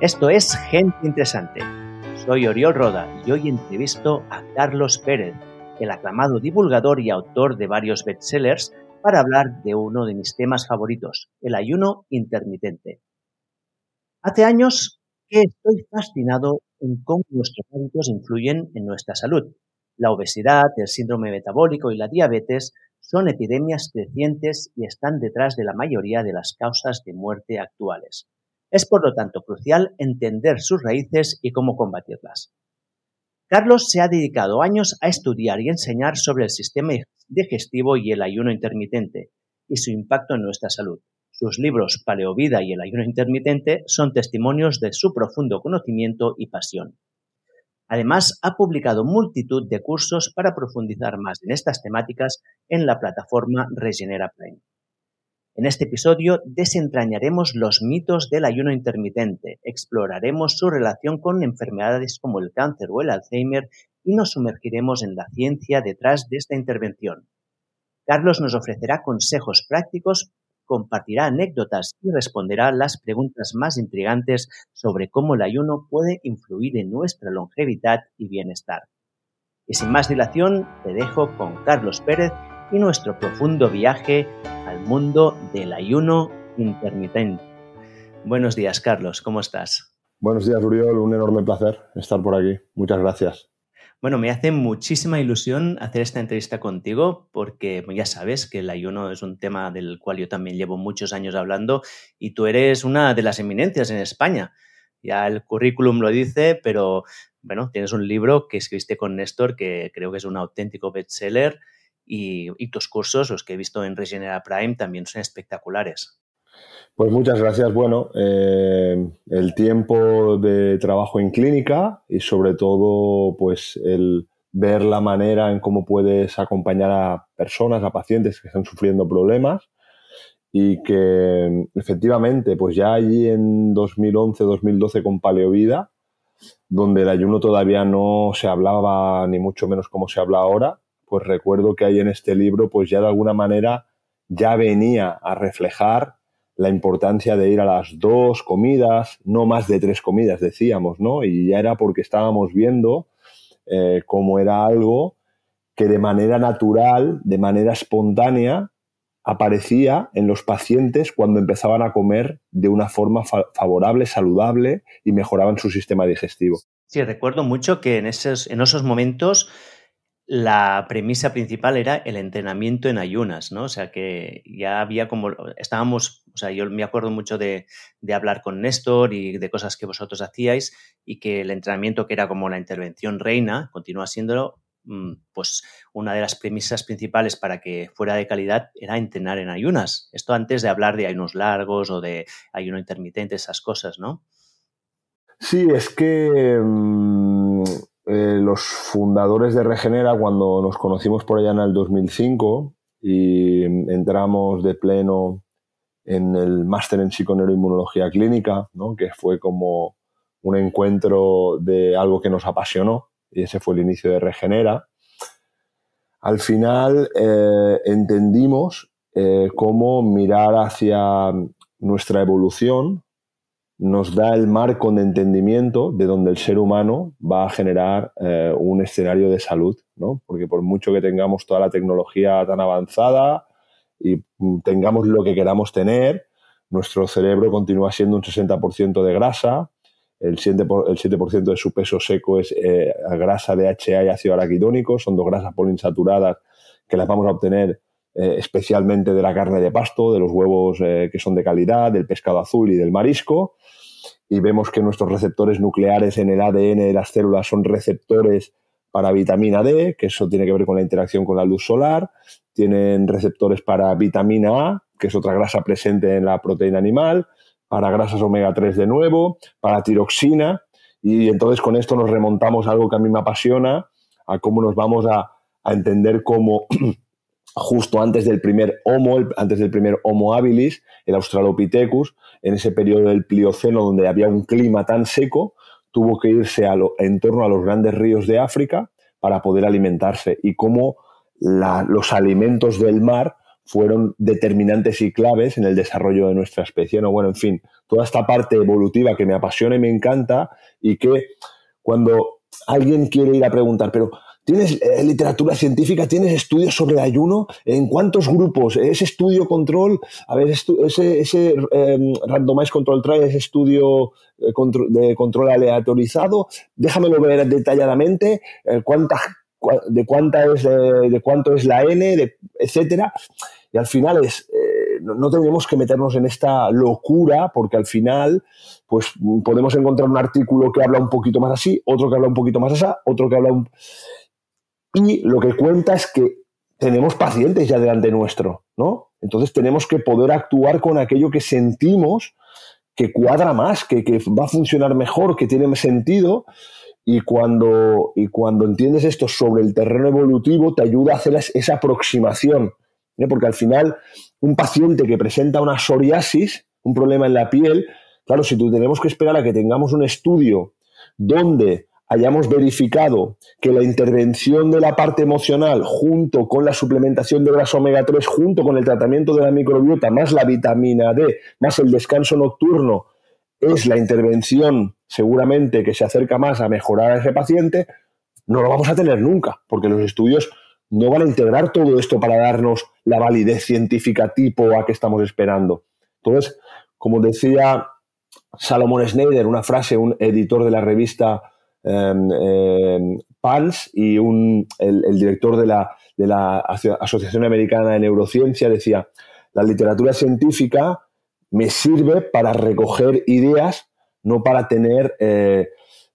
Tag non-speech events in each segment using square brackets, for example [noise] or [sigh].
Esto es Gente Interesante. Soy Oriol Roda y hoy entrevisto a Carlos Pérez, el aclamado divulgador y autor de varios bestsellers, para hablar de uno de mis temas favoritos, el ayuno intermitente. Hace años que estoy fascinado en cómo nuestros hábitos influyen en nuestra salud. La obesidad, el síndrome metabólico y la diabetes son epidemias crecientes y están detrás de la mayoría de las causas de muerte actuales. Es por lo tanto crucial entender sus raíces y cómo combatirlas. Carlos se ha dedicado años a estudiar y enseñar sobre el sistema digestivo y el ayuno intermitente y su impacto en nuestra salud. Sus libros Paleovida y el ayuno intermitente son testimonios de su profundo conocimiento y pasión. Además, ha publicado multitud de cursos para profundizar más en estas temáticas en la plataforma Regenera Prime. En este episodio desentrañaremos los mitos del ayuno intermitente, exploraremos su relación con enfermedades como el cáncer o el Alzheimer y nos sumergiremos en la ciencia detrás de esta intervención. Carlos nos ofrecerá consejos prácticos, compartirá anécdotas y responderá las preguntas más intrigantes sobre cómo el ayuno puede influir en nuestra longevidad y bienestar. Y sin más dilación, te dejo con Carlos Pérez y nuestro profundo viaje al mundo del ayuno intermitente. Buenos días, Carlos, ¿cómo estás? Buenos días, Uriol, un enorme placer estar por aquí. Muchas gracias. Bueno, me hace muchísima ilusión hacer esta entrevista contigo porque ya sabes que el ayuno es un tema del cual yo también llevo muchos años hablando y tú eres una de las eminencias en España. Ya el currículum lo dice, pero bueno, tienes un libro que escribiste con Néstor que creo que es un auténtico bestseller y, tus cursos, los que he visto en Regenera Prime, también son espectaculares. Pues muchas gracias. Bueno, eh, el tiempo de trabajo en clínica y sobre todo, pues el ver la manera en cómo puedes acompañar a personas, a pacientes que están sufriendo problemas y que efectivamente, pues ya allí en 2011-2012 con Paleovida, donde el ayuno todavía no se hablaba ni mucho menos como se habla ahora, pues recuerdo que ahí en este libro, pues ya de alguna manera ya venía a reflejar la importancia de ir a las dos comidas, no más de tres comidas, decíamos, ¿no? Y ya era porque estábamos viendo eh, cómo era algo que de manera natural, de manera espontánea, aparecía en los pacientes cuando empezaban a comer de una forma favorable, saludable y mejoraban su sistema digestivo. Sí, recuerdo mucho que en esos, en esos momentos la premisa principal era el entrenamiento en ayunas, ¿no? O sea que ya había como, estábamos, o sea, yo me acuerdo mucho de, hablar con Néstor y de cosas que vosotros hacíais y que el entrenamiento que era como la intervención reina, continúa siendo, mm, pues una de las premisas principales para que fuera de calidad era entrenar en ayunas. Esto antes de hablar de ayunos largos o de ayuno intermitente, esas cosas, ¿no? Sí, es que... Mm, eh, los fundadores de Regenera, cuando nos conocimos por allá en el 2005 y entramos de pleno en el máster en psiconeuroinmunología clínica, ¿no? que fue como un encuentro de algo que nos apasionó, y ese fue el inicio de Regenera. Al final eh, entendimos eh, cómo mirar hacia nuestra evolución nos da el marco de entendimiento de donde el ser humano va a generar eh, un escenario de salud, ¿no? Porque por mucho que tengamos toda la tecnología tan avanzada y tengamos lo que queramos tener, nuestro cerebro continúa siendo un 60% de grasa, el 7%, de su peso seco es eh, grasa DHA y ácido araquidónico, son dos grasas poliinsaturadas que las vamos a obtener eh, especialmente de la carne de pasto, de los huevos que son de calidad, del pescado azul y del marisco, y vemos que nuestros receptores nucleares en el ADN de las células son receptores para vitamina D, que eso tiene que ver con la interacción con la luz solar, tienen receptores para vitamina A, que es otra grasa presente en la proteína animal, para grasas omega 3 de nuevo, para tiroxina, y entonces con esto nos remontamos a algo que a mí me apasiona, a cómo nos vamos a, a entender cómo [clears throat] justo antes del primer Homo, antes del primer Homo habilis, el Australopithecus, en ese periodo del Plioceno donde había un clima tan seco, tuvo que irse en torno a los grandes ríos de África para poder alimentarse y cómo los alimentos del mar fueron determinantes y claves en el desarrollo de nuestra especie. ¿no? Bueno, en fin, toda esta parte evolutiva que me apasiona y me encanta y que cuando alguien quiere ir a preguntar, pero ¿Tienes eh, literatura científica? ¿Tienes estudios sobre ayuno? ¿En cuántos grupos? ¿Ese estudio control? A ver, ese, ese em, randomized control trial, ese estudio eh, de control aleatorizado, déjamelo ver detalladamente. Eh, ¿cuánta, de, cuánta es, de cuánto es la N, de, etcétera. Y al final es, no, no tenemos que meternos en esta locura, porque al final pues podemos encontrar un artículo que habla un poquito más así, otro que habla un poquito más así, otro que habla un... Y lo que cuenta es que tenemos pacientes ya delante nuestro, ¿no? Entonces tenemos que poder actuar con aquello que sentimos que cuadra más, que, va a funcionar mejor, que tiene sentido. Y cuando, y cuando entiendes esto sobre el terreno evolutivo, te ayuda a hacer esa aproximación. ¿eh? Porque al final, un paciente que presenta una psoriasis, un problema en la piel, claro, si tú tenemos que esperar a que tengamos un estudio donde hayamos verificado que la intervención de la parte emocional junto con la suplementación de grasa omega 3, junto con el tratamiento de la microbiota, más la vitamina D, más el descanso nocturno, es la intervención seguramente que se acerca más a mejorar a ese paciente, no lo vamos a tener nunca, porque los estudios no van a integrar todo esto para darnos la validez científica tipo a que estamos esperando. Entonces, como decía Salomon Schneider, una frase, un editor de la revista PANS y un, el, director de la, de la Asociación Americana de Neurociencia decía, la literatura científica me sirve para recoger ideas, no para tener, eh,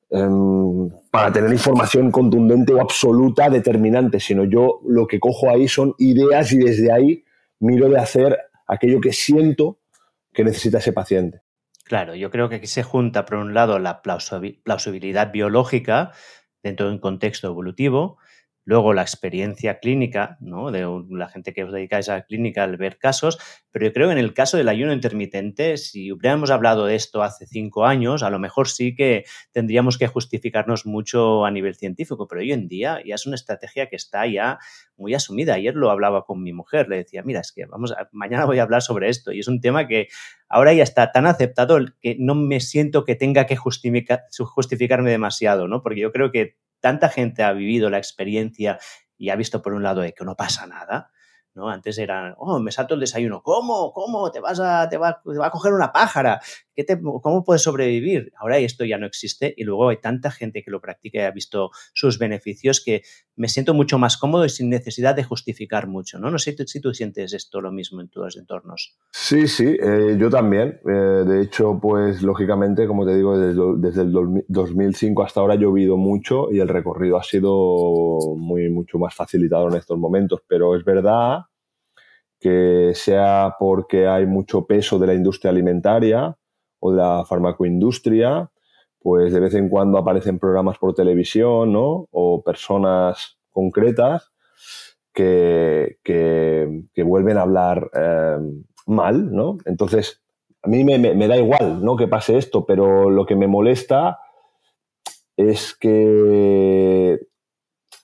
em, para tener información contundente o absoluta, determinante, sino yo lo que cojo ahí son ideas y desde ahí miro de hacer aquello que siento que necesita ese paciente. Claro, yo creo que aquí se junta, por un lado, la plausibilidad biológica dentro de un contexto evolutivo Luego la experiencia clínica, ¿no? De la gente que os dedicáis a la clínica al ver casos, pero yo creo que en el caso del ayuno intermitente, si hubiéramos hablado de esto hace cinco años, a lo mejor sí que tendríamos que justificarnos mucho a nivel científico, pero hoy en día ya es una estrategia que está ya muy asumida. Ayer lo hablaba con mi mujer, le decía, mira, es que vamos, mañana voy a hablar sobre esto y es un tema que ahora ya está tan aceptado que no me siento que tenga que justificarme demasiado, ¿no? Porque yo creo que tanta gente ha vivido la experiencia y ha visto por un lado de que no pasa nada, ¿no? Antes eran, oh, me salto el desayuno, ¿cómo? ¿Cómo? ¿Te vas a, te va, a coger una pájara? ¿Qué te, ¿Cómo puedes sobrevivir? Ahora esto ya no existe y luego hay tanta gente que lo practica y ha visto sus beneficios que me siento mucho más cómodo y sin necesidad de justificar mucho, ¿no? No sé si tú sientes esto lo mismo en tus entornos. Sí, sí, eh, yo también. Eh, de hecho, pues lógicamente, como te digo, desde, desde el 2005 hasta ahora ha llovido mucho y el recorrido ha sido muy, mucho más facilitado en estos momentos, pero es verdad que sea porque hay mucho peso de la industria alimentaria o de la farmacoindustria, pues de vez en cuando aparecen programas por televisión, ¿no? O personas concretas que, que, vuelven a hablar eh, mal, ¿no? Entonces, a mí me, me, da igual, ¿no? Que pase esto, pero lo que me molesta es que,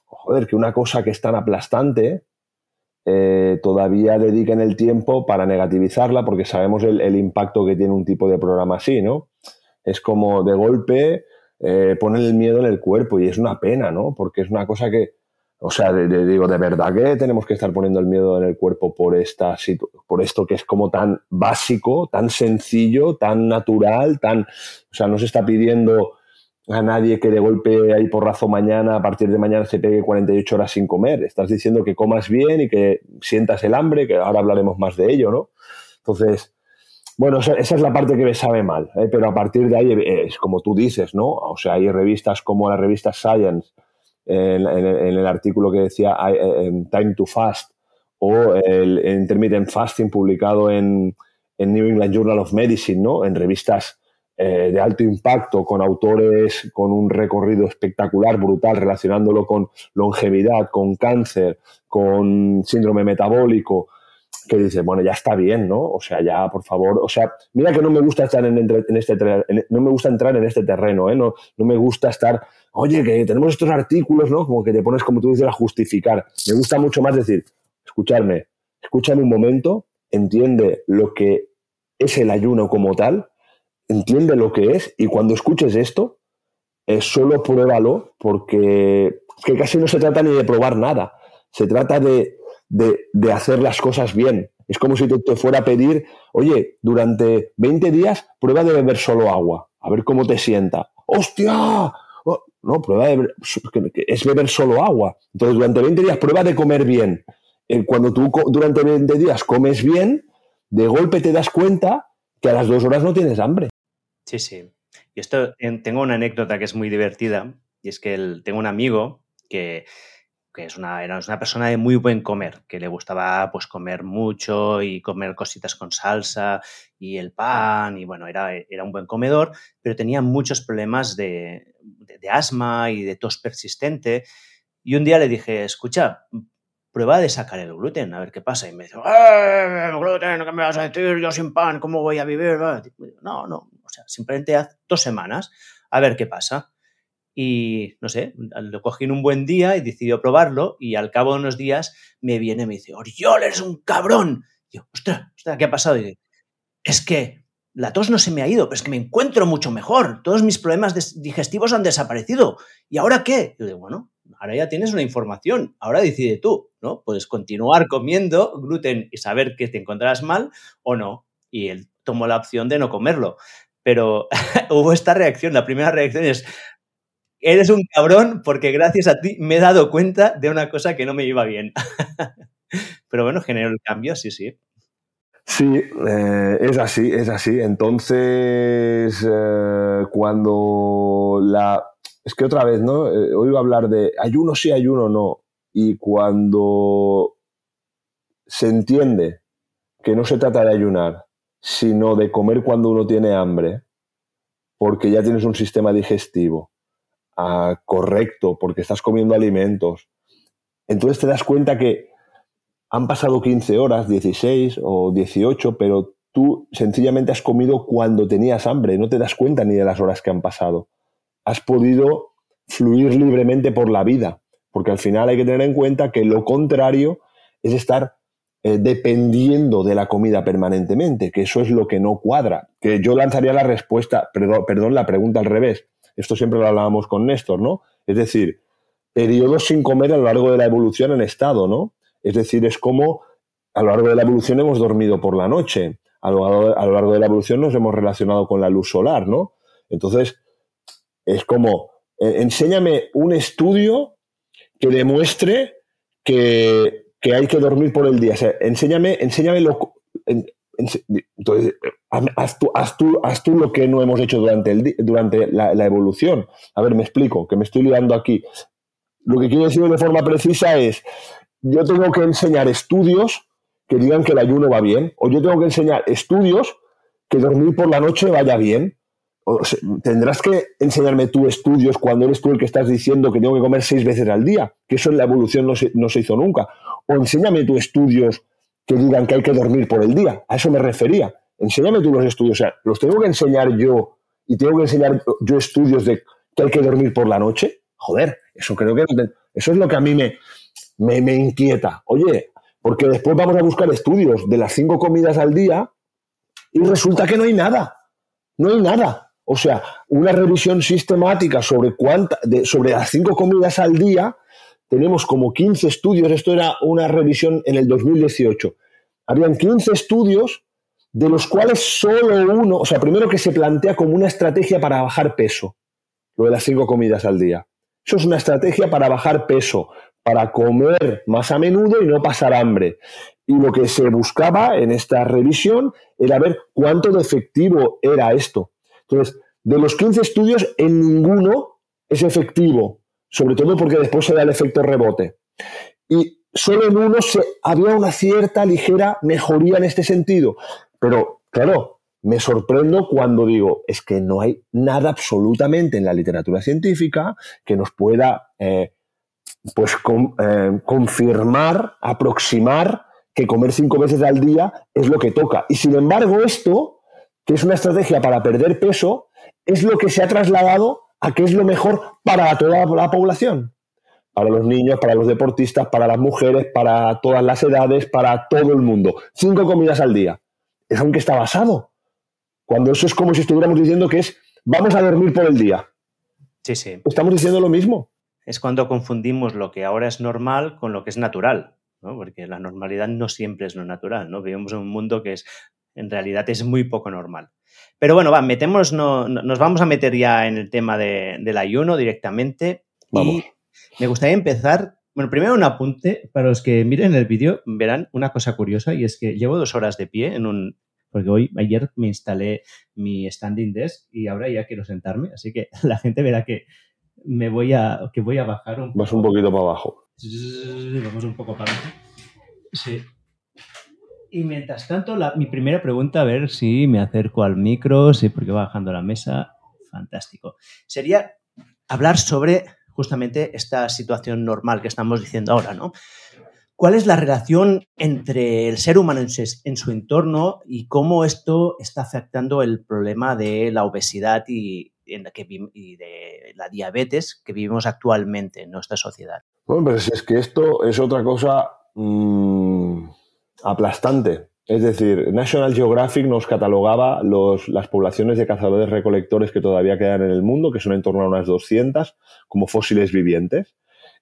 joder, que una cosa que es tan aplastante, eh, todavía dediquen el tiempo para negativizarla porque sabemos el, impacto que tiene un tipo de programa así, ¿no? Es como de golpe eh, ponen el miedo en el cuerpo y es una pena, ¿no? Porque es una cosa que, o sea, digo, de verdad que tenemos que estar poniendo el miedo en el cuerpo por, esta, por esto que es como tan básico, tan sencillo, tan natural, tan, o sea, no se está pidiendo a nadie que de golpe ahí porrazo mañana, a partir de mañana se pegue 48 horas sin comer. Estás diciendo que comas bien y que sientas el hambre, que ahora hablaremos más de ello, ¿no? Entonces, bueno, esa, es la parte que me sabe mal, ¿eh? pero a partir de ahí es como tú dices, ¿no? O sea, hay revistas como la revista Science, en, el artículo que decía Time to Fast, o el Intermittent Fasting publicado en, en New England Journal of Medicine, ¿no? En revistas eh, de alto impacto, con autores con un recorrido espectacular, brutal, relacionándolo con longevidad, con cáncer, con síndrome metabólico, que dice, bueno, ya está bien, ¿no? O sea, ya, por favor, o sea, mira que no me gusta estar en, este, no me gusta entrar en este terreno, ¿eh? No, no me gusta estar, oye, que tenemos estos artículos, ¿no? Como que te pones, como tú dices, a justificar. Me gusta mucho más decir, escucharme, escúchame un momento, entiende lo que es el ayuno como tal, entiende lo que es y cuando escuches esto, eh, solo pruébalo porque que casi no se trata ni de probar nada, se trata de, hacer las cosas bien. Es como si te, fuera a pedir, oye, durante 20 días prueba de beber solo agua, a ver cómo te sienta. ¡Hostia! Oh, no, prueba de beber, es beber solo agua. Entonces, durante 20 días prueba de comer bien. Eh, cuando tú durante 20 días comes bien, de golpe te das cuenta que a las dos horas no tienes hambre. Sí, sí. Y esto, tengo una anécdota que es muy divertida, y es que tengo un amigo que, es una, era una persona de muy buen comer, que le gustaba pues comer mucho y comer cositas con salsa y el pan, y bueno, era, era un buen comedor, pero tenía muchos problemas de, de asma y de tos persistente. Y un día le dije, escucha, prueba de sacar el gluten, a ver qué pasa. Y me dice, ¡eh, gluten, qué me vas a decir? Yo sin pan, ¿cómo voy a vivir? No, no, simplemente haz dos semanas, a ver qué pasa. Y, no sé, lo cogí en un buen día y decidió probarlo y al cabo de unos días me viene y me dice, Oriol, eres un cabrón. Y yo, ostras, ostras, ¿qué ha pasado? Y es que la tos no se me ha ido, pero es que me encuentro mucho mejor. Todos mis problemas digestivos han desaparecido. ¿Y ahora qué? Yo digo, bueno, ahora ya tienes una información, ahora decide tú, ¿no? Puedes continuar comiendo gluten y saber que te encontrarás mal o no. Y él tomó la opción de no comerlo. Pero [laughs] hubo esta reacción, la primera reacción es, eres un cabrón porque gracias a ti me he dado cuenta de una cosa que no me iba bien. [laughs] Pero bueno, generó el cambio, sí, sí. Sí, eh, es así, es así. Entonces, eh, cuando la, es que otra vez, ¿no? Eh, oigo hablar de ayuno sí, ayuno no. Y cuando se entiende que no se trata de ayunar, sino de comer cuando uno tiene hambre, porque ya tienes un sistema digestivo ah, correcto, porque estás comiendo alimentos, entonces te das cuenta que han pasado 15 horas, 16 o 18, pero tú sencillamente has comido cuando tenías hambre, no te das cuenta ni de las horas que han pasado. Has podido fluir libremente por la vida, porque al final hay que tener en cuenta que lo contrario es estar eh, dependiendo de la comida permanentemente, que eso es lo que no cuadra. Que yo lanzaría la respuesta, perdón, la pregunta al revés. Esto siempre lo hablábamos con Néstor, ¿no? Es decir, periodos sin comer a lo largo de la evolución en estado, ¿no? Es decir, es como a lo largo de la evolución hemos dormido por la noche, a lo, a lo largo de la evolución nos hemos relacionado con la luz solar, ¿no? Entonces, es como, eh, enséñame un estudio que demuestre que, hay que dormir por el día. O sea, enséñame, enséñame lo... entonces, haz tú, lo que no hemos hecho durante, el, durante la, evolución. A ver, me explico, que me estoy liando aquí. Lo que quiero decir de forma precisa es, yo tengo que enseñar estudios que digan que el ayuno va bien, o yo tengo que enseñar estudios que dormir por la noche vaya bien tendrás que enseñarme tú estudios cuando eres tú el que estás diciendo que tengo que comer seis veces al día, que eso en la evolución no se hizo nunca. O enséñame tú estudios que digan que hay que dormir por el día. A eso me refería. Enséñame tú los estudios. O sea, ¿los tengo que enseñar yo y tengo que enseñar yo estudios de que hay que dormir por la noche? Joder, eso creo que eso es lo que a mí me, me, me inquieta. Oye, porque después vamos a buscar estudios de las cinco comidas al día y resulta que no hay nada. No hay nada. O sea, una revisión sistemática sobre, cuánta, sobre las cinco comidas al día, tenemos como 15 estudios, esto era una revisión en el 2018, habían 15 estudios de los cuales solo uno, o sea, primero que se plantea como una estrategia para bajar peso, lo de las cinco comidas al día. Eso es una estrategia para bajar peso, para comer más a menudo y no pasar hambre. Y lo que se buscaba en esta revisión era ver cuánto de efectivo era esto. Entonces, de los 15 estudios, en ninguno es efectivo, sobre todo porque después se da el efecto rebote. Y solo en uno se, había una cierta ligera mejoría en este sentido. Pero, claro, me sorprendo cuando digo, es que no hay nada absolutamente en la literatura científica que nos pueda eh, pues, eh, confirmar, aproximar que comer cinco veces al día es lo que toca. Y sin embargo, esto que es una estrategia para perder peso, es lo que se ha trasladado a que es lo mejor para toda la población. para los niños, para los deportistas, para las mujeres, para todas las edades, para todo el mundo. Cinco comidas al día. Es aunque está basado. Cuando eso es como si estuviéramos diciendo que es vamos a dormir por el día. Sí, sí. Estamos diciendo lo mismo. Es cuando confundimos lo que ahora es normal con lo que es natural, ¿no? Porque la normalidad no siempre es lo natural, ¿no? Vivimos en un mundo que es, en realidad es muy poco normal. Pero bueno, va, metemos, no, nos vamos a meter ya en el tema del ayuno directamente. Vamos. Y me gustaría empezar. Bueno, primero un apunte. Para los que miren el vídeo, verán una cosa curiosa y es que llevo dos horas de pie en un. Porque hoy, ayer me instalé mi standing desk y ahora ya quiero sentarme. Así que [laughs] la gente verá que me voy a, que voy a bajar un Vas un poquito para abajo. Vamos un poco para abajo. Sí. Y mientras tanto, la- mi primera pregunta, a ver si me acerco al micro, sí, porque va bajando la mesa. Fantástico. Sería hablar sobre justamente esta situación normal que estamos diciendo ahora, ¿no? ¿Cuál es la relación entre el ser humano en su, en su entorno y cómo esto está afectando el problema de la obesidad y, de la diabetes que vivimos actualmente en nuestra sociedad? Bueno, si es que esto es otra cosa mm, aplastante. Es decir, National Geographic nos catalogaba las poblaciones de cazadores recolectores que todavía quedan en el mundo, que son en torno a unas 200, como fósiles vivientes.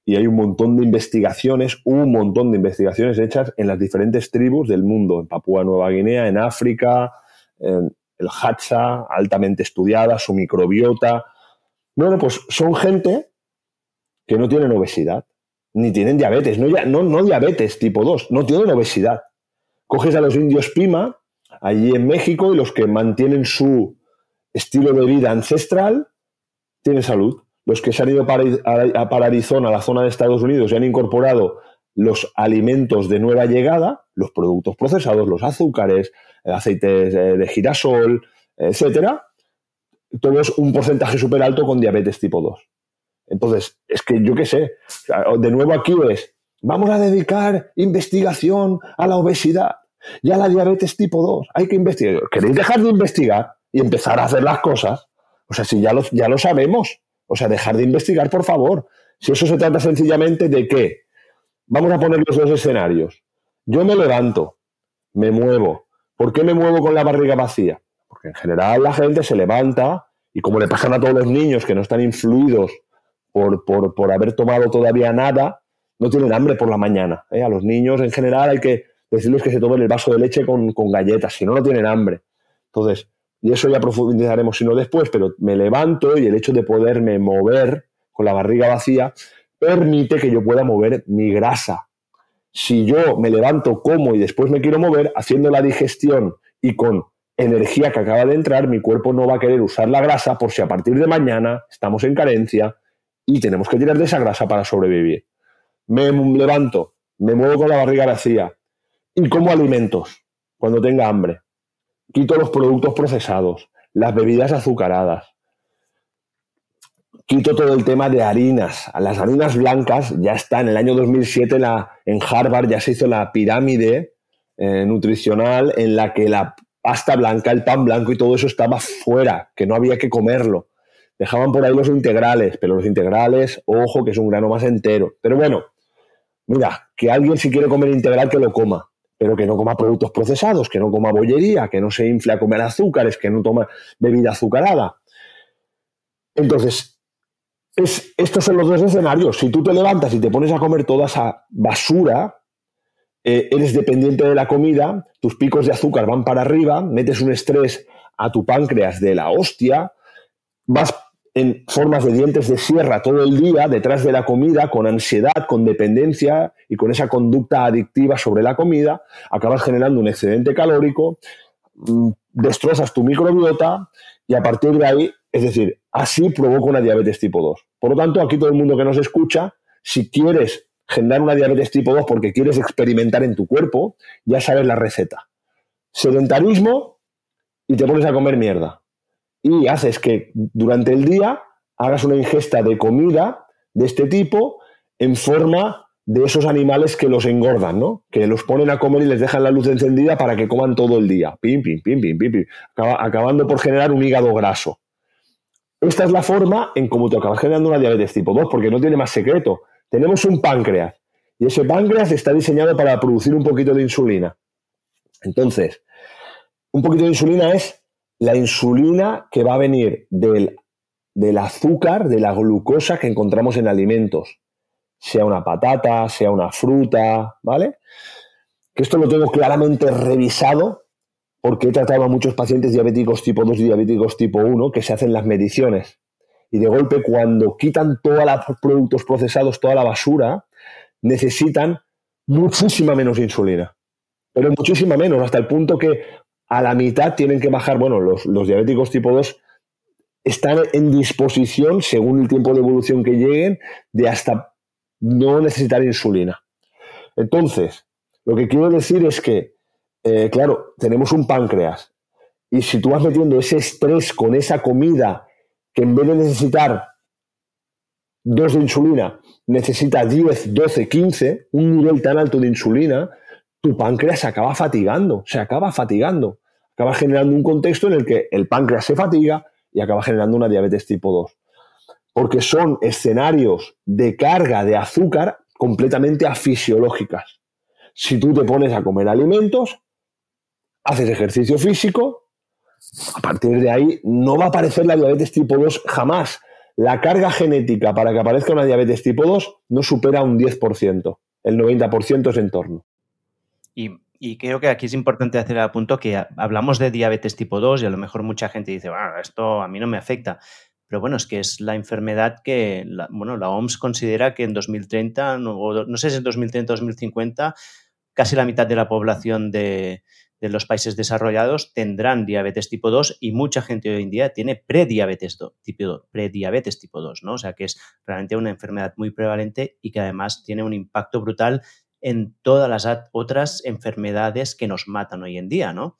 Y hay un montón de investigaciones, un montón de investigaciones hechas en las diferentes tribus del mundo, en Papúa Nueva Guinea, en África, en el Hadza, altamente estudiada, su microbiota. Bueno, pues son gente que no tienen obesidad, ni tienen diabetes, no, no diabetes tipo 2, no tienen obesidad. Coges a los indios Pima, allí en México, y los que mantienen su estilo de vida ancestral, tienen salud. Los que se han ido para, para Arizona, la zona de Estados Unidos, y han incorporado los alimentos de nueva llegada, los productos procesados, los azúcares, eh, aceites eh, de girasol, etcétera, todos un porcentaje súper alto con diabetes tipo 2. Entonces, es que yo qué sé, de nuevo aquí es, vamos a dedicar investigación a la obesidad y a la diabetes tipo 2. Hay que investigar. ¿Queréis dejar de investigar y empezar a hacer las cosas? O sea, si ya lo, ya lo sabemos. O sea, dejar de investigar, por favor. Si eso se trata sencillamente de que, vamos a poner los dos escenarios. Yo me levanto, me muevo. ¿Por qué me muevo con la barriga vacía? Porque en general la gente se levanta y como le pasan a todos los niños que no están influidos por, por, por haber tomado todavía nada, no tienen hambre por la mañana. ¿eh? A los niños en general hay que decirles que se tomen el vaso de leche con, con galletas, si no, no tienen hambre. Entonces, y eso ya profundizaremos sino después, pero me levanto y el hecho de poderme mover con la barriga vacía permite que yo pueda mover mi grasa. Si yo me levanto, como y después me quiero mover, haciendo la digestión y con energía que acaba de entrar, mi cuerpo no va a querer usar la grasa por si a partir de mañana estamos en carencia y tenemos que tirar de esa grasa para sobrevivir. Me levanto, me muevo con la barriga vacía y como alimentos cuando tenga hambre. Quito los productos procesados, las bebidas azucaradas. Quito todo el tema de harinas. Las harinas blancas ya está en el año 2007 la, en Harvard ya se hizo la pirámide eh, nutricional en la que la pasta blanca, el pan blanco y todo eso estaba fuera, que no había que comerlo. Dejaban por ahí los integrales, pero los integrales, ojo, que es un grano más entero. Pero bueno, mira, que alguien si quiere comer integral que lo coma, pero que no coma productos procesados, que no coma bollería, que no se infle a comer azúcares, que no toma bebida azucarada. Entonces, es, estos son los dos escenarios. Si tú te levantas y te pones a comer toda esa basura, eh, eres dependiente de la comida, tus picos de azúcar van para arriba, metes un estrés a tu páncreas de la hostia, vas en formas de dientes de sierra todo el día detrás de la comida, con ansiedad, con dependencia y con esa conducta adictiva sobre la comida, acabas generando un excedente calórico, mm, destrozas tu microbiota y a partir de ahí, es decir, así provoca una diabetes tipo 2. Por lo tanto, aquí todo el mundo que nos escucha, si quieres generar una diabetes tipo 2 porque quieres experimentar en tu cuerpo, ya sabes la receta. Sedentarismo y te pones a comer mierda y haces que durante el día hagas una ingesta de comida de este tipo en forma de esos animales que los engordan, ¿no? Que los ponen a comer y les dejan la luz encendida para que coman todo el día. Pim, pim, pim, pim, pim, pim. Acaba- acabando por generar un hígado graso. Esta es la forma en cómo te acabas generando una diabetes tipo 2, porque no tiene más secreto. tenemos un páncreas y ese páncreas está diseñado para producir un poquito de insulina. Entonces, un poquito de insulina es la insulina que va a venir del, del azúcar, de la glucosa que encontramos en alimentos, sea una patata, sea una fruta, ¿vale? Que esto lo tengo claramente revisado porque he tratado a muchos pacientes diabéticos tipo 2 y diabéticos tipo 1 que se hacen las mediciones. Y de golpe, cuando quitan todos los productos procesados, toda la basura, necesitan muchísima menos insulina. Pero muchísima menos, hasta el punto que a la mitad tienen que bajar, bueno, los, diabéticos tipo 2 están en disposición, según el tiempo de evolución que lleguen, de hasta no necesitar insulina. Entonces, lo que quiero decir es que, eh, claro, tenemos un páncreas y si tú vas metiendo ese estrés con esa comida que en vez de necesitar dos de insulina, necesita 10, 12, 15, un nivel tan alto de insulina, tu páncreas se acaba fatigando, se acaba fatigando. Acaba generando un contexto en el que el páncreas se fatiga y acaba generando una diabetes tipo 2. Porque son escenarios de carga de azúcar completamente afisiológicas. Si tú te pones a comer alimentos, haces ejercicio físico, a partir de ahí no va a aparecer la diabetes tipo 2 jamás. La carga genética para que aparezca una diabetes tipo 2 no supera un 10%. El 90% es en torno. Y, creo que aquí es importante hacer el punto que hablamos de diabetes tipo 2 y a lo mejor mucha gente dice, bueno, esto a mí no me afecta. Pero bueno, es que es la enfermedad que la, bueno, la OMS considera que en 2030, no, no sé si en 2030 o 2050, casi la mitad de la población de, los países desarrollados tendrán diabetes tipo 2 y mucha gente hoy en día tiene prediabetes tipo, prediabetes tipo 2, ¿no? O sea que es realmente una enfermedad muy prevalente y que además tiene un impacto brutal en todas las otras enfermedades que nos matan hoy en día, ¿no?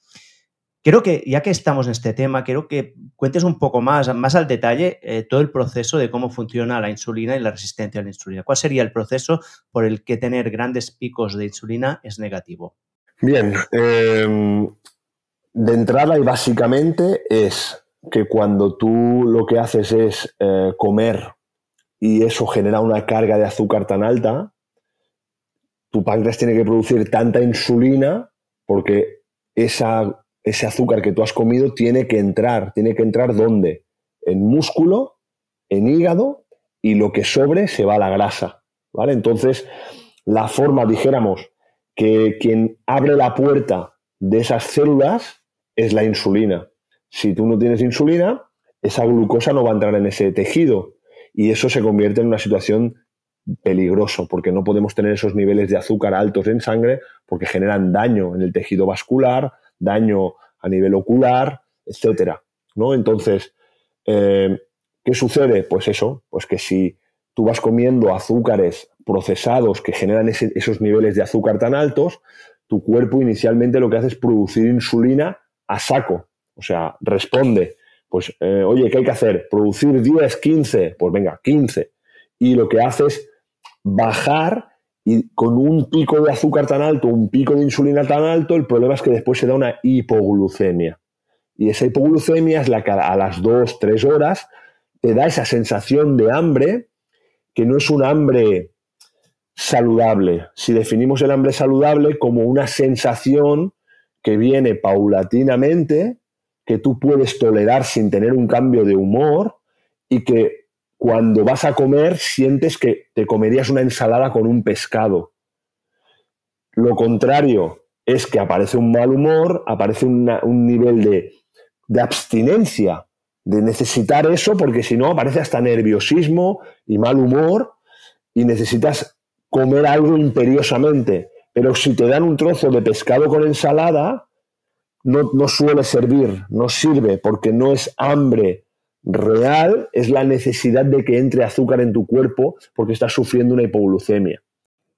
Creo que, ya que estamos en este tema, quiero que cuentes un poco más, más al detalle, eh, todo el proceso de cómo funciona la insulina y la resistencia a la insulina. ¿Cuál sería el proceso por el que tener grandes picos de insulina es negativo? Bien, em, de entrada y básicamente es que cuando tú lo que haces es eh, comer y eso genera una carga de azúcar tan alta, tu páncreas tiene que producir tanta insulina porque esa, ese azúcar que tú has comido tiene que entrar. ¿Tiene que entrar dónde? En músculo, en hígado y lo que sobre se va a la grasa. ¿vale? Entonces, la forma, dijéramos, que quien abre la puerta de esas células es la insulina. Si tú no tienes insulina, esa glucosa no va a entrar en ese tejido y eso se convierte en una situación peligroso porque no podemos tener esos niveles de azúcar altos en sangre porque generan daño en el tejido vascular, daño a nivel ocular, etcétera. ¿no? Entonces, eh, ¿qué sucede? Pues eso, pues que si tú vas comiendo azúcares procesados que generan esos niveles de azúcar tan altos, tu cuerpo inicialmente lo que hace es producir insulina a saco. O sea, responde, pues, eh, oye, ¿qué hay que hacer? ¿Producir 10, 15? Pues venga, 15. Y lo que hace es bajar y con un pico de azúcar tan alto, un pico de insulina tan alto, el problema es que después se da una hipoglucemia. Y esa hipoglucemia es la que a las 2, 3 horas te da esa sensación de hambre, que no es un hambre saludable. Si definimos el hambre saludable como una sensación que viene paulatinamente, que tú puedes tolerar sin tener un cambio de humor y que cuando vas a comer sientes que te comerías una ensalada con un pescado. Lo contrario es que aparece un mal humor, aparece un nivel de, de abstinencia, de necesitar eso, porque si no aparece hasta nerviosismo y mal humor y necesitas comer algo imperiosamente. Pero si te dan un trozo de pescado con ensalada, no, no suele servir, no sirve, porque no es hambre real, es la necesidad de que entre azúcar en tu cuerpo porque estás sufriendo una hipoglucemia.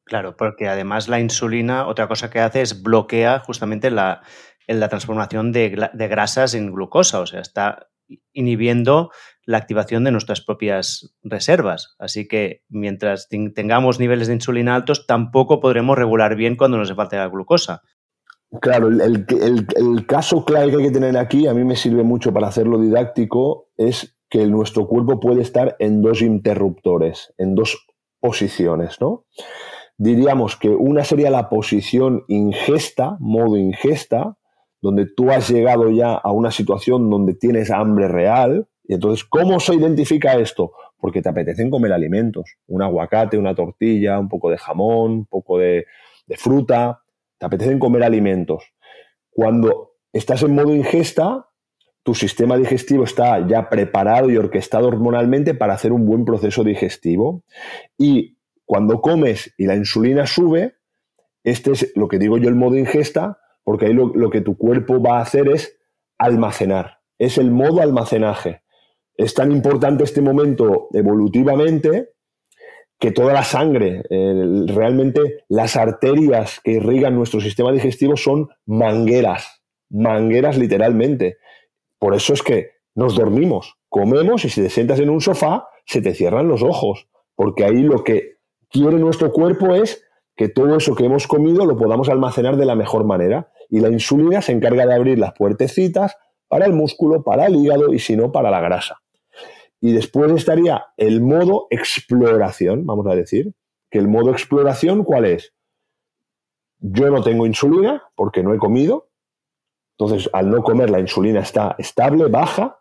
Claro, porque además la insulina, otra cosa que hace es bloquea justamente la, la transformación de, de, grasas en glucosa, o sea, está inhibiendo la activación de nuestras propias reservas. Así que mientras tengamos niveles de insulina altos, tampoco podremos regular bien cuando nos falte la glucosa. Claro, el, caso clave que hay que tener aquí, a mí me sirve mucho para hacerlo didáctico, es que nuestro cuerpo puede estar en dos interruptores, en dos posiciones, ¿no? Diríamos que una sería la posición ingesta, modo ingesta, donde tú has llegado ya a una situación donde tienes hambre real. Y entonces, ¿cómo se identifica esto? Porque te apetecen comer alimentos, un aguacate, una tortilla, un poco de jamón, un poco de, de fruta, te apetecen comer alimentos. Cuando estás en modo ingesta, tu sistema digestivo está ya preparado y orquestado hormonalmente para hacer un buen proceso digestivo. Y cuando comes y la insulina sube, este es lo que digo yo el modo ingesta, porque ahí lo, que tu cuerpo va a hacer es almacenar. Es el modo almacenaje. Es tan importante este momento evolutivamente que toda la sangre, realmente las arterias que irrigan nuestro sistema digestivo son mangueras, mangueras literalmente. Por eso es que nos dormimos, comemos y si te sientas en un sofá, se te cierran los ojos, porque ahí lo que quiere nuestro cuerpo es que todo eso que hemos comido lo podamos almacenar de la mejor manera. Y la insulina se encarga de abrir las puertecitas para el músculo, para el hígado y si no, para la grasa. Y después estaría el modo exploración, vamos a decir, que el modo exploración, ¿cuál es? Yo no tengo insulina porque no he comido, entonces, al no comer, la insulina está estable, baja,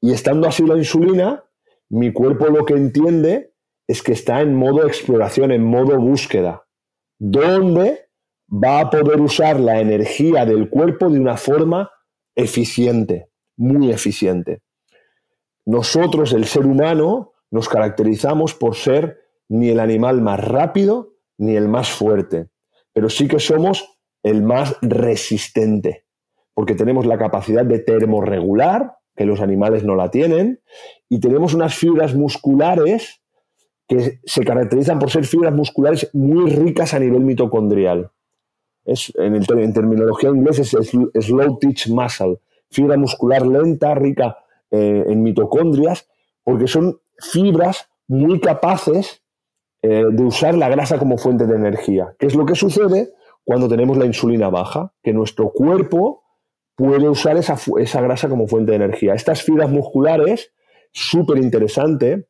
y estando así la insulina, mi cuerpo lo que entiende es que está en modo exploración, en modo búsqueda, donde va a poder usar la energía del cuerpo de una forma eficiente, muy eficiente. Nosotros, el ser humano, nos caracterizamos por ser ni el animal más rápido ni el más fuerte, pero sí que somos el más resistente porque tenemos la capacidad de termorregular, que los animales no la tienen, y tenemos unas fibras musculares que se caracterizan por ser fibras musculares muy ricas a nivel mitocondrial. Es, en, terminología inglesa es slow teach muscle, fibra muscular lenta, rica eh, en mitocondrias, porque son fibras muy capaces eh, de usar la grasa como fuente de energía. ¿Qué es lo que sucede cuando tenemos la insulina baja? Que nuestro cuerpo puede usar esa, esa grasa como fuente de energía. Estas fibras musculares, súper interesante,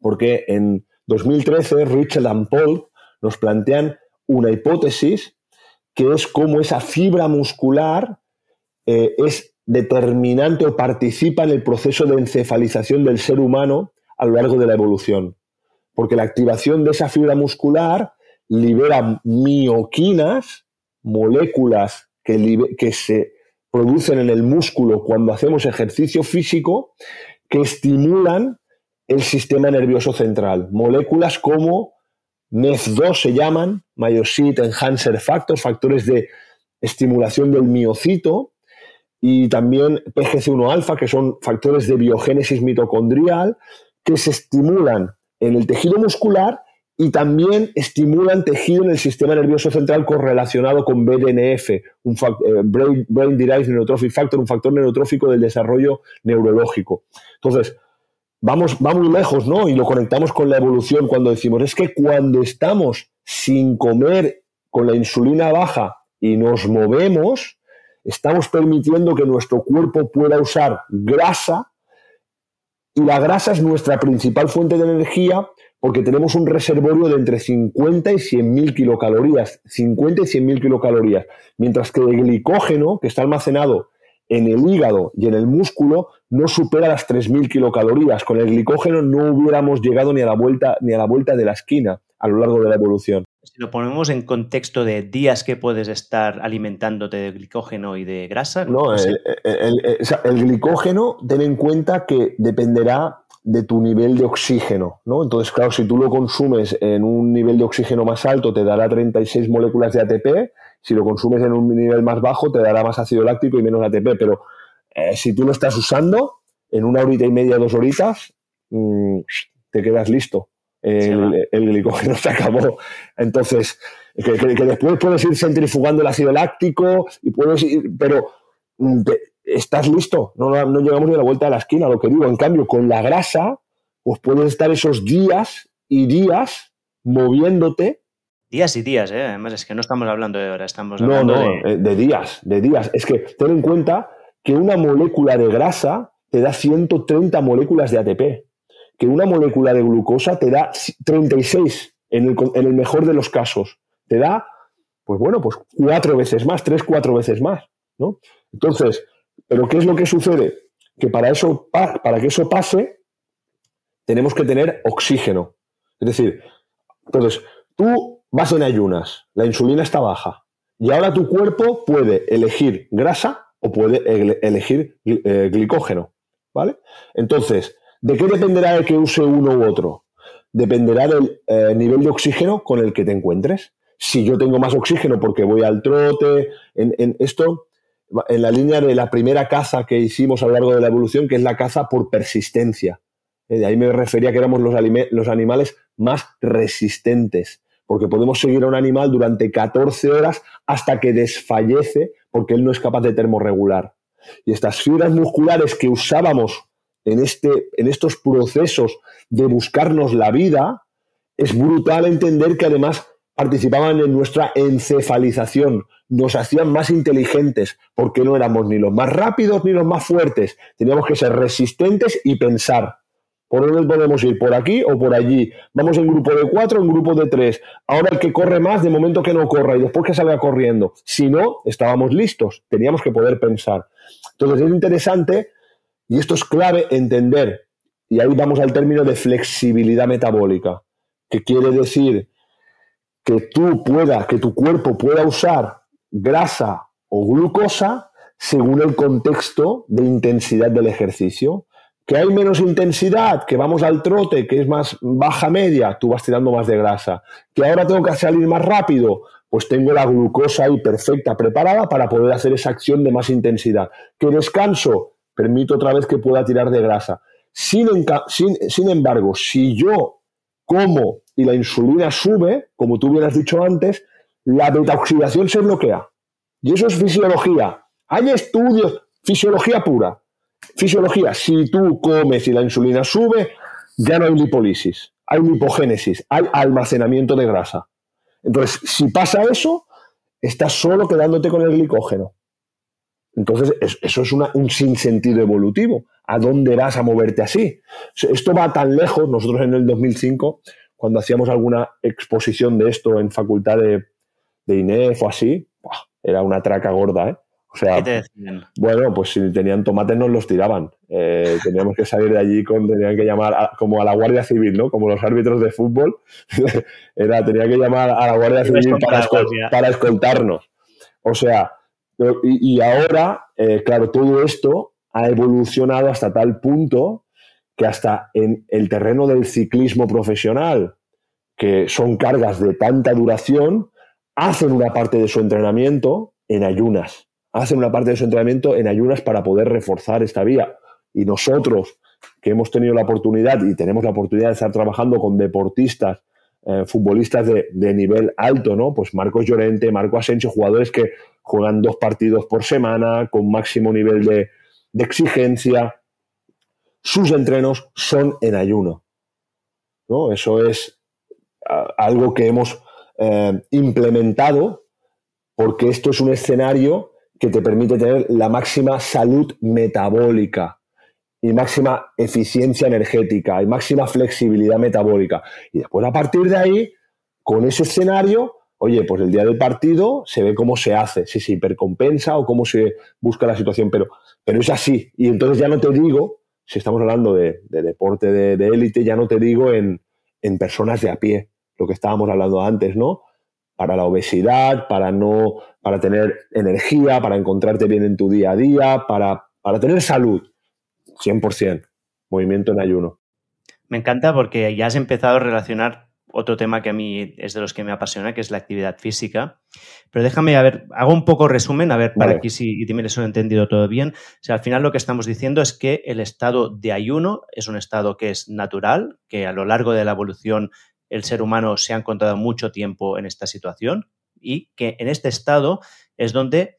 porque en 2013 Richard and Paul nos plantean una hipótesis que es cómo esa fibra muscular eh, es determinante o participa en el proceso de encefalización del ser humano a lo largo de la evolución. Porque la activación de esa fibra muscular libera mioquinas, moléculas que, que se producen en el músculo cuando hacemos ejercicio físico que estimulan el sistema nervioso central. Moléculas como MEF2 se llaman, Myocyte Enhancer Factors, factores de estimulación del miocito, y también PGC1 alfa, que son factores de biogénesis mitocondrial, que se estimulan en el tejido muscular y también estimulan tejido en el sistema nervioso central correlacionado con BDNF, un eh, Brain, Derived Neurotrophic Factor, un factor neurotrófico del desarrollo neurológico. Entonces, vamos, va muy lejos, ¿no? Y lo conectamos con la evolución cuando decimos, es que cuando estamos sin comer con la insulina baja y nos movemos, estamos permitiendo que nuestro cuerpo pueda usar grasa y la grasa es nuestra principal fuente de energía porque tenemos un reservorio de entre 50 y 100 mil kilocalorías, 50 y 100 mil kilocalorías, mientras que el glicógeno que está almacenado en el hígado y en el músculo no supera las 3.000 kilocalorías. Con el glicógeno no hubiéramos llegado ni a la vuelta ni a la vuelta de la esquina a lo largo de la evolución. Si lo ponemos en contexto de días que puedes estar alimentándote de glicógeno y de grasa. No, el, el, glicógeno, ten en cuenta que dependerá de tu nivel de oxígeno, ¿no? Entonces, claro, si tú lo consumes en un nivel de oxígeno más alto, te dará 36 moléculas de ATP, si lo consumes en un nivel más bajo, te dará más ácido láctico y menos ATP, pero eh, si tú lo estás usando, en una horita y media, dos horitas, mm, te quedas listo. El, glicógeno se acabó. Entonces, que, después puedes ir centrifugando el ácido láctico, y puedes ir, pero mm, estás listo, no, no, llegamos ni a la vuelta de la esquina, lo que digo. En cambio, con la grasa, pues puedes estar esos días y días moviéndote. Días y días, ¿eh? además es que no estamos hablando de horas, estamos hablando no, no, eh, de... días, de días. Es que ten en cuenta que una molécula de grasa te da 130 moléculas de ATP. que una molécula de glucosa te da 36 en el, en el mejor de los casos. Te da, pues bueno, pues cuatro veces más, tres, cuatro veces más, ¿no? Entonces, ¿pero qué es lo que sucede? Que para, eso, para que eso pase, tenemos que tener oxígeno. Es decir, entonces, tú vas en ayunas, la insulina está baja, y ahora tu cuerpo puede elegir grasa o puede elegir eh, glicógeno, ¿vale? Entonces, ¿de qué dependerá de que use uno u otro? Dependerá del eh, nivel de oxígeno con el que te encuentres. Si yo tengo más oxígeno porque voy al trote, en, esto, en la línea de la primera caza que hicimos a lo largo de la evolución, que es la caza por persistencia. Eh, de ahí me refería que éramos los, animales más resistentes porque podemos seguir a un animal durante 14 horas hasta que desfallece porque él no es capaz de termorregular. Y estas fibras musculares que usábamos en, este, en estos procesos de buscarnos la vida, es brutal entender que además participaban en nuestra encefalización, nos hacían más inteligentes, porque no éramos ni los más rápidos ni los más fuertes, teníamos que ser resistentes y pensar. ¿Por dónde podemos ir? ¿Por aquí o por allí? Vamos en grupo de cuatro, en grupo de tres. Ahora el que corre más, de momento que no corra y después que salga corriendo. Si no, estábamos listos. Teníamos que poder pensar. Entonces es interesante y esto es clave entender. Y ahí vamos al término de flexibilidad metabólica, que quiere decir que tú puedas, que tu cuerpo pueda usar grasa o glucosa según el contexto de intensidad del ejercicio que hay menos intensidad, que vamos al trote, que es más baja media, tú vas tirando más de grasa. Que ahora tengo que salir más rápido, pues tengo la glucosa ahí perfecta, preparada para poder hacer esa acción de más intensidad. Que descanso, permito otra vez que pueda tirar de grasa. Sin, sin, embargo, si yo como y la insulina sube, como tú hubieras dicho antes, la beta-oxidación se bloquea. Y eso es fisiología. Hay estudios, fisiología pura. Fisiología, si tú comes y la insulina sube, ya no hay lipólisis, hay lipogénesis, hay almacenamiento de grasa. Entonces, si pasa eso, estás solo quedándote con el glicógeno. Entonces, eso es un sinsentido evolutivo. ¿A dónde vas a moverte así? Esto va tan lejos. Nosotros en el 2005, cuando hacíamos alguna exposición de esto en facultad de, de INEF o así, era una traca gorda, ¿eh? O sea, bueno, pues si tenían tomates nos los tiraban. Eh, teníamos que salir de allí con, tenían que llamar como a la Guardia Civil, ¿no? Como los árbitros de fútbol. [laughs] Era, tenía que llamar a la Guardia Civil para, escoltarnos. O sea, y, ahora, eh, claro, todo esto ha evolucionado hasta tal punto que hasta en el terreno del ciclismo profesional, que son cargas de tanta duración, hacen una parte de su entrenamiento en ayunas hacen una parte de su entrenamiento en ayunas para poder reforzar esta vía. Y nosotros, que hemos tenido la oportunidad y tenemos la oportunidad de estar trabajando con deportistas, eh, futbolistas de, nivel alto, ¿no? Pues Marcos Llorente, Marco Asensio, jugadores que juegan dos partidos por semana, con máximo nivel de, exigencia. Sus entrenos son en ayuno. ¿no? Eso es algo que hemos eh, implementado porque esto es un escenario que te permite tener la máxima salud metabólica y máxima eficiencia energética y máxima flexibilidad metabólica. Y después a partir de ahí, con ese escenario, oye, pues el día del partido se ve cómo se hace, si se hipercompensa o cómo se busca la situación, pero, pero es así. Y entonces ya no te digo, si estamos hablando de, deporte de élite, ya no te digo en, en personas de a pie, lo que estábamos hablando antes, ¿no? Para la obesidad, para no para tener energía, para encontrarte bien en tu día a día, para, para tener salud. 100%. Movimiento en ayuno. Me encanta porque ya has empezado a relacionar otro tema que a mí es de los que me apasiona, que es la actividad física. Pero déjame, a ver, hago un poco resumen, a ver, para aquí si me lo he entendido todo bien. O sea, al final lo que estamos diciendo es que el estado de ayuno es un estado que es natural, que a lo largo de la evolución el ser humano se ha encontrado mucho tiempo en esta situación, y que en este estado es donde,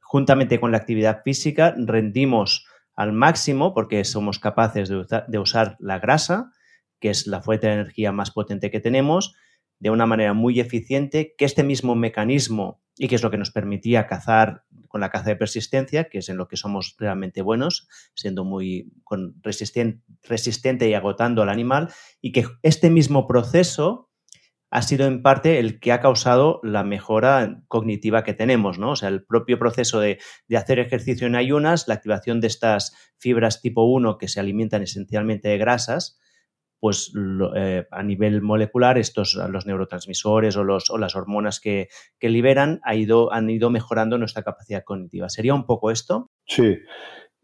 juntamente con la actividad física, rendimos al máximo porque somos capaces de, usar la grasa, que es la fuente de energía más potente que tenemos, de una manera muy eficiente, que este mismo mecanismo, y que es lo que nos permitía cazar con la caza de persistencia, que es en lo que somos realmente buenos, siendo muy resistente y agotando al animal y que este mismo proceso ha sido en parte el que ha causado la mejora cognitiva que tenemos, ¿no? O sea, el propio proceso de, hacer ejercicio en ayunas, la activación de estas fibras tipo 1 que se alimentan esencialmente de grasas, pues eh, a nivel molecular estos los neurotransmisores o, los, o las hormonas que, que liberan han ido mejorando nuestra capacidad cognitiva. ¿Sería un poco esto? Sí,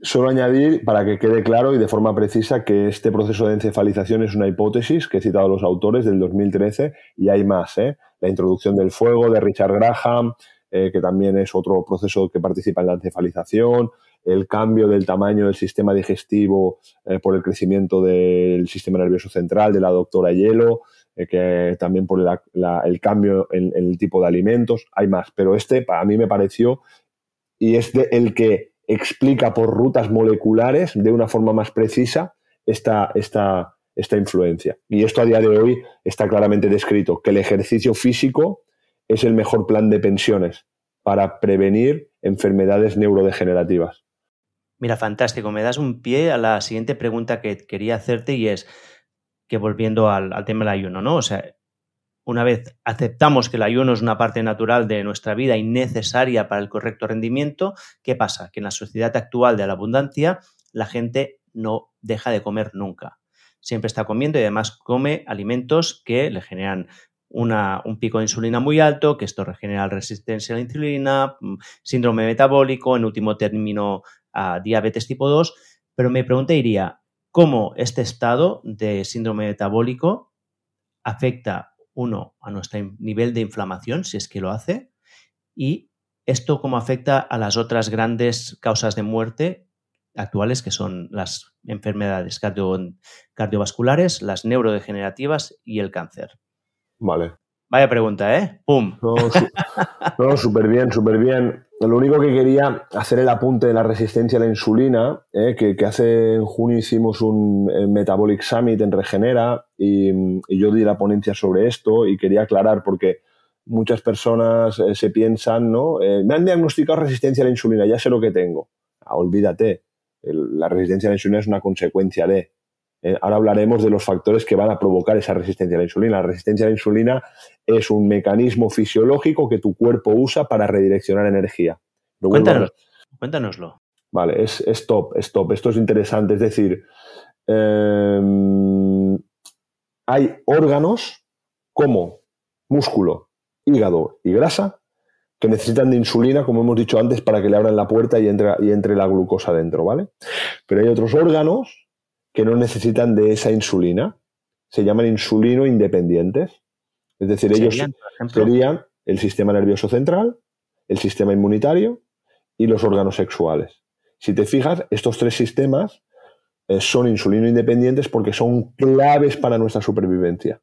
Solo añadir, para que quede claro y de forma precisa, que este proceso de encefalización es una hipótesis que he citado a los autores del 2013 y hay más. ¿eh? La introducción del fuego de Richard Graham, eh, que también es otro proceso que participa en la encefalización, el cambio del tamaño del sistema digestivo eh, por el crecimiento del sistema nervioso central de la doctora Hielo, que también por el cambio en, el tipo de alimentos. Hay más, pero este para mí me pareció y es de el que explica por rutas moleculares de una forma más precisa esta, esta, esta influencia. Y esto a día de hoy está claramente descrito, que el ejercicio físico es el mejor plan de pensiones para prevenir enfermedades neurodegenerativas. Mira, fantástico. Me das un pie a la siguiente pregunta que quería hacerte y es que volviendo al, al tema del ayuno, ¿no? O sea, una vez aceptamos que el ayuno es una parte natural de nuestra vida y necesaria para el correcto rendimiento, ¿qué pasa? Que en la sociedad actual de la abundancia la gente no deja de comer nunca. Siempre está comiendo y además come alimentos que le generan un pico de insulina muy alto, que esto regenera resistencia a la insulina, mm, síndrome metabólico, en último término diabetes tipo 2. Pero me preguntaría, ¿cómo este estado de síndrome metabólico afecta uno, a nuestro nivel de inflamación, si es que lo hace, y esto cómo afecta a las otras grandes causas de muerte actuales, que son las enfermedades cardiovasculares, las neurodegenerativas y el cáncer. Vale. Vaya pregunta, ¿eh? ¡Pum! No, súper bien, súper bien. Lo único que quería hacer el apunte de la resistencia a la insulina, ¿eh? que, hace en junio hicimos un Metabolic Summit en Regenera y, yo di la ponencia sobre esto y quería aclarar porque muchas personas eh, se piensan, ¿no? Eh, me han diagnosticado resistencia a la insulina, ya sé lo que tengo. Ah, olvídate, la resistencia a la insulina es una consecuencia de. Eh, ahora hablaremos de los factores que van a provocar esa resistencia a la insulina. La resistencia a la insulina es un mecanismo fisiológico que tu cuerpo usa para redireccionar energía. Cuéntanos, cuéntanoslo. Vale, es, es, top, es top. Esto es interesante. Es decir, em, hay órganos como músculo, hígado y grasa que necesitan de insulina, como hemos dicho antes, para que le abran la puerta y entre, y entre la glucosa dentro, ¿vale? Pero hay otros órganos que no necesitan de esa insulina. Se llaman insulino independientes. Es decir, ellos serían el sistema nervioso central, el sistema inmunitario y los órganos sexuales. Si te fijas, estos tres sistemas eh, son insulino independientes porque son claves para nuestra supervivencia.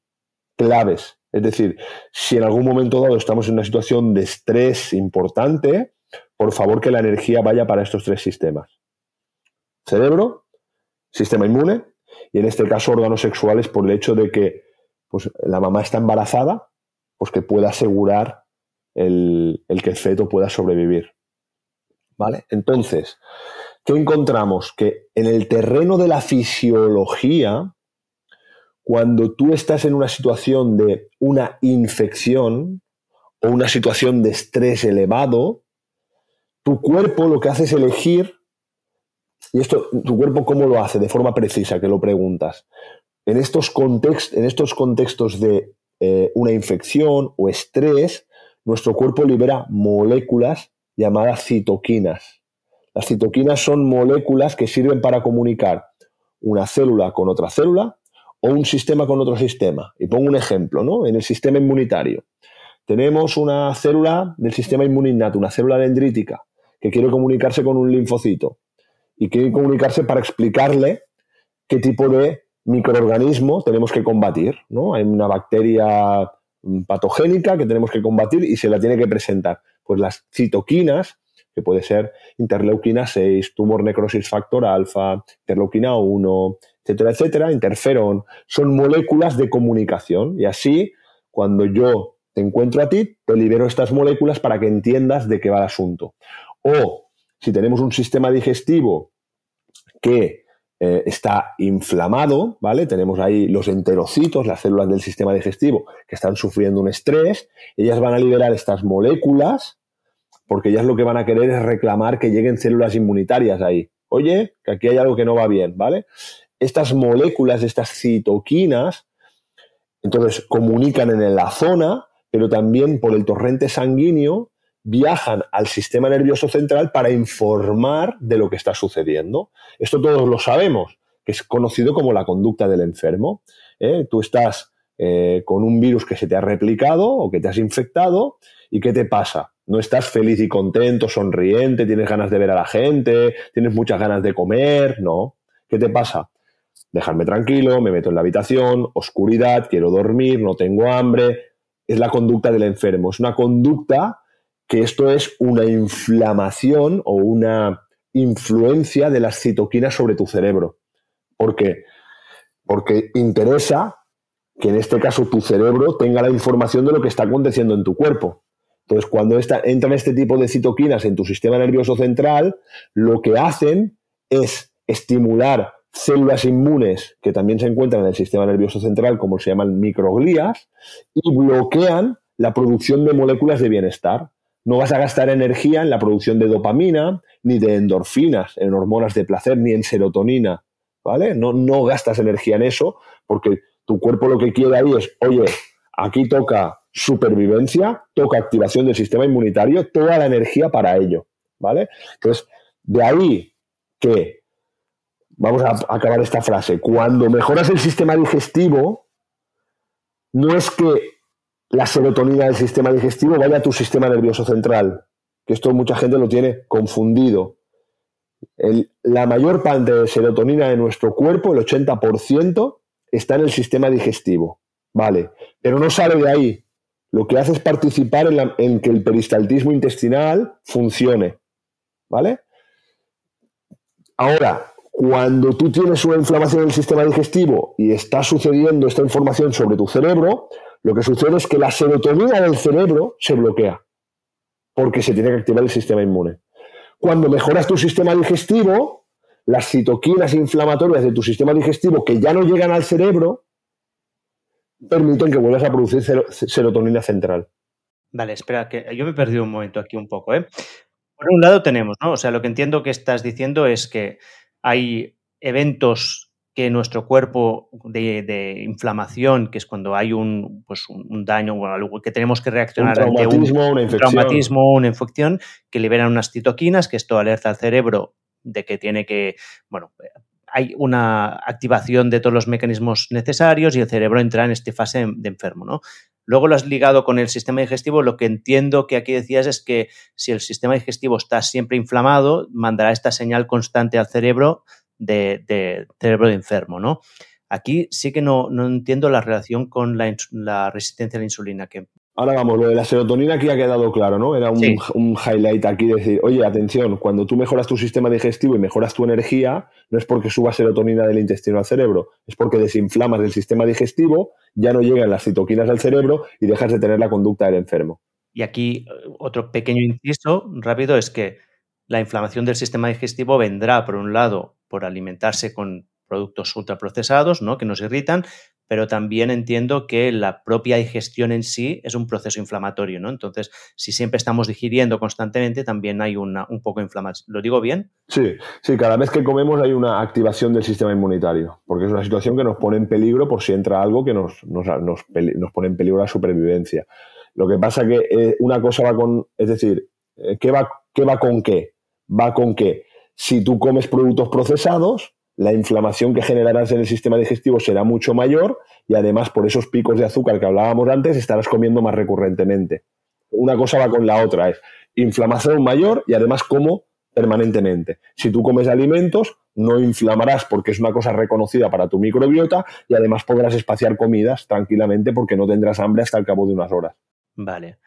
Claves. Es decir, si en algún momento dado estamos en una situación de estrés importante, por favor que la energía vaya para estos tres sistemas. Cerebro, sistema inmune y en este caso órganos sexuales por el hecho de que pues, la mamá está embarazada, pues que pueda asegurar el, que el feto pueda sobrevivir. ¿Vale? Entonces, ¿qué encontramos? Que en el terreno de la fisiología, cuando tú estás en una situación de una infección o una situación de estrés elevado, tu cuerpo lo que hace es elegir y esto, ¿tu cuerpo cómo lo hace? De forma precisa, que lo preguntas. En estos, en estos contextos de eh, una infección o estrés, nuestro cuerpo libera moléculas llamadas citoquinas. Las citoquinas son moléculas que sirven para comunicar una célula con otra célula o un sistema con otro sistema. Y pongo un ejemplo, ¿no? En el sistema inmunitario. Tenemos una célula del sistema inmuninato, una célula dendrítica, que quiere comunicarse con un linfocito y quiere comunicarse para explicarle qué tipo de microorganismo tenemos que combatir. ¿no? Hay una bacteria mm, patogénica que tenemos que combatir y se la tiene que presentar. Pues las citoquinas, que puede ser interleuquina 6, tumor necrosis factor alfa, interleuquina 1, etcétera, etcétera, interferón, son moléculas de comunicación. Y así, cuando yo te encuentro a ti, te libero estas moléculas para que entiendas de qué va el asunto. O si tenemos un sistema digestivo que eh, está inflamado, ¿vale? Tenemos ahí los enterocitos, las células del sistema digestivo, que están sufriendo un estrés. Ellas van a liberar estas moléculas porque ellas lo que van a querer es reclamar que lleguen células inmunitarias ahí. Oye, que aquí hay algo que no va bien, ¿vale? Estas moléculas, estas citoquinas, entonces comunican en la zona, pero también por el torrente sanguíneo viajan al sistema nervioso central para informar de lo que está sucediendo. Esto todos lo sabemos, que es conocido como la conducta del enfermo. ¿eh? Tú estás eh, con un virus que se te ha replicado o que te has infectado y ¿qué te pasa? No estás feliz y contento, sonriente, tienes ganas de ver a la gente, tienes muchas ganas de comer, no. ¿Qué te pasa? Dejarme tranquilo, me meto en la habitación, oscuridad, quiero dormir, no tengo hambre. Es la conducta del enfermo. Es una conducta que esto es una inflamación o una influencia de las citoquinas sobre tu cerebro. ¿Por qué? Porque interesa que en este caso tu cerebro tenga la información de lo que está aconteciendo en tu cuerpo. Entonces, cuando entran este tipo de citoquinas en tu sistema nervioso central, lo que hacen es estimular células inmunes que también se encuentran en el sistema nervioso central, como se llaman microglías, y bloquean la producción de moléculas de bienestar no vas a gastar energía en la producción de dopamina, ni de endorfinas, en hormonas de placer, ni en serotonina, ¿vale? No, no gastas energía en eso porque tu cuerpo lo que quiere ahí es, oye, aquí toca supervivencia, toca activación del sistema inmunitario, toda la energía para ello, ¿vale? Entonces, de ahí que, vamos a acabar esta frase, cuando mejoras el sistema digestivo, no es que la serotonina del sistema digestivo vaya a tu sistema nervioso central, que esto mucha gente lo tiene confundido. la mayor parte de serotonina de nuestro cuerpo, el 80%, está en el sistema digestivo, ¿vale? Pero no sale de ahí. Lo que hace es participar en, en que el peristaltismo intestinal funcione, ¿vale? Ahora, cuando tú tienes una inflamación del sistema digestivo y está sucediendo esta información sobre tu cerebro, lo que sucede es que la serotonina del cerebro se bloquea porque se tiene que activar el sistema inmune. Cuando mejoras tu sistema digestivo, las citoquinas inflamatorias de tu sistema digestivo que ya no llegan al cerebro permiten que vuelvas a producir serotonina central. Vale, espera, que yo me he perdido un momento aquí un poco. ¿eh? Por un lado tenemos, ¿no? O sea, lo que entiendo que estás diciendo es que hay eventos que nuestro cuerpo de, inflamación, que es cuando hay un, pues un, daño o algo que tenemos que reaccionar un traumatismo, una infección. traumatismo, una infección, que liberan unas citoquinas, que esto alerta al cerebro de que tiene que, bueno, hay una activación de todos los mecanismos necesarios y el cerebro entra en esta fase de enfermo, ¿no? Luego lo has ligado con el sistema digestivo. Lo que entiendo que aquí decías es que si el sistema digestivo está siempre inflamado, mandará esta señal constante al cerebro de, cerebro de enfermo, ¿no? Aquí sí que no, entiendo la relación con la, resistencia a la insulina. Que... Ahora vamos, lo de la serotonina aquí ha quedado claro, ¿no? Era un, highlight aquí decir, oye, atención, cuando tú mejoras tu sistema digestivo y mejoras tu energía, no es porque suba serotonina del intestino al cerebro, es porque desinflamas el sistema digestivo, ya no llegan las citoquinas al cerebro y dejas de tener la conducta del enfermo. Y aquí otro pequeño inciso rápido es que la inflamación del sistema digestivo vendrá, por un lado, por alimentarse con productos ultraprocesados, ¿no? que nos irritan, pero también entiendo que la propia digestión en sí es un proceso inflamatorio, ¿no? Entonces, si siempre estamos digiriendo constantemente, también hay un poco de inflamación. ¿Lo digo bien? Sí, sí, cada vez que comemos hay una activación del sistema inmunitario, porque es una situación que nos pone en peligro por si entra algo que nos, nos, pone en peligro la supervivencia. Lo que pasa que eh, una cosa va con, es decir, eh, ¿qué va, ¿qué va con qué? Va con qué si tú comes productos procesados, la inflamación que generarás en el sistema digestivo será mucho mayor y además por esos picos de azúcar que hablábamos antes estarás comiendo más recurrentemente. Una cosa va con la otra, es inflamación mayor y además como permanentemente. Si tú comes alimentos, no inflamarás porque es una cosa reconocida para tu microbiota y además podrás espaciar comidas tranquilamente porque no tendrás hambre hasta el cabo de unas horas. Vale.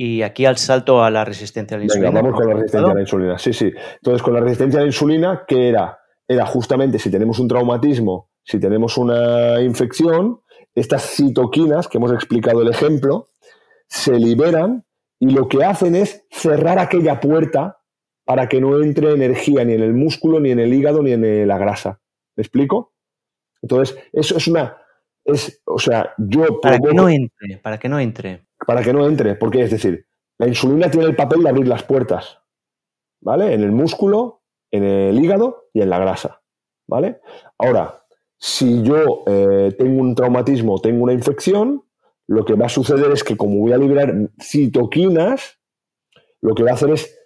Y aquí al salto a la resistencia a la insulina. Venga, vamos con la resistencia a la insulina. Sí, sí. Entonces, con la resistencia a la insulina, ¿qué era? Era justamente si tenemos un traumatismo, si tenemos una infección, estas citoquinas, que hemos explicado el ejemplo, se liberan y lo que hacen es cerrar aquella puerta para que no entre energía ni en el músculo, ni en el hígado, ni en la grasa. ¿Me explico? Entonces, eso es una. Es, o sea, yo. Para que no entre, para que no entre. Para que no entre, porque es decir, la insulina tiene el papel de abrir las puertas, ¿vale? En el músculo, en el hígado y en la grasa, ¿vale? Ahora, si yo eh, tengo un traumatismo, tengo una infección, lo que va a suceder es que como voy a liberar citoquinas, lo que va a hacer es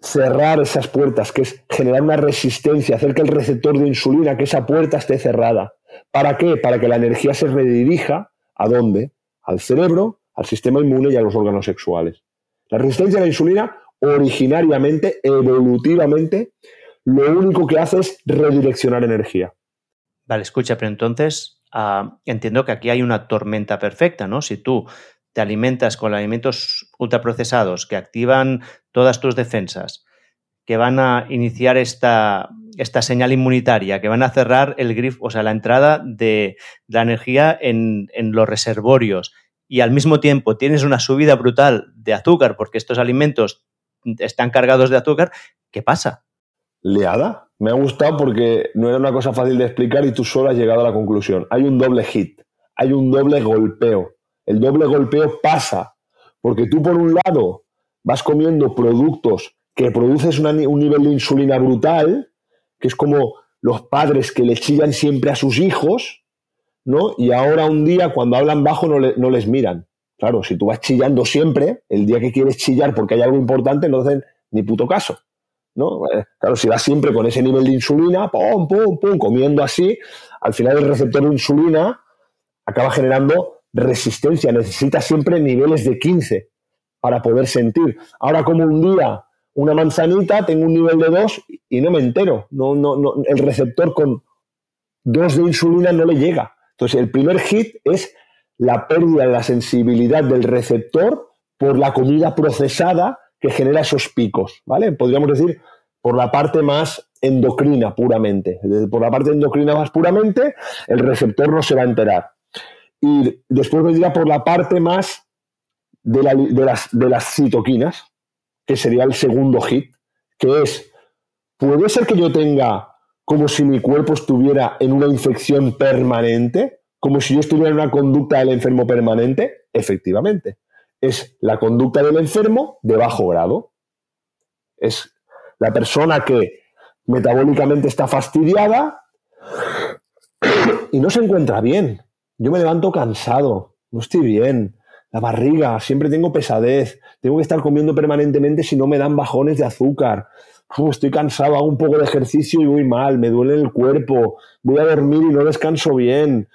cerrar esas puertas, que es generar una resistencia, hacer que el receptor de insulina, que esa puerta esté cerrada. ¿Para qué? Para que la energía se redirija a dónde? Al cerebro, al sistema inmune y a los órganos sexuales. La resistencia a la insulina, originariamente, evolutivamente, lo único que hace es redireccionar energía. Vale, escucha, pero entonces ah, entiendo que aquí hay una tormenta perfecta, ¿no? Si tú te alimentas con alimentos ultraprocesados que activan todas tus defensas, que van a iniciar esta, esta señal inmunitaria, que van a cerrar el grifo, o sea, la entrada de la energía en, en los reservorios, y al mismo tiempo tienes una subida brutal de azúcar porque estos alimentos están cargados de azúcar, ¿qué pasa? Liada. Me ha gustado porque no era una cosa fácil de explicar y tú solo has llegado a la conclusión. Hay un doble hit, hay un doble golpeo. El doble golpeo pasa porque tú por un lado vas comiendo productos que produces un nivel de insulina brutal, que es como los padres que le chillan siempre a sus hijos, ¿no? Y ahora un día cuando hablan bajo no, no les miran. Claro, si tú vas chillando siempre, el día que quieres chillar porque hay algo importante no hacen ni puto caso. ¿no? Eh, claro, si vas siempre con ese nivel de insulina, pum, pum, pum, comiendo así, al final el receptor de insulina acaba generando resistencia, necesita siempre niveles de 15 para poder sentir. Ahora como un día una manzanita, tengo un nivel de 2 y no me entero. No, no, no, el receptor con 2 de insulina no le llega. Entonces, el primer hit es la pérdida de la sensibilidad del receptor por la comida procesada que genera esos picos, ¿vale? Podríamos decir por la parte más endocrina puramente. Por la parte endocrina más puramente, el receptor no se va a enterar. Y después vendría por la parte más de, las, de las citoquinas, que sería el segundo hit, que es, ¿puede ser que yo tenga como si mi cuerpo estuviera en una infección permanente? ¿Como si yo estuviera en una conducta del enfermo permanente? Efectivamente. Es la conducta del enfermo de bajo grado. Es la persona que metabólicamente está fastidiada y no se encuentra bien. Yo me levanto cansado, no estoy bien, la barriga, siempre tengo pesadez, tengo que estar comiendo permanentemente si no me dan bajones de azúcar. Estoy cansado, hago un poco de ejercicio y voy mal, me duele el cuerpo, voy a dormir y no descanso bien.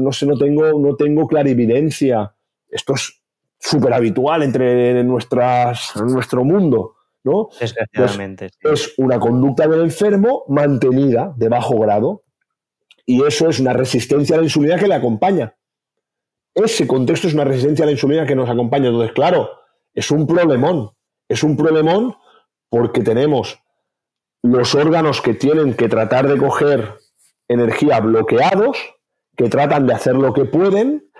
no sé, no tengo, no tengo clarividencia. Esto es súper habitual entre nuestras, en nuestro mundo. ¿no? Desgraciadamente. Es una conducta del enfermo mantenida de bajo grado y eso es una resistencia a la insulina que le acompaña. Ese contexto es una resistencia a la insulina que nos acompaña. Entonces, claro, es un problemón. Es un problemón porque tenemos los órganos que tienen que tratar de coger energía bloqueados, que tratan de hacer lo que pueden,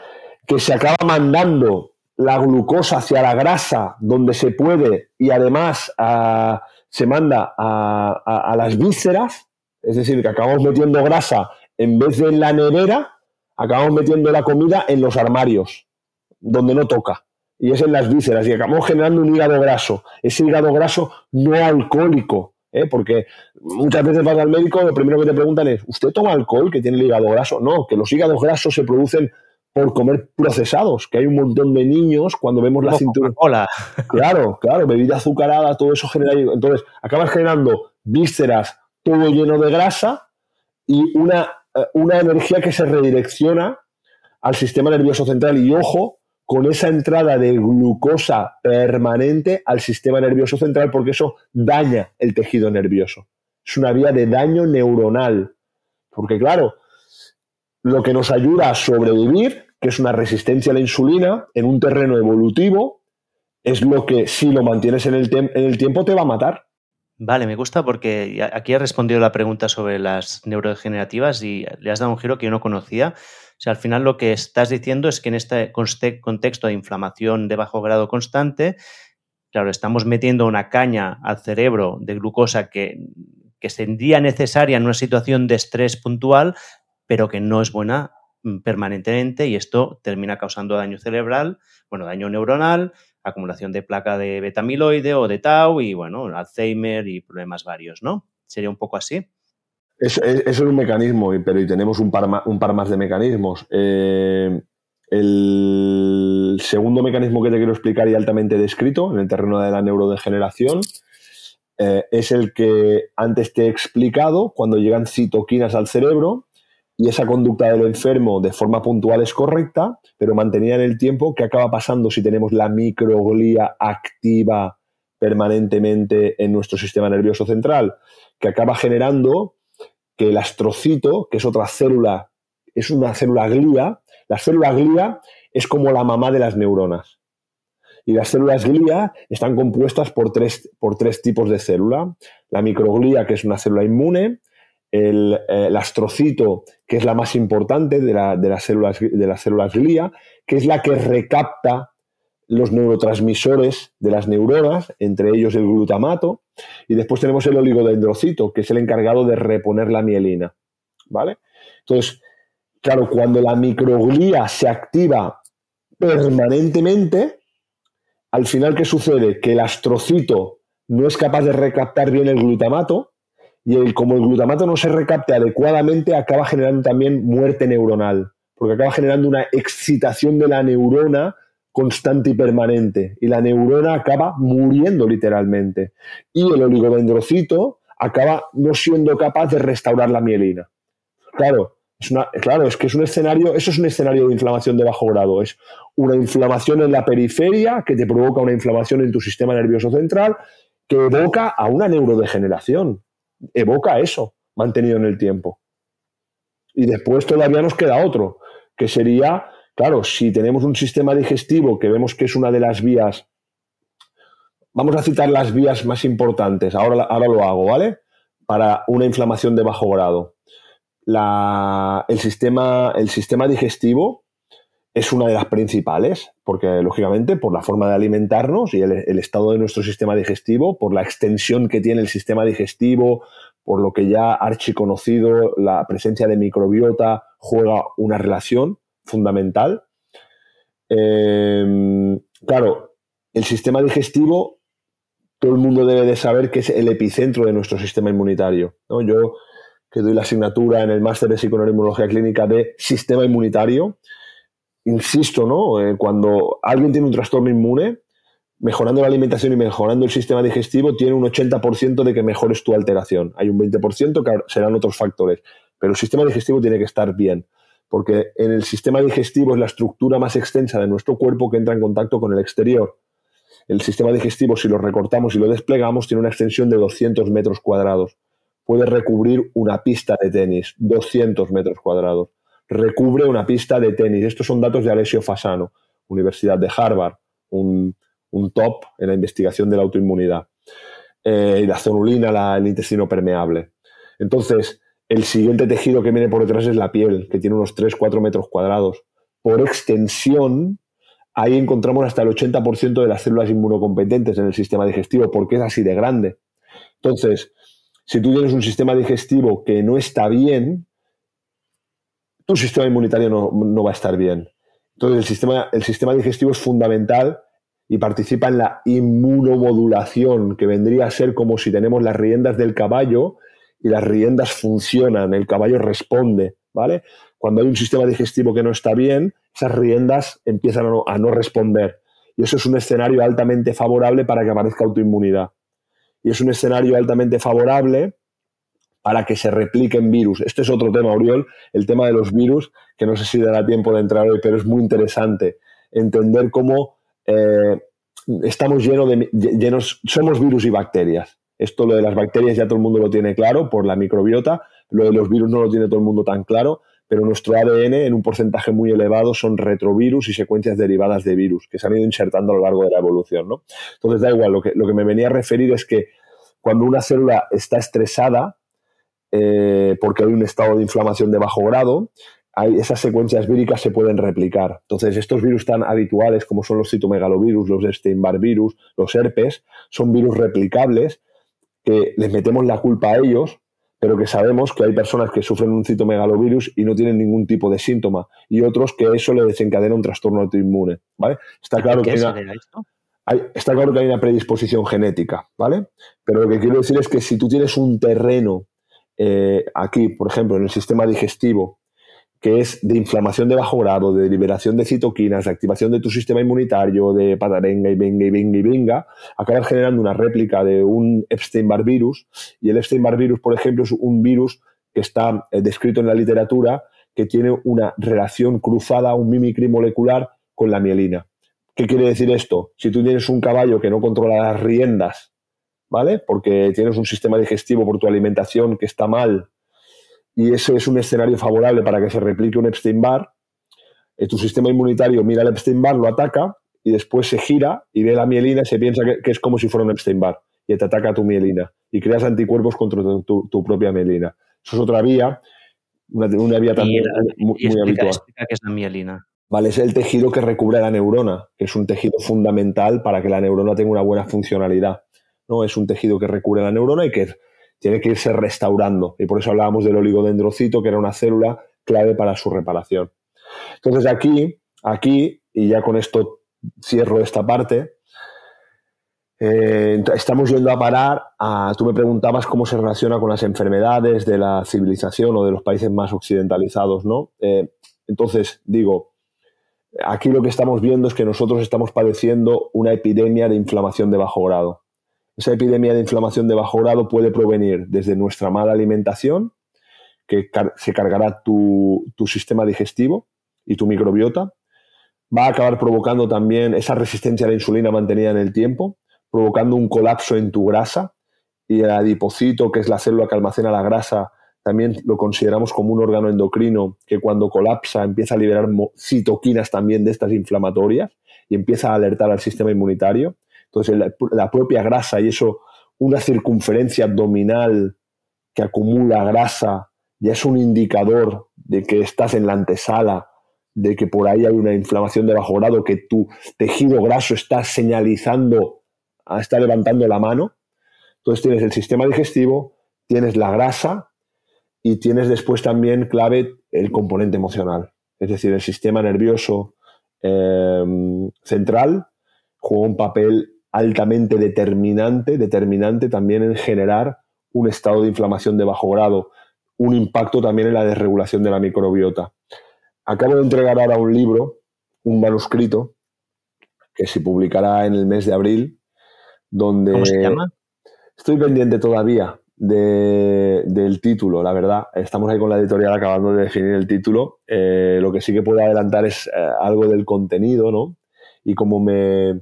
que se acaba mandando la glucosa hacia la grasa donde se puede y además ah, se manda a, las vísceras, es decir, que acabamos metiendo grasa en vez de en la nevera, acabamos metiendo la comida en los armarios, donde no toca. Y es en las vísceras. Y acabamos generando un hígado graso. Ese hígado graso no alcohólico. ¿eh? Porque muchas veces vas al médico, lo primero que te preguntan es, ¿usted toma alcohol que tiene el hígado graso? No, que los hígados grasos se producen por comer procesados, que hay un montón de niños cuando vemos la cintura. Hola. [laughs] Claro, claro, bebida azucarada, todo eso genera. Entonces, acabas generando vísceras, todo lleno de grasa y una eh, una energía que se redirecciona al sistema nervioso central. Y ojo con esa entrada de glucosa permanente al sistema nervioso central, porque eso daña el tejido nervioso. Es una vía de daño neuronal. Porque claro, lo que nos ayuda a sobrevivir, que es una resistencia a la insulina en un terreno evolutivo, es lo que si lo mantienes en el, tiempo te va a matar. Vale, me gusta porque aquí has respondido la pregunta sobre las neurodegenerativas y le has dado un giro que yo no conocía. Sea, al final lo que estás diciendo es que en este contexto de inflamación de bajo grado constante, claro, estamos metiendo una caña al cerebro de glucosa que, que sería necesaria en una situación de estrés puntual, pero que no es buena mm, permanentemente y esto termina causando daño cerebral, bueno, daño neuronal, acumulación de placa de betamiloide o de tau y, bueno, Alzheimer y problemas varios, ¿no? Sería un poco así. Eso, es un mecanismo, pero y tenemos un par, más de mecanismos. Eh, el segundo mecanismo que te quiero explicar y altamente descrito en el terreno de la neurodegeneración eh, es el que antes te he explicado cuando llegan citoquinas al cerebro y esa conducta del enfermo de forma puntual es correcta, pero mantenida en el tiempo, ¿qué acaba pasando si tenemos la microglía activa permanentemente en nuestro sistema nervioso central? Que acaba generando que el astrocito, que es otra célula, es una célula glía, la célula glía es como la mamá de las neuronas. Y las células glía están compuestas por tres, por tres tipos de célula. La microglía, que es una célula inmune, el, eh, astrocito, que es la más importante de, las células, de las células glía, que es la que recapta los neurotransmisores de las neuronas, entre ellos el glutamato, y después tenemos el oligodendrocito, que es el encargado de reponer la mielina. ¿Vale? Entonces, claro, cuando la microglía se activa permanentemente, al final, ¿qué sucede? Que el astrocito no es capaz de recaptar bien el glutamato, y el, como el glutamato no se recapte adecuadamente, acaba generando también muerte neuronal, porque acaba generando una excitación de la neurona constante y permanente. Y la neurona acaba muriendo literalmente. Y el oligodendrocito acaba no siendo capaz de restaurar la mielina. Claro, es claro, es que es un escenario, eso es un escenario de inflamación de bajo grado. Es una inflamación en la periferia que te provoca una inflamación en tu sistema nervioso central que evoca a una neurodegeneración. Evoca eso, mantenido en el tiempo. Y después todavía nos queda otro, que sería Claro, si tenemos un sistema digestivo que vemos que es una de las vías, vamos a citar las vías más importantes, ahora, ahora lo hago, ¿vale? Para una inflamación de bajo grado. el, sistema, el sistema digestivo es una de las principales, porque lógicamente por la forma de alimentarnos y el, el, estado de nuestro sistema digestivo, por la extensión que tiene el sistema digestivo, por lo que ya archiconocido, la presencia de microbiota juega una relación fundamental. Em, claro, el sistema digestivo, todo el mundo debe de saber que es el epicentro de nuestro sistema inmunitario. Yo que doy la asignatura en el máster de psiconeuroinmunología clínica de sistema inmunitario, insisto, ¿no? Eh, cuando alguien tiene un trastorno inmune, mejorando la alimentación y mejorando el sistema digestivo, tiene un 80% de que mejores tu alteración. Hay un 20% que serán otros factores, pero el sistema digestivo tiene que estar bien porque en el sistema digestivo es la estructura más extensa de nuestro cuerpo que entra en contacto con el exterior. El sistema digestivo, si lo recortamos y lo desplegamos, tiene una extensión de 200 metros cuadrados. Puede recubrir una pista de tenis, 200 metros cuadrados. Recubre una pista de tenis. Estos son datos de Alessio Fasano, Universidad de Harvard, un, top en la investigación de la autoinmunidad. Eh, y la zonulina, el intestino permeable. Entonces, el siguiente tejido que viene por detrás es la piel, que tiene unos 3-4 metros cuadrados. Por extensión, ahí encontramos hasta el 80% de las células inmunocompetentes en el sistema digestivo, porque es así de grande. Entonces, si tú tienes un sistema digestivo que no está bien, tu sistema inmunitario no, va a estar bien. Entonces, el sistema, el sistema digestivo es fundamental y participa en la inmunomodulación, que vendría a ser como si tenemos las riendas del caballo y las riendas funcionan, el caballo responde, ¿vale? Cuando hay un sistema digestivo que no está bien, esas riendas empiezan a no, responder. Y eso es un escenario altamente favorable para que aparezca autoinmunidad. Y es un escenario altamente favorable para que se repliquen virus. Este es otro tema, Oriol, el tema de los virus, que no sé si dará tiempo de entrar hoy, pero es muy interesante entender cómo eh, estamos llenos de, llenos, somos virus y bacterias. Esto, lo de las bacterias, ya todo el mundo lo tiene claro por la microbiota. Lo de los virus no lo tiene todo el mundo tan claro, pero nuestro ADN en un porcentaje muy elevado son retrovirus y secuencias derivadas de virus que se han ido insertando a lo largo de la evolución. ¿no? Entonces, da igual, lo que, lo que me venía a referir es que cuando una célula está estresada, eh, porque hay un estado de inflamación de bajo grado, hay, esas secuencias víricas se pueden replicar. Entonces, estos virus tan habituales como son los citomegalovirus, los Epstein-Barr virus, los herpes, son virus replicables que les metemos la culpa a ellos, pero que sabemos que hay personas que sufren un citomegalovirus y no tienen ningún tipo de síntoma, y otros que eso le desencadena un trastorno autoinmune, ¿vale? Está claro que hay está claro que hay una predisposición genética, ¿vale? Pero lo que quiero decir es que si tú tienes un terreno eh, aquí, por ejemplo, en el sistema digestivo, que es de inflamación de bajo grado, de liberación de citoquinas, de activación de tu sistema inmunitario, de patarenga y venga y venga y venga, acabas generando una réplica de un Epstein-Barr virus. Y el Epstein-Barr virus, por ejemplo, es un virus que está eh, descrito en la literatura que tiene una relación cruzada, un mimicry molecular con la mielina. ¿Qué quiere decir esto? Si tú tienes un caballo que no controla las riendas, ¿vale? Porque tienes un sistema digestivo por tu alimentación que está mal y ese es un escenario favorable para que se replique un Epstein-Barr, eh, tu sistema inmunitario mira el Epstein-Barr, lo ataca y después se gira y ve la mielina y se piensa que, es como si fuera un Epstein-Barr y te ataca tu mielina y creas anticuerpos contra tu, propia mielina. Eso es otra vía, una, vía también muy, habitual. ¿Qué es la mielina? Vale, es el tejido que recubre la neurona, que es un tejido fundamental para que la neurona tenga una buena funcionalidad. ¿no? Es un tejido que recubre la neurona y que tiene que irse restaurando. Y por eso hablábamos del oligodendrocito, que era una célula clave para su reparación. Entonces aquí, aquí, y ya con esto cierro esta parte, eh, estamos yendo a parar a, tú me preguntabas cómo se relaciona con las enfermedades de la civilización o de los países más occidentalizados, ¿no? Eh, entonces, digo, aquí lo que estamos viendo es que nosotros estamos padeciendo una epidemia de inflamación de bajo grado. Esa epidemia de inflamación de bajo grado puede provenir desde nuestra mala alimentación, que se cargará tu, sistema digestivo y tu microbiota. Va a acabar provocando también esa resistencia a la insulina mantenida en el tiempo, provocando un colapso en tu grasa. Y el adipocito, que es la célula que almacena la grasa, también lo consideramos como un órgano endocrino que cuando colapsa empieza a liberar citoquinas también de estas inflamatorias y empieza a alertar al sistema inmunitario. Entonces, la, propia grasa y eso, una circunferencia abdominal que acumula grasa, ya es un indicador de que estás en la antesala, de que por ahí hay una inflamación de bajo grado, que tu tejido graso está señalizando, está levantando la mano. Entonces tienes el sistema digestivo, tienes la grasa y tienes después también clave el componente emocional, es decir, el sistema nervioso eh, central juega un papel altamente determinante, determinante también en generar un estado de inflamación de bajo grado, un impacto también en la desregulación de la microbiota. Acabo de entregar ahora un libro, un manuscrito, que se publicará en el mes de abril, donde... ¿Cómo se llama? Estoy pendiente todavía del título, la verdad. Estamos ahí con la editorial acabando de definir el título. Eh, lo que sí que puedo adelantar es eh, algo del contenido, ¿no? Y como me,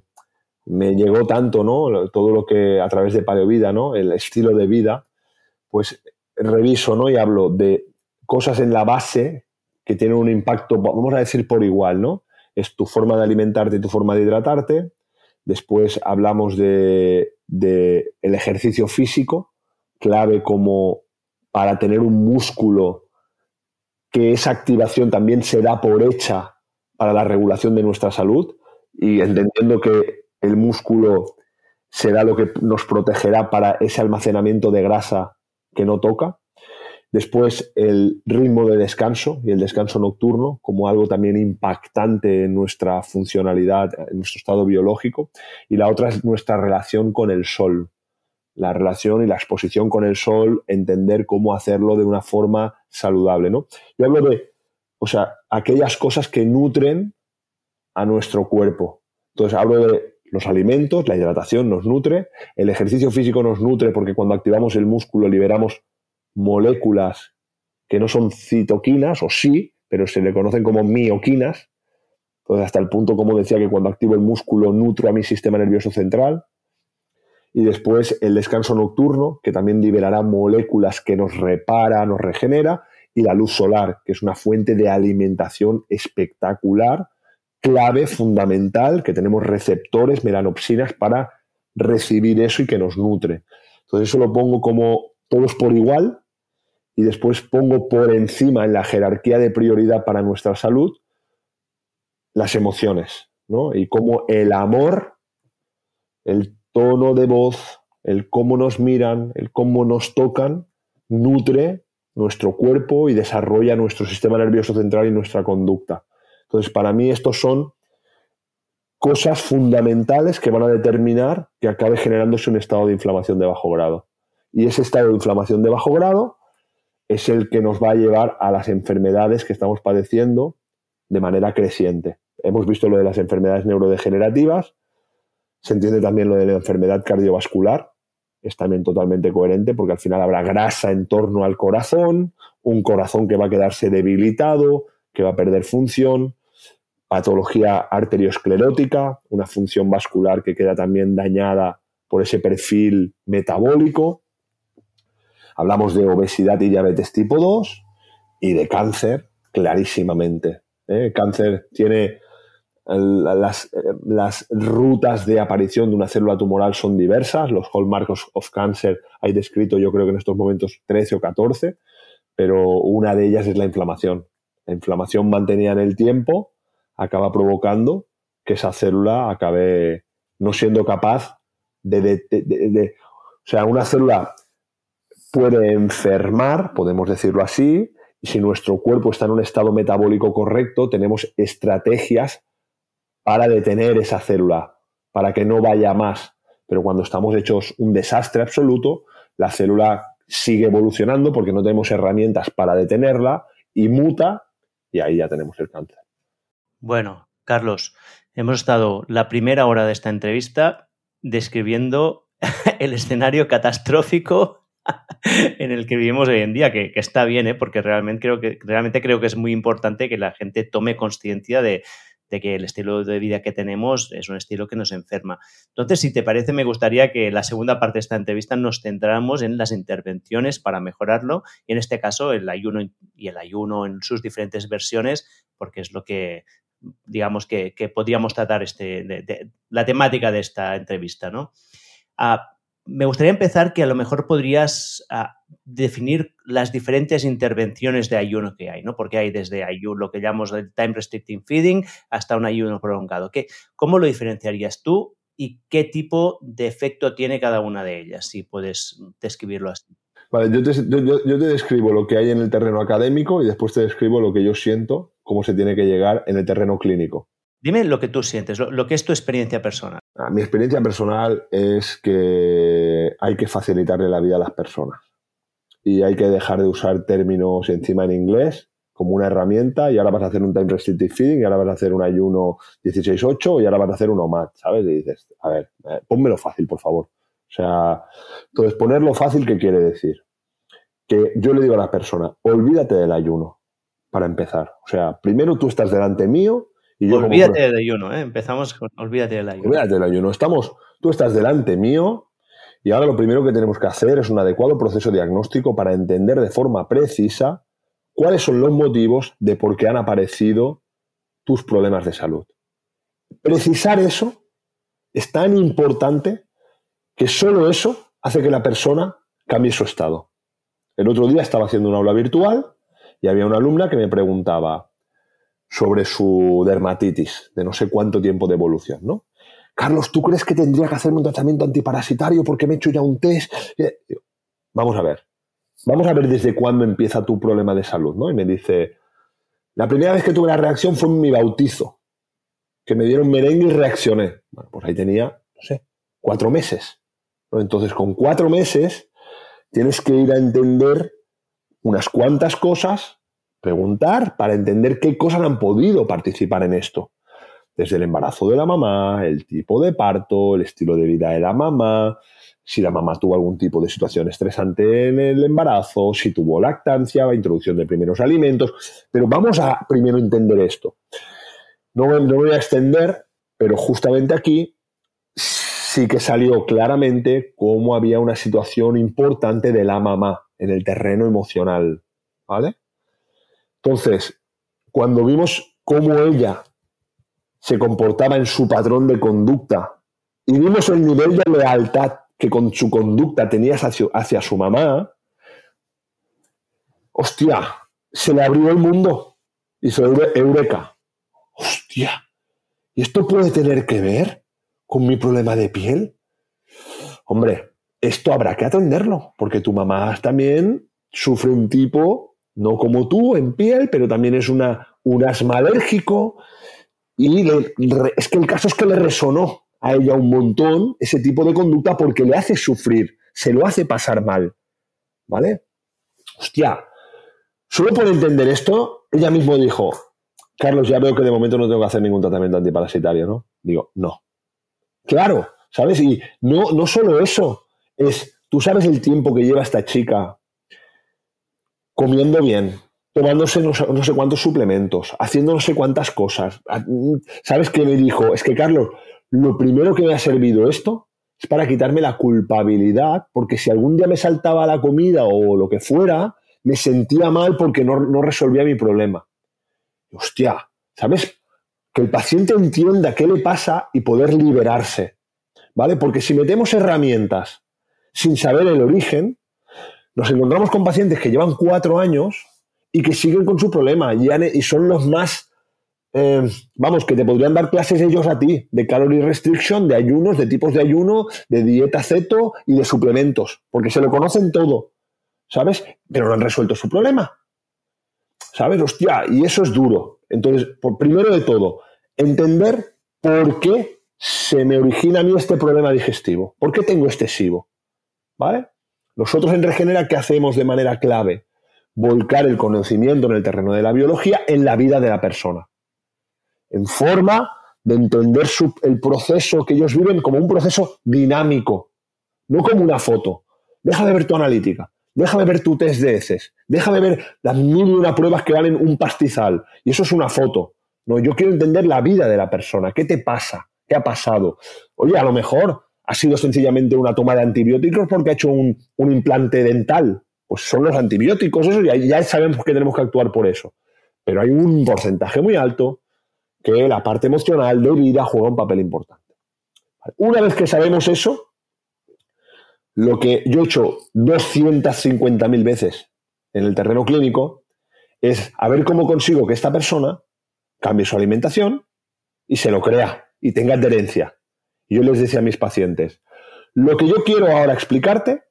me llegó tanto, ¿no? Todo lo que a través de Paleovida, ¿no? El estilo de vida, pues reviso, ¿no? Y hablo de cosas en la base que tienen un impacto, vamos a decir por igual, ¿no? Es tu forma de alimentarte y tu forma de hidratarte. Después hablamos de, de el ejercicio físico, clave como para tener un músculo que esa activación también se da por hecha para la regulación de nuestra salud y entendiendo que el músculo será lo que nos protegerá para ese almacenamiento de grasa que no toca. Después el ritmo de descanso y el descanso nocturno como algo también impactante en nuestra funcionalidad, en nuestro estado biológico. Y la otra es nuestra relación con el sol. La relación y la exposición con el sol, entender cómo hacerlo de una forma saludable. ¿no? Yo hablo de, o sea, aquellas cosas que nutren a nuestro cuerpo. Entonces hablo de los alimentos, la hidratación nos nutre, el ejercicio físico nos nutre porque cuando activamos el músculo liberamos moléculas que no son citoquinas, o sí, pero se le conocen como mioquinas. Hasta el punto, como decía, que cuando activo el músculo nutro a mi sistema nervioso central. Y después el descanso nocturno, que también liberará moléculas que nos repara, nos regenera. Y la luz solar, que es una fuente de alimentación espectacular clave fundamental que tenemos receptores, melanopsinas para recibir eso y que nos nutre. Entonces eso lo pongo como todos por igual y después pongo por encima en la jerarquía de prioridad para nuestra salud las emociones, ¿no? Y como el amor, el tono de voz, el cómo nos miran, el cómo nos tocan, nutre nuestro cuerpo y desarrolla nuestro sistema nervioso central y nuestra conducta. Entonces, para mí estos son cosas fundamentales que van a determinar que acabe generándose un estado de inflamación de bajo grado. Y ese estado de inflamación de bajo grado es el que nos va a llevar a las enfermedades que estamos padeciendo de manera creciente. Hemos visto lo de las enfermedades neurodegenerativas, se entiende también lo de la enfermedad cardiovascular, es también totalmente coherente porque al final habrá grasa en torno al corazón, un corazón que va a quedarse debilitado, que va a perder función, patología arteriosclerótica, una función vascular que queda también dañada por ese perfil metabólico. Hablamos de obesidad y diabetes tipo 2 y de cáncer, clarísimamente. ¿eh? Cáncer tiene las, las, rutas de aparición de una célula tumoral son diversas. Los hallmarks of cancer hay descrito, yo creo que en estos momentos 13 o 14, pero una de ellas es la inflamación. La inflamación mantenida en el tiempo acaba provocando que esa célula acabe no siendo capaz de, o sea, una célula puede enfermar, podemos decirlo así, y si nuestro cuerpo está en un estado metabólico correcto, tenemos estrategias para detener esa célula, para que no vaya más. Pero cuando estamos hechos un desastre absoluto, la célula sigue evolucionando porque no tenemos herramientas para detenerla y muta y ahí ya tenemos el cáncer. Bueno, Carlos, hemos estado la primera hora de esta entrevista describiendo [laughs] el escenario catastrófico [laughs] en el que vivimos hoy en día, que, está bien, ¿eh? porque realmente creo, que, realmente creo que es muy importante que la gente tome conciencia de, de que el estilo de vida que tenemos es un estilo que nos enferma. Entonces, si te parece, me gustaría que la segunda parte de esta entrevista nos centráramos en las intervenciones para mejorarlo y en este caso el ayuno y el ayuno en sus diferentes versiones, porque es lo que digamos que, podríamos tratar este, la temática de esta entrevista, ¿no? Ah, me gustaría empezar que a lo mejor podrías ah, definir las diferentes intervenciones de ayuno que hay, ¿no? Porque hay desde ayuno, lo que llamamos el time restricting feeding, hasta un ayuno prolongado. ¿Qué, ¿Cómo lo diferenciarías tú y qué tipo de efecto tiene cada una de ellas, si puedes describirlo así? Vale, yo te, yo te describo lo que hay en el terreno académico y después te describo lo que yo siento, cómo se tiene que llegar en el terreno clínico. Dime lo que tú sientes, lo, que es tu experiencia personal. Ah, mi experiencia personal es que hay que facilitarle la vida a las personas y hay que dejar de usar términos encima en inglés como una herramienta y ahora vas a hacer un time restricted feeding y ahora vas a hacer un ayuno 16-8 y ahora vas a hacer un OMAD, ¿sabes? Y dices, a ver, eh, pónmelo fácil, por favor. O sea, entonces ponerlo fácil, ¿qué quiere decir? Que yo le digo a la persona, olvídate del ayuno, para empezar. O sea, primero tú estás delante mío olvídate del ayuno, ¿eh? Empezamos con olvídate del ayuno. Olvídate del ayuno. Estamos, tú estás delante mío y ahora lo primero que tenemos que hacer es un adecuado proceso diagnóstico para entender de forma precisa cuáles son los motivos de por qué han aparecido tus problemas de salud. Precisar eso es tan importante que solo eso hace que la persona cambie su estado. El otro día estaba haciendo una aula virtual y había una alumna que me preguntaba, sobre su dermatitis, de no sé cuánto tiempo de evolución, ¿no? Carlos, ¿tú crees que tendría que hacerme un tratamiento antiparasitario porque me he hecho ya un test? Vamos a ver. Vamos a ver desde cuándo empieza tu problema de salud, ¿no? Y me dice, la primera vez que tuve la reacción fue en mi bautizo, que me dieron merengue y reaccioné. Bueno, pues ahí tenía, no sé, cuatro meses. Entonces, con cuatro meses tienes que ir a entender unas cuantas cosas preguntar para entender qué cosas han podido participar en esto. Desde el embarazo de la mamá, el tipo de parto, el estilo de vida de la mamá, si la mamá tuvo algún tipo de situación estresante en el embarazo, si tuvo lactancia, introducción de primeros alimentos. Pero vamos a primero entender esto. No, no voy a extender, pero justamente aquí sí que salió claramente cómo había una situación importante de la mamá en el terreno emocional. ¿Vale? Entonces, cuando vimos cómo ella se comportaba en su patrón de conducta y vimos el nivel de lealtad que con su conducta tenía hacia, su mamá, hostia, se le abrió el mundo. y Hizo eureka. Hostia, ¿y esto puede tener que ver con mi problema de piel? Hombre, esto habrá que atenderlo, porque tu mamá también sufre un tipo, no como tú, en piel, pero también es una, un asma alérgico. Y es que el caso es que le resonó a ella un montón ese tipo de conducta porque le hace sufrir, se lo hace pasar mal. ¿Vale? Hostia, solo por entender esto, ella mismo dijo, Carlos, ya veo que de momento no tengo que hacer ningún tratamiento antiparasitario, ¿no? Digo, no. Claro, ¿sabes? Y no, no solo eso, es, tú sabes el tiempo que lleva esta chica comiendo bien, tomándose no, no, sé cuántos suplementos, haciendo no sé cuántas cosas. ¿Sabes qué me dijo? Es que, Carlos, lo primero que me ha servido esto es para quitarme la culpabilidad, porque si algún día me saltaba la comida o lo que fuera, me sentía mal porque no, no resolvía mi problema. Hostia, ¿sabes? Que el paciente entienda qué le pasa y poder liberarse. ¿Vale? Porque si metemos herramientas sin saber el origen, nos encontramos con pacientes que llevan cuatro años y que siguen con su problema y, son los más, eh, vamos, que te podrían dar clases ellos a ti, de calorie restriction, de ayunos, de tipos de ayuno, de dieta ceto y de suplementos, porque se lo conocen todo, ¿sabes? Pero no han resuelto su problema. ¿Sabes? Hostia, y eso es duro. Entonces, por primero de todo, entender por qué se me origina a mí este problema digestivo. ¿Por qué tengo este SIBO? ¿Vale? Nosotros en Regenera, ¿qué hacemos de manera clave? Volcar el conocimiento en el terreno de la biología en la vida de la persona. En forma de entender el proceso que ellos viven como un proceso dinámico, no como una foto. Deja de ver tu analítica, deja de ver tu test de heces, deja de ver las mil y una pruebas que valen un pastizal. Y eso es una foto. No, yo quiero entender la vida de la persona. ¿Qué te pasa? ¿Qué ha pasado? Oye, a lo mejor ha sido sencillamente una toma de antibióticos porque ha hecho un, implante dental. Pues son los antibióticos, eso ya, ya sabemos que tenemos que actuar por eso. Pero hay un porcentaje muy alto que la parte emocional de vida juega un papel importante. Una vez que sabemos eso, lo que yo he hecho 250.000 veces en el terreno clínico es a ver cómo consigo que esta persona cambie su alimentación y se lo crea y tenga adherencia. Yo les decía a mis pacientes, lo que yo quiero ahora explicarte,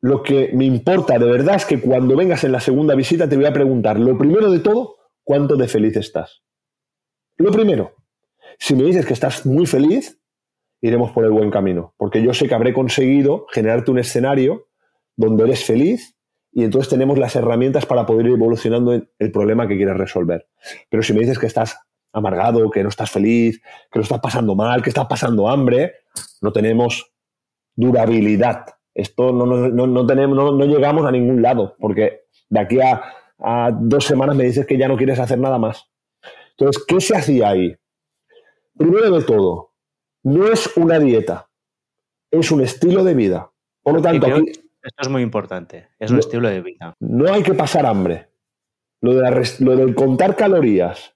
lo que me importa de verdad es que cuando vengas en la segunda visita te voy a preguntar, lo primero de todo, ¿cuánto de feliz estás? Lo primero, si me dices que estás muy feliz, iremos por el buen camino, porque yo sé que habré conseguido generarte un escenario donde eres feliz y entonces tenemos las herramientas para poder ir evolucionando en el problema que quieres resolver. Pero si me dices que estás amargado, que no estás feliz, que lo estás pasando mal, que estás pasando hambre, no tenemos durabilidad. Esto no, no, tenemos, no, llegamos a ningún lado, porque de aquí a, a dos semanas me dices que ya no quieres hacer nada más. Entonces, ¿qué se hacía ahí? Primero de todo, no es una dieta, es un estilo de vida. Por lo tanto, esto es muy importante, es un estilo de vida. No hay que pasar hambre. Lo de, lo de contar calorías,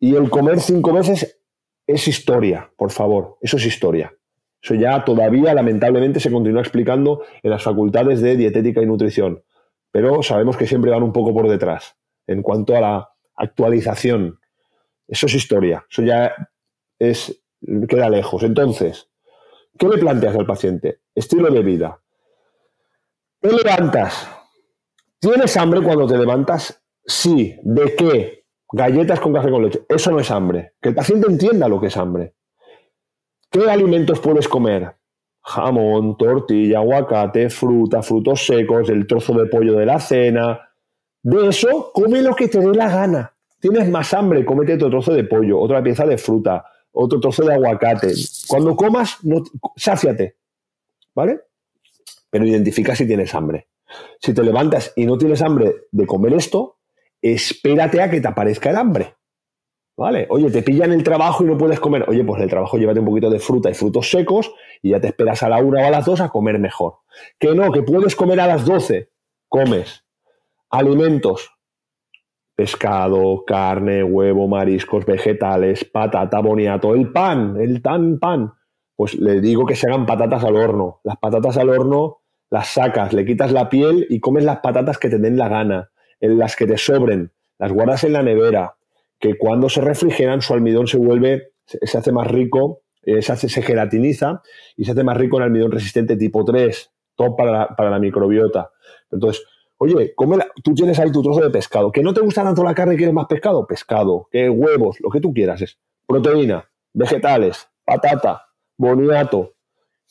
y el comer cinco veces es historia, por favor, eso es historia. Eso ya todavía, lamentablemente, se continúa explicando en las facultades de dietética y nutrición, pero sabemos que siempre van un poco por detrás en cuanto a la actualización. Eso es historia, eso ya es, queda lejos. Entonces, ¿qué le planteas al paciente? Estilo de vida. ¿Te levantas? ¿Tienes hambre cuando te levantas? Sí. ¿De qué? Galletas con café con leche. Eso no es hambre. Que el paciente entienda lo que es hambre. ¿Qué alimentos puedes comer? Jamón, tortilla, aguacate, fruta, frutos secos, el trozo de pollo de la cena. De eso, come lo que te dé la gana. Tienes más hambre, cómete otro trozo de pollo, otra pieza de fruta, otro trozo de aguacate. Cuando comas, no, sáciate. ¿Vale? Pero identifica si tienes hambre. Si te levantas y no tienes hambre de comer esto, espérate a que te aparezca el hambre. ¿Vale? Oye, te pillan el trabajo y no puedes comer. Oye, pues el trabajo llévate un poquito de fruta y frutos secos y ya te esperas a la una o a las dos a comer mejor. Que no, que puedes comer a las doce. Comes. Alimentos. Pescado, carne, huevo, mariscos, vegetales, patata, boniato, el pan, el tan pan. Pues le digo que se hagan patatas al horno. Las patatas al horno las sacas, le quitas la piel y comes las patatas que te den la gana en las que te sobren, las guardas en la nevera, que cuando se refrigeran su almidón se vuelve, se hace más rico eh, se, hace, se gelatiniza y se hace más rico en almidón resistente tipo 3, top para la, para la microbiota. Entonces, oye, come tú tienes ahí tu trozo de pescado. ¿Que no te gusta tanto la carne y quieres más pescado? Pescado. ¿Qué huevos? Lo que tú quieras es proteína, vegetales, patata, boniato.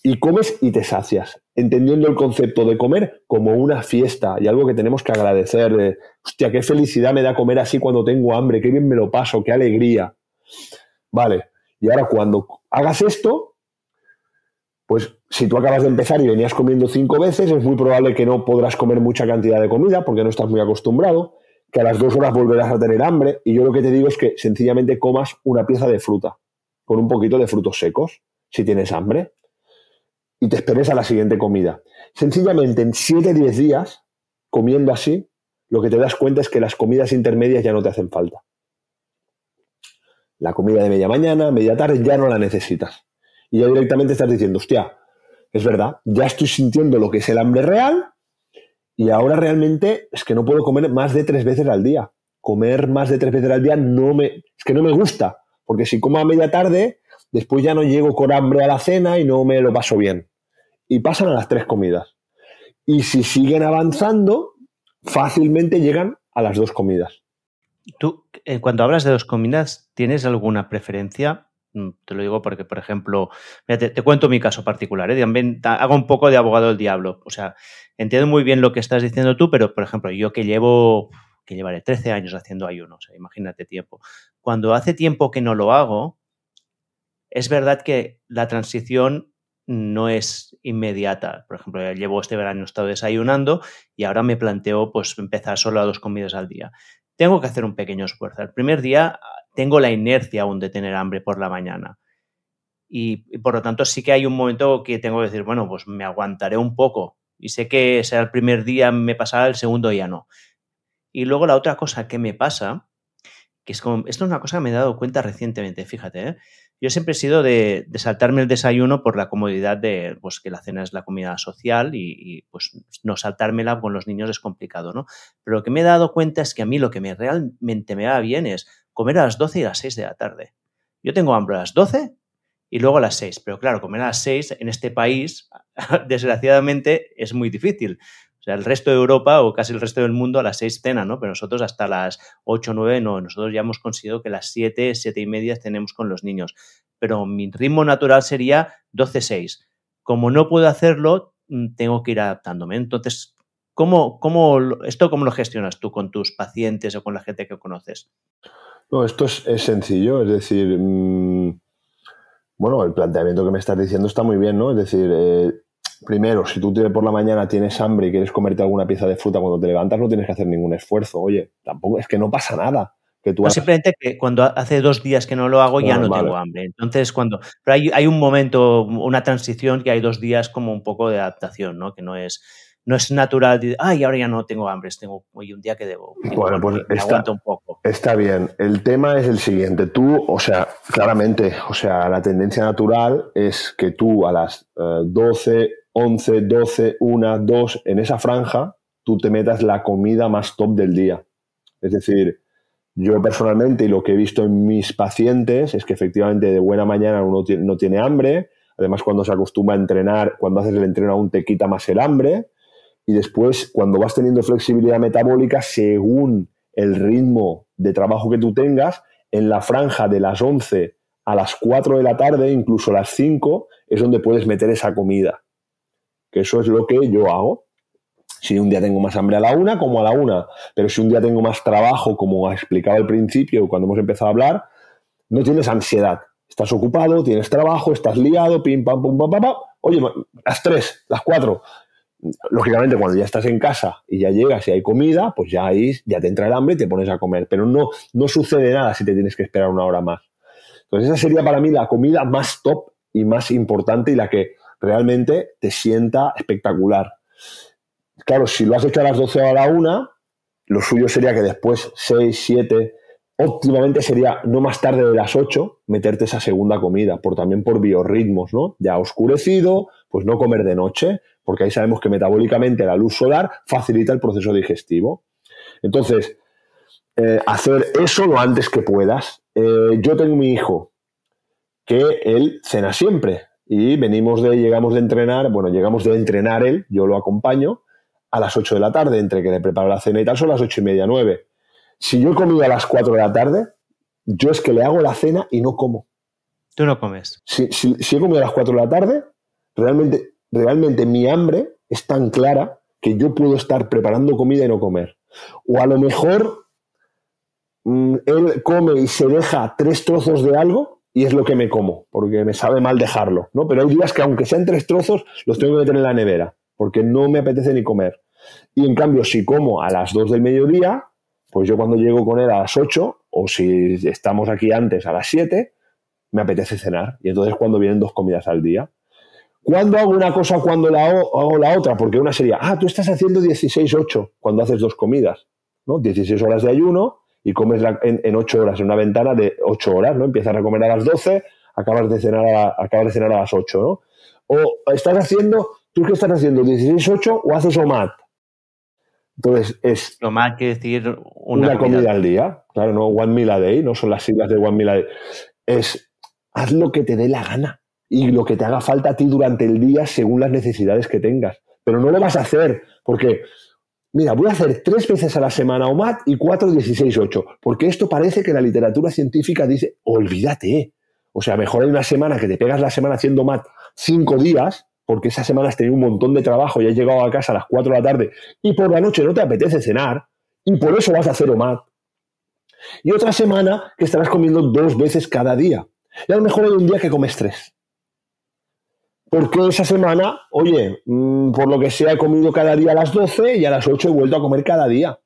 Y comes y te sacias, entendiendo el concepto de comer como una fiesta y algo que tenemos que agradecer. hostia, qué felicidad me da comer así cuando tengo hambre, qué bien me lo paso, qué alegría. Vale, y ahora cuando hagas esto, pues si tú acabas de empezar y venías comiendo cinco veces, es muy probable que no podrás comer mucha cantidad de comida porque no estás muy acostumbrado, que a las dos horas volverás a tener hambre. Y yo lo que te digo es que sencillamente comas una pieza de fruta con un poquito de frutos secos, si tienes hambre, y te esperes a la siguiente comida. Sencillamente en 7-10 días, comiendo así, lo que te das cuenta es que las comidas intermedias ya no te hacen falta. La comida de media mañana, media tarde, ya no la necesitas. Y ya directamente estás diciendo, hostia, es verdad, ya estoy sintiendo lo que es el hambre real y ahora realmente es que no puedo comer más de tres veces al día. Comer más de tres veces al día no me, es que no me gusta, porque si como a media tarde, después ya no llego con hambre a la cena y no me lo paso bien. Y pasan a las tres comidas. Y si siguen avanzando, fácilmente llegan a las dos comidas. Tú, eh, cuando hablas de dos comidas, ¿tienes alguna preferencia? Mm, te lo digo porque, por ejemplo, te, cuento mi caso particular, ¿eh? También hago un poco de abogado del diablo. O sea, entiendo muy bien lo que estás diciendo tú, pero, por ejemplo, yo que llevo, que llevaré 13 años haciendo ayuno, o sea, imagínate tiempo. Cuando hace tiempo que no lo hago, es verdad que la transición no es inmediata. Por ejemplo, llevo este verano estado desayunando y ahora me planteo pues empezar solo a dos comidas al día tengo que hacer un pequeño esfuerzo. El primer día tengo la inercia aún de tener hambre por la mañana. Y, por lo tanto sí que hay un momento que tengo que decir, bueno, pues me aguantaré un poco. Y sé que sea el primer día me pasará, el segundo ya no. Y luego la otra cosa que me pasa, que es como, esto es una cosa que me he dado cuenta recientemente, fíjate, ¿eh? Yo siempre he sido de, saltarme el desayuno por la comodidad de pues, que la cena es la comida social y, pues no saltármela con los niños es complicado, ¿no? Pero lo que me he dado cuenta es que a mí lo que me realmente me va bien es comer a las 12 y a las 6 de la tarde. Yo tengo hambre a las 12 y luego a las 6, pero claro, comer a las 6 en este país, [laughs] desgraciadamente, es muy difícil sea, el resto de Europa o casi el resto del mundo a las 6 cena, ¿no? Pero nosotros hasta las 8 o 9 no. Nosotros ya hemos conseguido que las 7, 7 y media tenemos con los niños. Pero mi ritmo natural sería 12-6. Como no puedo hacerlo, mm, tengo que ir adaptándome. Entonces, ¿cómo, cómo, ¿esto cómo lo gestionas tú con tus pacientes o con la gente que conoces? No, esto es, sencillo. Es decir, mm, bueno, el planteamiento que me estás diciendo está muy bien, ¿no? Es decir, eh, primero, si tú por la mañana tienes hambre y quieres comerte alguna pieza de fruta cuando te levantas, no tienes que hacer ningún esfuerzo. Oye, tampoco es que no pasa nada. Que tú Simplemente que cuando hace dos días que no lo hago ya no, tengo hambre. Entonces, cuando. Pero hay, hay, un momento, una transición que hay dos días como un poco de adaptación, ¿no? Que no es no es natural de, ay, ahora ya no tengo hambre, tengo hoy un día que debo. Bueno, pues está, un poco. está bien. El tema es el siguiente. Tú, o sea, claramente, o sea, la tendencia natural es que tú a las 12, 11, 12, 1, 2, en esa franja, tú te metas la comida más top del día. Es decir, yo personalmente y lo que he visto en mis pacientes es que efectivamente de buena mañana uno no tiene hambre. Además, cuando se acostumbra a entrenar, cuando haces el entreno aún te quita más el hambre y después cuando vas teniendo flexibilidad metabólica según el ritmo de trabajo que tú tengas, en la franja de las 11 a las 4 de la tarde, incluso a las 5, es donde puedes meter esa comida. Que eso es lo que yo hago. Si un día tengo más hambre a la una, como a la una. Pero si un día tengo más trabajo, como explicaba al principio, cuando hemos empezado a hablar, no tienes ansiedad. Estás ocupado, tienes trabajo, estás liado, pim, pam, pum, pam, pam, pam. Oye, las tres, las cuatro lógicamente cuando ya estás en casa y ya llegas y hay comida, pues ya ahí ya te entra el hambre y te pones a comer. Pero no, no sucede nada si te tienes que esperar una hora más. Entonces esa sería para mí la comida más top y más importante y la que realmente te sienta espectacular. Claro, si lo has hecho a las 12 o a la 1, lo suyo sería que después 6, 7, óptimamente sería no más tarde de las 8 meterte esa segunda comida, por también por biorritmos, ¿no? Ya oscurecido, pues no comer de noche, porque ahí sabemos que metabólicamente la luz solar facilita el proceso digestivo. Entonces, eh, hacer eso lo antes que puedas. Eh, yo tengo mi hijo que él cena siempre. Y venimos de, llegamos de entrenar, bueno, llegamos de entrenar él, yo lo acompaño, a las 8 de la tarde, entre que le preparo la cena y tal, son las ocho y media, 9. Si yo he comido a las 4 de la tarde, yo es que le hago la cena y no como. Tú no comes. Si, si, he comido a las 4 de la tarde, realmente, realmente mi hambre es tan clara que yo puedo estar preparando comida y no comer. O a lo mejor mm, él come y se deja tres trozos de algo y es lo que me como, porque me sabe mal dejarlo, ¿no? Pero hay días que aunque sean tres trozos, los tengo que meter en la nevera, porque no me apetece ni comer. Y en cambio, si como a las 2 del mediodía, pues yo cuando llego con él a las 8, o si estamos aquí antes a las 7, me apetece cenar. Y entonces cuando vienen dos comidas al día. ¿Cuándo hago una cosa cuando la hago, la otra? Porque una sería, ah, tú estás haciendo 16-8 cuando haces dos comidas, ¿no? 16 horas de ayuno y comes en, en 8 horas, en una ventana de 8 horas, ¿no? Empiezas a comer a las 12, acabas de cenar a, acabas de cenar a las 8, ¿no? O estás haciendo, ¿tú qué estás haciendo? ¿16-8 o haces OMAT? Entonces es... OMAT quiere decir una, una comida, al día. Claro, no one meal a day, no son las siglas de one meal a day. Es haz lo que te dé la gana y lo que te haga falta a ti durante el día según las necesidades que tengas. Pero no lo vas a hacer porque, mira, voy a hacer tres veces a la semana OMAT y cuatro 16-8, porque esto parece que la literatura científica dice, olvídate. O sea, mejor hay una semana que te pegas la semana haciendo OMAT cinco días, porque esa semana has tenido un montón de trabajo y has llegado a casa a las 4 de la tarde y por la noche no te apetece cenar y por eso vas a hacer OMAT. Y otra semana que estarás comiendo dos veces cada día. Y a lo mejor hay un día que comes tres. Porque esa semana, oye, mm, por lo que sea, he comido cada día a las 12 y a las 8 he vuelto a comer cada día.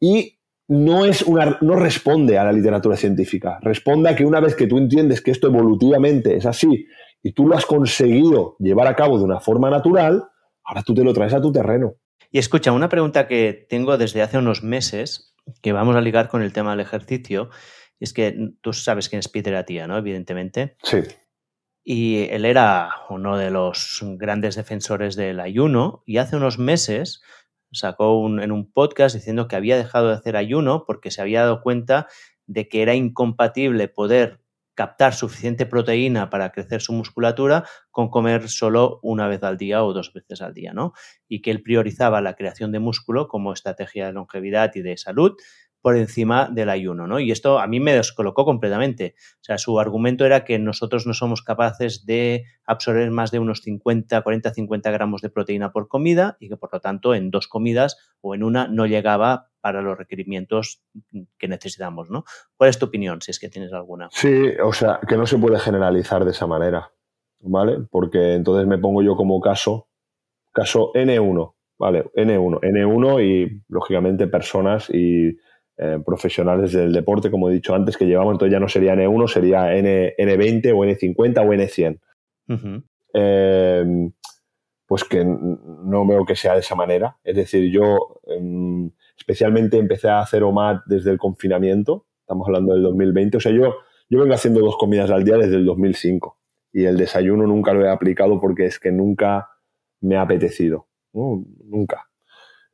Y no, es una, no responde a la literatura científica. Responde a que una vez que tú entiendes que esto evolutivamente es así y tú lo has conseguido llevar a cabo de una forma natural, ahora tú te lo traes a tu terreno. Y escucha, una pregunta que tengo desde hace unos meses, que vamos a ligar con el tema del ejercicio, es que tú sabes quién es Peter Attia, ¿no? Evidentemente. Sí. Y él era uno de los grandes defensores del ayuno y hace unos meses sacó en un podcast diciendo que había dejado de hacer ayuno porque se había dado cuenta de que era incompatible poder captar suficiente proteína para crecer su musculatura con comer solo una vez al día o dos veces al día, ¿no? Y que él priorizaba la creación de músculo como estrategia de longevidad y de salud por encima del ayuno, ¿no? Y esto a mí me descolocó completamente. O sea, su argumento era que nosotros no somos capaces de absorber más de unos 50, 40, 50 gramos de proteína por comida y que por lo tanto en dos comidas o en una no llegaba para los requerimientos que necesitamos, ¿no? ¿Cuál es tu opinión, si es que tienes alguna? Sí, o sea, que no se puede generalizar de esa manera, ¿vale? Porque entonces me pongo yo como caso, caso N1, ¿vale? N1, N1 y lógicamente personas y eh, profesionales del deporte, como he dicho antes, que llevamos, entonces ya no sería N1, sería N, N20 o N50 o N100. Eh, pues que no veo que sea de esa manera. Es decir, yo em, especialmente empecé a hacer OMAD desde el confinamiento, estamos hablando del 2020, o sea, yo, yo vengo haciendo dos comidas al día desde el 2005 y el desayuno nunca lo he aplicado porque es que nunca me ha apetecido, nunca.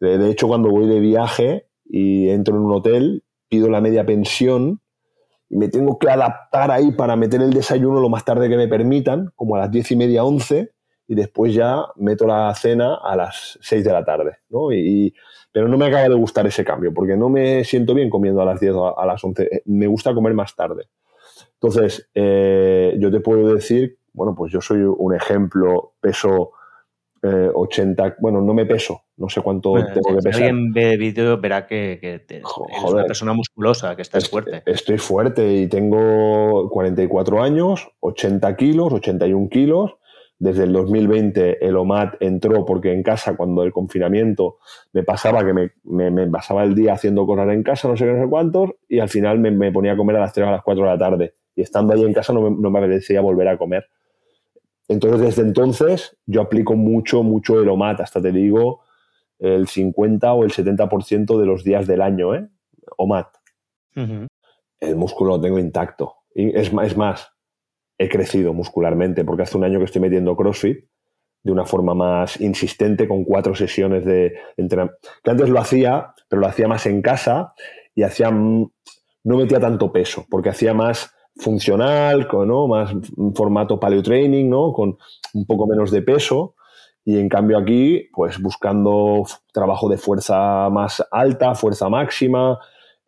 de, hecho, cuando voy de viaje, y entro en un hotel, pido la media pensión y me tengo que adaptar ahí para meter el desayuno lo más tarde que me permitan, como a las diez y media, once, y después ya meto la cena a las seis de la tarde. ¿no? Y, pero no me acaba de gustar ese cambio, porque no me siento bien comiendo a las diez o a las once. Me gusta comer más tarde. Entonces, eh, yo te puedo decir, bueno, pues yo soy un ejemplo, peso 80, eh, bueno, no me peso, no sé cuánto tengo que pesar. Si alguien ve vídeo verá que, que eres una persona musculosa, que estás fuerte. Estoy fuerte y tengo 44 años, 80 kilos, 81 kilos. Desde el 2020 el OMAT entró porque en casa, cuando el confinamiento me pasaba que me, me, pasaba el día haciendo cosas en casa, no sé qué, no sé cuántos, y al final me, ponía a comer a las 3 o a las 4 de la tarde. Y estando ahí en casa no me, no me apetecía volver a comer. Entonces, desde entonces, yo aplico mucho, mucho el OMAT, hasta te digo, el 50 o el 70% de los días del año, ¿eh? OMAT. El músculo lo tengo intacto. Y es, es más, he crecido muscularmente, porque hace un año que estoy metiendo CrossFit de una forma más insistente, con cuatro sesiones de entrenamiento. Que antes lo hacía, pero lo hacía más en casa y hacía, no metía tanto peso, porque hacía más funcional, con ¿no? más formato paleo training, ¿no? con un poco menos de peso. Y en cambio aquí, pues buscando trabajo de fuerza más alta, fuerza máxima.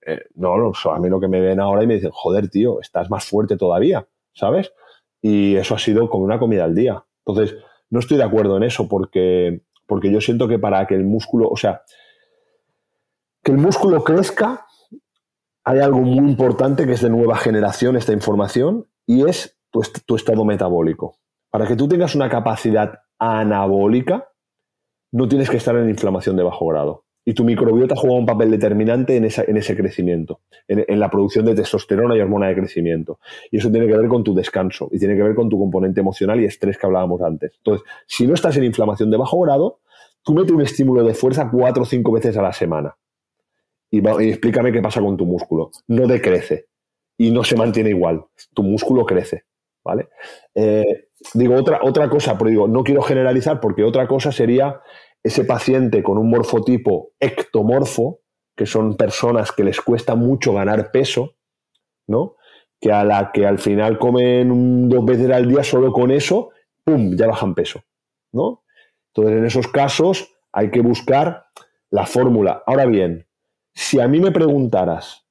Eh, no, no, a mí lo que me ven ahora y me dicen, joder, tío, estás más fuerte todavía, ¿sabes? Y eso ha sido como una comida al día. Entonces, no estoy de acuerdo en eso porque, porque yo siento que para que el músculo, o sea, que el músculo crezca, hay algo muy importante que es de nueva generación esta información y es tu, estado metabólico. Para que tú tengas una capacidad anabólica, no tienes que estar en inflamación de bajo grado. Y tu microbiota juega un papel determinante en, ese crecimiento, en, la producción de testosterona y hormona de crecimiento. Y eso tiene que ver con tu descanso y tiene que ver con tu componente emocional y estrés que hablábamos antes. Entonces, si no estás en inflamación de bajo grado, tú metes un estímulo de fuerza cuatro o cinco veces a la semana y, explícame qué pasa con tu músculo. No decrece y no se mantiene igual. Tu músculo crece. ¿Vale? Eh, digo, otra, otra cosa, pero digo, no quiero generalizar porque otra cosa sería ese paciente con un morfotipo ectomorfo, que son personas que les cuesta mucho ganar peso, ¿no? Que a la que al final comen dos veces al día solo con eso, ¡pum! ya bajan peso, ¿no? Entonces, en esos casos hay que buscar la fórmula. Ahora bien, si a mí me preguntaras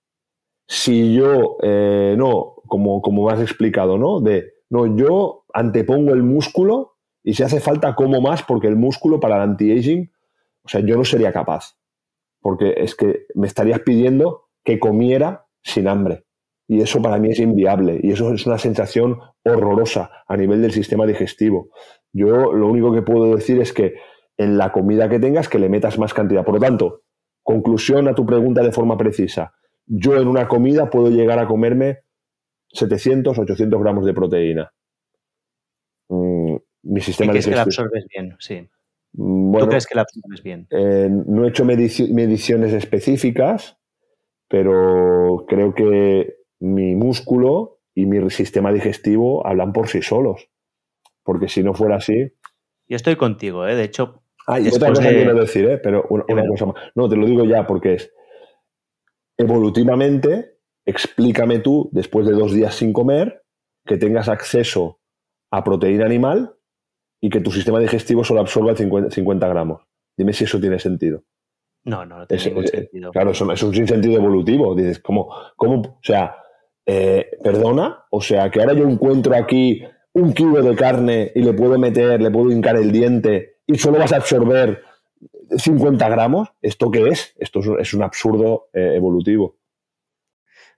si yo, eh, no, como, como me has explicado, ¿no? De, no, yo antepongo el músculo y si hace falta como más porque el músculo para el anti-aging, o sea, yo no sería capaz. Porque es que me estarías pidiendo que comiera sin hambre. Y eso para mí es inviable. Y eso es una sensación horrorosa a nivel del sistema digestivo. Yo lo único que puedo decir es que en la comida que tengas, que le metas más cantidad. Por lo tanto, Conclusión a tu pregunta de forma precisa. Yo en una comida puedo llegar a comerme 700, 800 gramos de proteína. Mm, mi sistema ¿Y que la absorbes bien? Sí. Mm, ¿Tú crees que la absorbes bien? Eh, no he hecho mediciones específicas, pero creo que mi músculo y mi sistema digestivo hablan por sí solos. Porque si no fuera así. Yo estoy contigo, ¿eh? De hecho, Ah, y otra cosa que quiero decir, ¿eh? pero una, cosa más. No, te lo digo ya porque es evolutivamente, explícame tú, después de dos días sin comer, que tengas acceso a proteína animal y que tu sistema digestivo solo absorba 50, gramos. Dime si eso tiene sentido. No, no, no tiene ningún eh, sentido. Claro, eso, es un sinsentido evolutivo. Dices, ¿cómo? cómo o sea, eh, perdona, o sea, que ahora yo encuentro aquí un kilo de carne y le puedo meter, le puedo hincar el diente y solo vas a absorber 50 gramos, ¿esto qué es? Esto es un absurdo eh, evolutivo.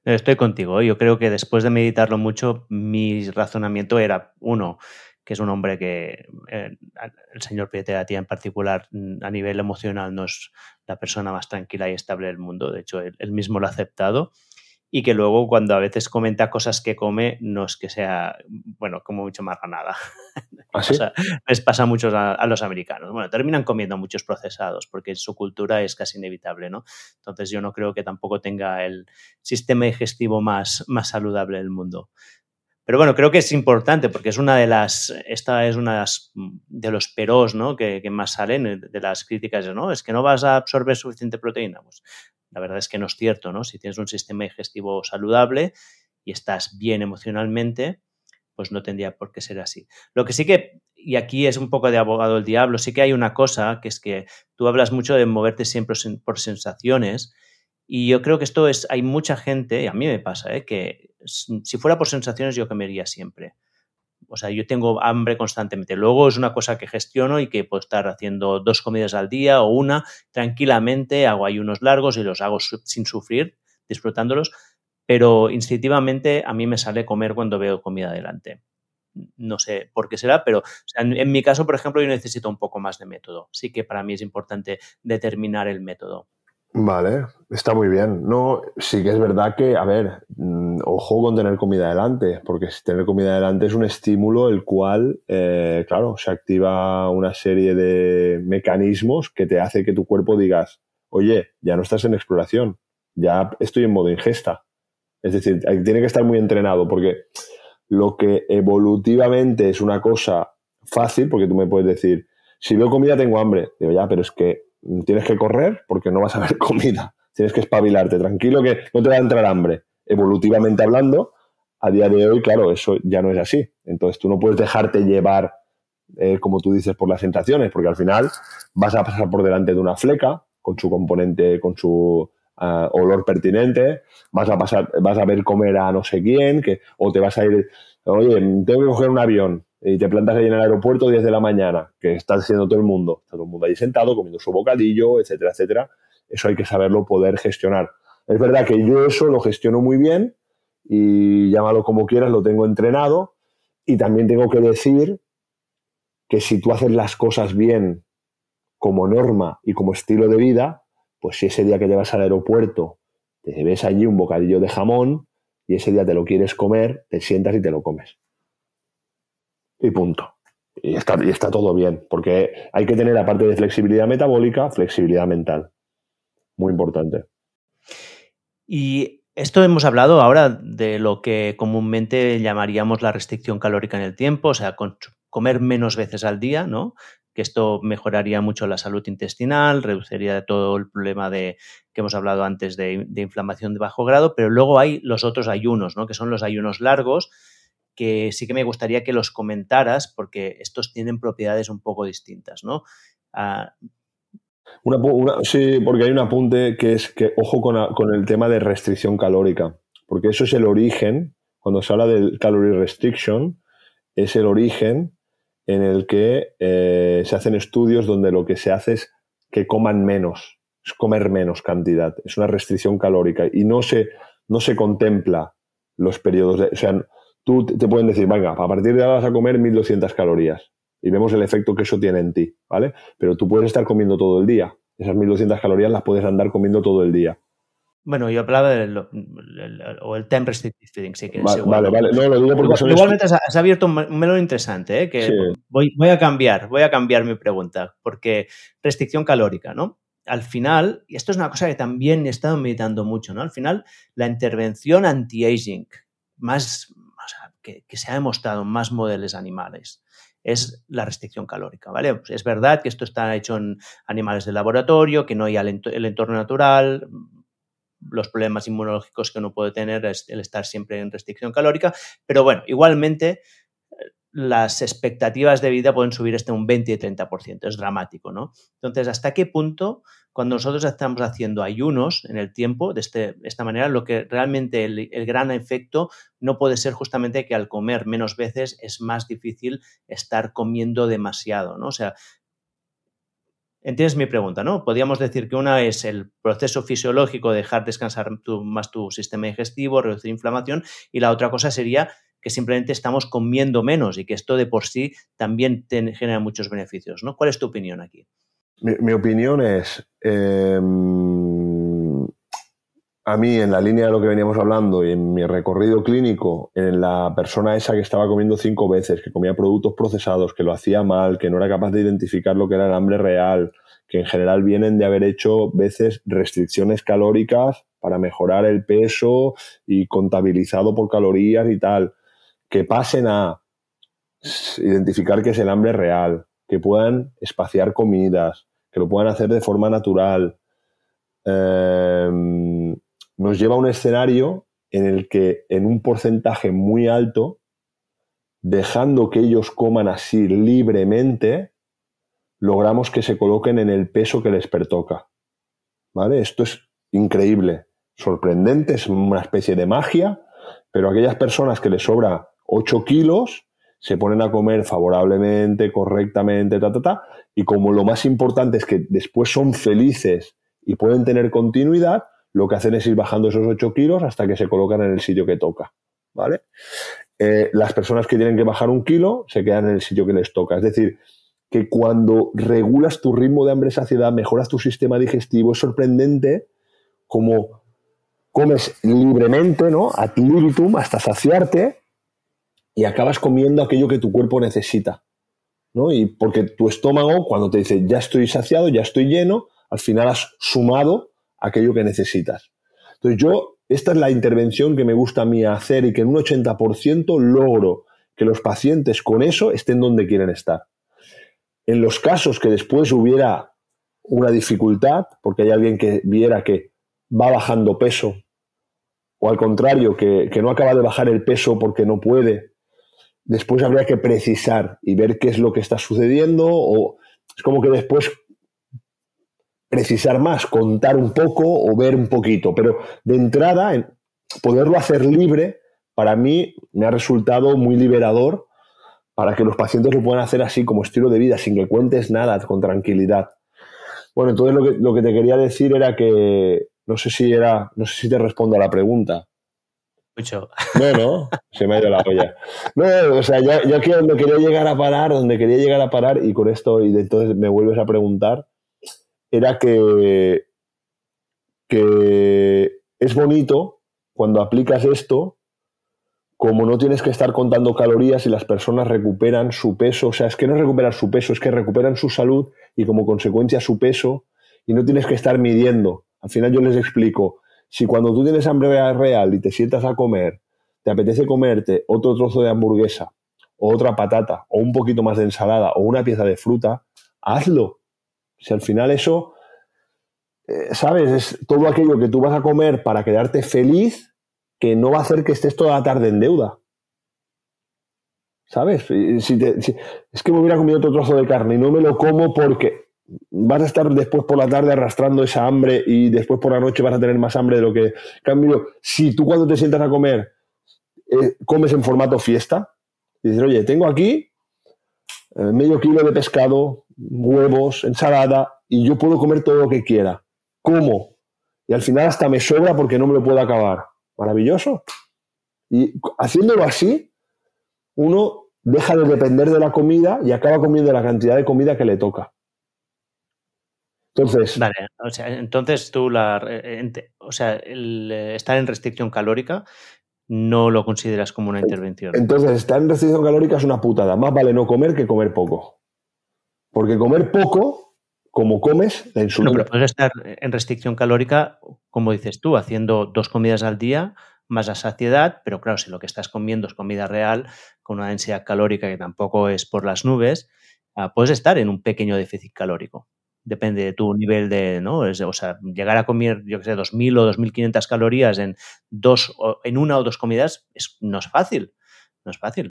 Estoy contigo. ¿eh? Yo creo que después de meditarlo mucho, mi razonamiento era, uno, que es un hombre que eh, el señor Pieter en particular, mm, a nivel emocional, no es la persona más tranquila y estable del mundo. De hecho, él mismo lo ha aceptado y que luego cuando a veces comenta cosas que come, no es que sea, bueno, como mucho más nada. ¿Ah, [laughs] les pasa mucho a, a, los americanos. Bueno, terminan comiendo muchos procesados porque su cultura es casi inevitable, ¿no? Entonces yo no creo que tampoco tenga el sistema digestivo más, más saludable del mundo. Pero bueno, creo que es importante porque es una de las, esta es una de, los peros ¿no? que, que, más salen de las críticas, ¿no? Es que no vas a absorber suficiente proteína. Pues la verdad es que no es cierto, ¿no? Si tienes un sistema digestivo saludable y estás bien emocionalmente, pues no tendría por qué ser así. Lo que sí que, y aquí es un poco de abogado del diablo, sí que hay una cosa, que es que tú hablas mucho de moverte siempre por sensaciones, y yo creo que esto es, hay mucha gente, y a mí me pasa, ¿eh? que si fuera por sensaciones yo comería siempre. O sea, yo tengo hambre constantemente. Luego es una cosa que gestiono y que puedo estar haciendo dos comidas al día o una tranquilamente, hago ayunos largos y los hago sin sufrir, disfrutándolos, pero instintivamente a mí me sale comer cuando veo comida delante. No sé por qué será, pero en mi caso, por ejemplo, yo necesito un poco más de método. Sí que para mí es importante determinar el método. Vale, está muy bien. No, sí que es verdad que, a ver, mm, ojo con tener comida delante, porque tener comida delante es un estímulo el cual, eh, claro, se activa una serie de mecanismos que te hace que tu cuerpo digas, oye, ya no estás en exploración, ya estoy en modo ingesta. Es decir, tiene que estar muy entrenado, porque lo que evolutivamente es una cosa fácil, porque tú me puedes decir, si veo comida tengo hambre. Digo, ya, pero es que tienes que correr porque no vas a ver [laughs] comida. Tienes que espabilarte, tranquilo que no te va a entrar hambre. Evolutivamente hablando, a día de hoy, claro, eso ya no es así. Entonces tú no puedes dejarte llevar, eh, como tú dices, por las sensaciones, porque al final vas a pasar por delante de una fleca con su componente, con su ah, olor pertinente, vas a pasar, vas a ver comer a no sé quién, que, o te vas a ir, oye, tengo que coger un avión y te plantas ahí en el aeropuerto 10 de la mañana, que está haciendo todo el mundo, todo el mundo ahí sentado, comiendo su bocadillo, etcétera, etcétera. Eso hay que saberlo poder gestionar. Es verdad que yo eso lo gestiono muy bien, y llámalo como quieras, lo tengo entrenado. Y también tengo que decir que si tú haces las cosas bien como norma y como estilo de vida, pues si ese día que te vas al aeropuerto te ves allí un bocadillo de jamón y ese día te lo quieres comer, te sientas y te lo comes. Y punto. Y está, y está todo bien, porque hay que tener, aparte de flexibilidad metabólica, flexibilidad mental. Muy importante. Y esto hemos hablado ahora de lo que comúnmente llamaríamos la restricción calórica en el tiempo, o sea, comer menos veces al día, ¿no? Que esto mejoraría mucho la salud intestinal, reduciría todo el problema de que hemos hablado antes de, inflamación de bajo grado, pero luego hay los otros ayunos, ¿no? Que son los ayunos largos, que sí que me gustaría que los comentaras porque estos tienen propiedades un poco distintas, ¿no? Ah, sí, porque hay un apunte que es que, ojo con, el tema de restricción calórica, porque eso es el origen, cuando se habla del calorie restriction, es el origen en el que eh, se hacen estudios donde lo que se hace es que coman menos, es comer menos cantidad, es una restricción calórica y no se, no se contempla los periodos de... O sea, tú te pueden decir, venga, a partir de ahora vas a comer 1200 calorías y vemos el efecto que eso tiene en ti, ¿vale? Pero tú puedes estar comiendo todo el día. Esas 1200 calorías las puedes andar comiendo todo el día. Bueno, yo hablaba del o el time restricted feeding, sí que vale, vale, vale, No, lo digo porque Igualmente has, abierto un melón interesante, ¿eh? que voy, voy a cambiar, voy a cambiar mi pregunta, porque restricción calórica, ¿no? Al final, y esto es una cosa que también he estado meditando mucho, ¿no? Al final, la intervención anti-aging más, que, se ha demostrado en más modelos animales, es la restricción calórica, ¿vale? Pues es verdad que esto está hecho en animales de laboratorio, que no hay el entorno natural, los problemas inmunológicos que uno puede tener es el estar siempre en restricción calórica, pero bueno, igualmente las expectativas de vida pueden subir hasta un 20 y 30%, es dramático, ¿no? Entonces, ¿hasta qué punto, cuando nosotros estamos haciendo ayunos en el tiempo, de, este, esta manera, lo que realmente el, gran efecto no puede ser justamente que al comer menos veces es más difícil estar comiendo demasiado, ¿no? O sea, Entiendes mi pregunta, ¿no? Podríamos decir que una es el proceso fisiológico de dejar descansar más tu sistema digestivo, reducir inflamación, y la otra cosa sería que simplemente estamos comiendo menos y que esto de por sí también genera muchos beneficios. ¿no? ¿Cuál es tu opinión aquí? Mi, opinión es, em, a mí en la línea de lo que veníamos hablando y en mi recorrido clínico, en la persona esa que estaba comiendo cinco veces, que comía productos procesados, que lo hacía mal, que no era capaz de identificar lo que era el hambre real, que en general vienen de haber hecho veces restricciones calóricas para mejorar el peso y contabilizado por calorías y tal que pasen a identificar qué es el hambre real, que puedan espaciar comidas, que lo puedan hacer de forma natural, em, nos lleva a un escenario en el que en un porcentaje muy alto, dejando que ellos coman así libremente, logramos que se coloquen en el peso que les pertoca. ¿Vale? Esto es increíble, sorprendente, es una especie de magia, pero aquellas personas que les sobra 8 kilos, se ponen a comer favorablemente, correctamente, ta, ta, ta, y como lo más importante es que después son felices y pueden tener continuidad, lo que hacen es ir bajando esos 8 kilos hasta que se colocan en el sitio que toca, ¿vale? Eh, las personas que tienen que bajar un kilo se quedan en el sitio que les toca. Es decir, que cuando regulas tu ritmo de hambre-saciedad, mejoras tu sistema digestivo, es sorprendente como comes libremente, ¿no? A ti hasta saciarte, y acabas comiendo aquello que tu cuerpo necesita. ¿no? Y porque tu estómago, cuando te dice ya estoy saciado, ya estoy lleno, al final has sumado aquello que necesitas. Entonces yo, esta es la intervención que me gusta a mí hacer y que en un 80% logro que los pacientes con eso estén donde quieren estar. En los casos que después hubiera una dificultad, porque hay alguien que viera que va bajando peso o al contrario, que, que no acaba de bajar el peso porque no puede, después habría que precisar y ver qué es lo que está sucediendo o es como que después precisar más, contar un poco o ver un poquito, pero de entrada poderlo hacer libre para mí me ha resultado muy liberador para que los pacientes lo puedan hacer así como estilo de vida, sin que cuentes nada, con tranquilidad. Bueno, entonces lo que, lo que te quería decir era que no sé si era, no sé si te respondo a la pregunta. Mucho. [laughs] No, no, se me ha ido la olla. No, o sea, yo, yo donde quería llegar a parar, donde quería llegar a parar, y con esto, y entonces me vuelves a preguntar, era que, que es bonito cuando aplicas esto, como no tienes que estar contando calorías y las personas recuperan su peso, o sea, es que no recuperan su peso, es que recuperan su salud y como consecuencia su peso, y no tienes que estar midiendo. Al final yo les explico, si cuando tú tienes hambre real y te sientas a comer, te apetece comerte otro trozo de hamburguesa, o otra patata, o un poquito más de ensalada, o una pieza de fruta, hazlo. Si al final eso, eh, ¿sabes? Es todo aquello que tú vas a comer para quedarte feliz, que no va a hacer que estés toda la tarde en deuda. ¿Sabes? Si es que me hubiera comido otro trozo de carne y no me lo como porque vas a estar después por la tarde arrastrando esa hambre y después por la noche vas a tener más hambre de lo que... Cambio, si tú cuando te sientas a comer eh, comes en formato fiesta, y dices, oye, tengo aquí eh, medio kilo de pescado, huevos, ensalada, y yo puedo comer todo lo que quiera. ¿Cómo? Y al final hasta me sobra porque no me lo puedo acabar. Maravilloso. Y haciéndolo así, uno deja de depender de la comida y acaba comiendo la cantidad de comida que le toca. Entonces. Vale, o sea, entonces tú la. O sea, el eh, estar en restricción calórica no lo consideras como una intervención. Entonces, estar en restricción calórica es una putada. Más vale no comer que comer poco. Porque comer poco, como comes, la insulina. No, pero puedes estar en restricción calórica, como dices tú, haciendo dos comidas al día más la saciedad, pero claro, si lo que estás comiendo es comida real, con una densidad calórica que tampoco es por las nubes, ah, puedes estar en un pequeño déficit calórico depende de tu nivel de, ¿no? o sea, llegar a comer, yo que sé, 2.000 o 2.500 calorías en, dos, en una o dos comidas no es fácil, no es fácil.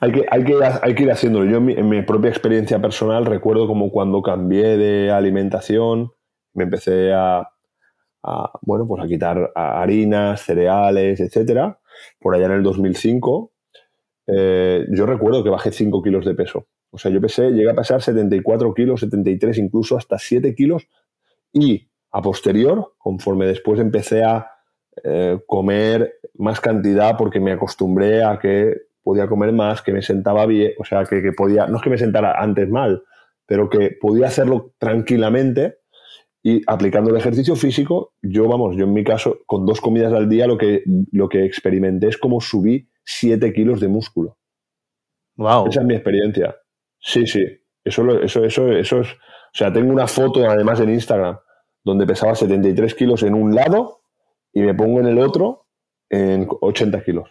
Hay que, hay que, hay que ir haciéndolo. Yo en mi, propia experiencia personal recuerdo como cuando cambié de alimentación, me empecé a, bueno, pues a quitar harinas, cereales, etcétera, por allá en el 2005, eh, yo recuerdo que bajé 5 kilos de peso. O sea, yo pesé, llegué a pasar 74 kilos, 73, incluso hasta 7 kilos. Y a posterior, conforme después empecé a eh, comer más cantidad porque me acostumbré a que podía comer más, que me sentaba bien, o sea, que, podía, no es que me sentara antes mal, pero que podía hacerlo tranquilamente y aplicando el ejercicio físico, yo, vamos, yo en mi caso, con dos comidas al día, lo que, lo que experimenté es como subí 7 kilos de músculo. Wow. Esa es mi experiencia. Sí, sí. Eso, eso, eso, eso es. O sea, tengo una foto además en Instagram donde pesaba 73 kilos en un lado y me pongo en el otro en 80 kilos.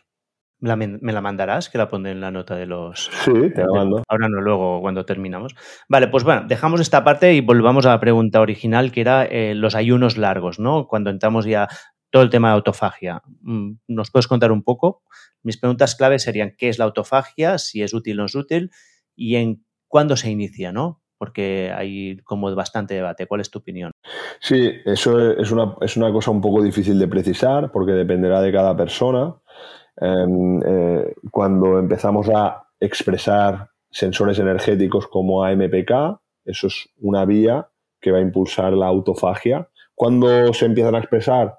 ¿Me la mandarás? Que la pondré en la nota de los. Sí, te la mando. Ahora no, luego cuando terminamos. Vale, pues bueno, dejamos esta parte y volvamos a la pregunta original, que era eh, los ayunos largos, ¿no? Cuando entramos ya todo el tema de autofagia. Mm, ¿Nos puedes contar un poco? Mis preguntas claves serían: ¿qué es la autofagia? Si es útil o no es útil y en cuándo se inicia, ¿no? Porque hay como bastante debate. ¿Cuál es tu opinión? Sí, eso es una, es una cosa un poco difícil de precisar porque dependerá de cada persona. Em, eh, cuando empezamos a expresar sensores energéticos como AMPK, eso es una vía que va a impulsar la autofagia. Cuando se empiezan a expresar,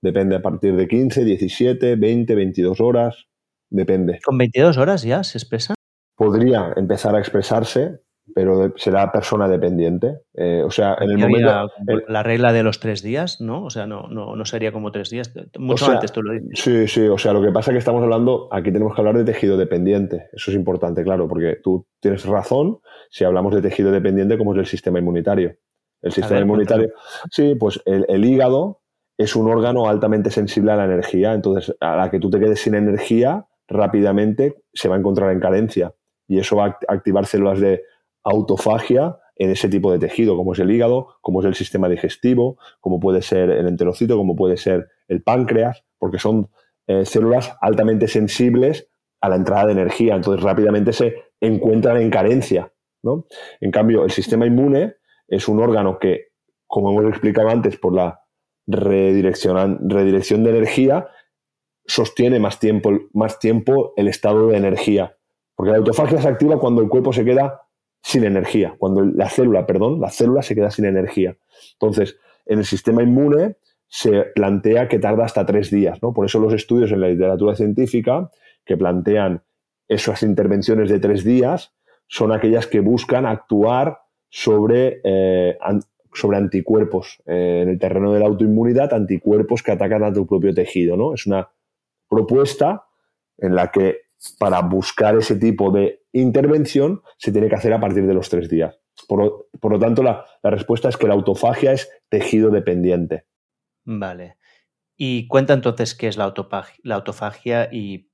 depende a partir de 15, 17, 20, 22 horas, depende. ¿Con 22 horas ya se expresa? Podría empezar a expresarse, pero será persona dependiente. Eh, o sea, en el momento. la regla de los tres días, ¿no? O sea, no, no, no sería como tres días. Mucho antes tú lo dices. Sí, sí. O sea, lo que pasa es que estamos hablando. Aquí tenemos que hablar de tejido dependiente. Eso es importante, claro, porque tú tienes razón si hablamos de tejido dependiente, como es el sistema inmunitario. El sistema inmunitario. Sí, pues el, el hígado es un órgano altamente sensible a la energía. Entonces, a la que tú te quedes sin energía, rápidamente se va a encontrar en carencia y eso va a activar células de autofagia en ese tipo de tejido, como es el hígado, como es el sistema digestivo, como puede ser el enterocito, como puede ser el páncreas, porque son eh, células altamente sensibles a la entrada de energía, entonces rápidamente se encuentran en carencia. ¿no? En cambio, el sistema inmune es un órgano que, como hemos explicado antes, por la redirección, de energía, sostiene más tiempo, más tiempo el estado de energía. Porque la autofagia se activa cuando el cuerpo se queda sin energía, cuando la célula, perdón, la célula se queda sin energía. Entonces, en el sistema inmune se plantea que tarda hasta tres días, ¿no? Por eso los estudios en la literatura científica que plantean esas intervenciones de tres días son aquellas que buscan actuar sobre, eh, sobre anticuerpos eh, en el terreno de la autoinmunidad, anticuerpos que atacan a tu propio tejido, ¿no? Es una propuesta en la que para buscar ese tipo de intervención se tiene que hacer a partir de los tres días. Por, lo tanto, la, respuesta es que la autofagia es tejido dependiente. Vale. Y cuenta entonces qué es la autofagia, la autofagia y,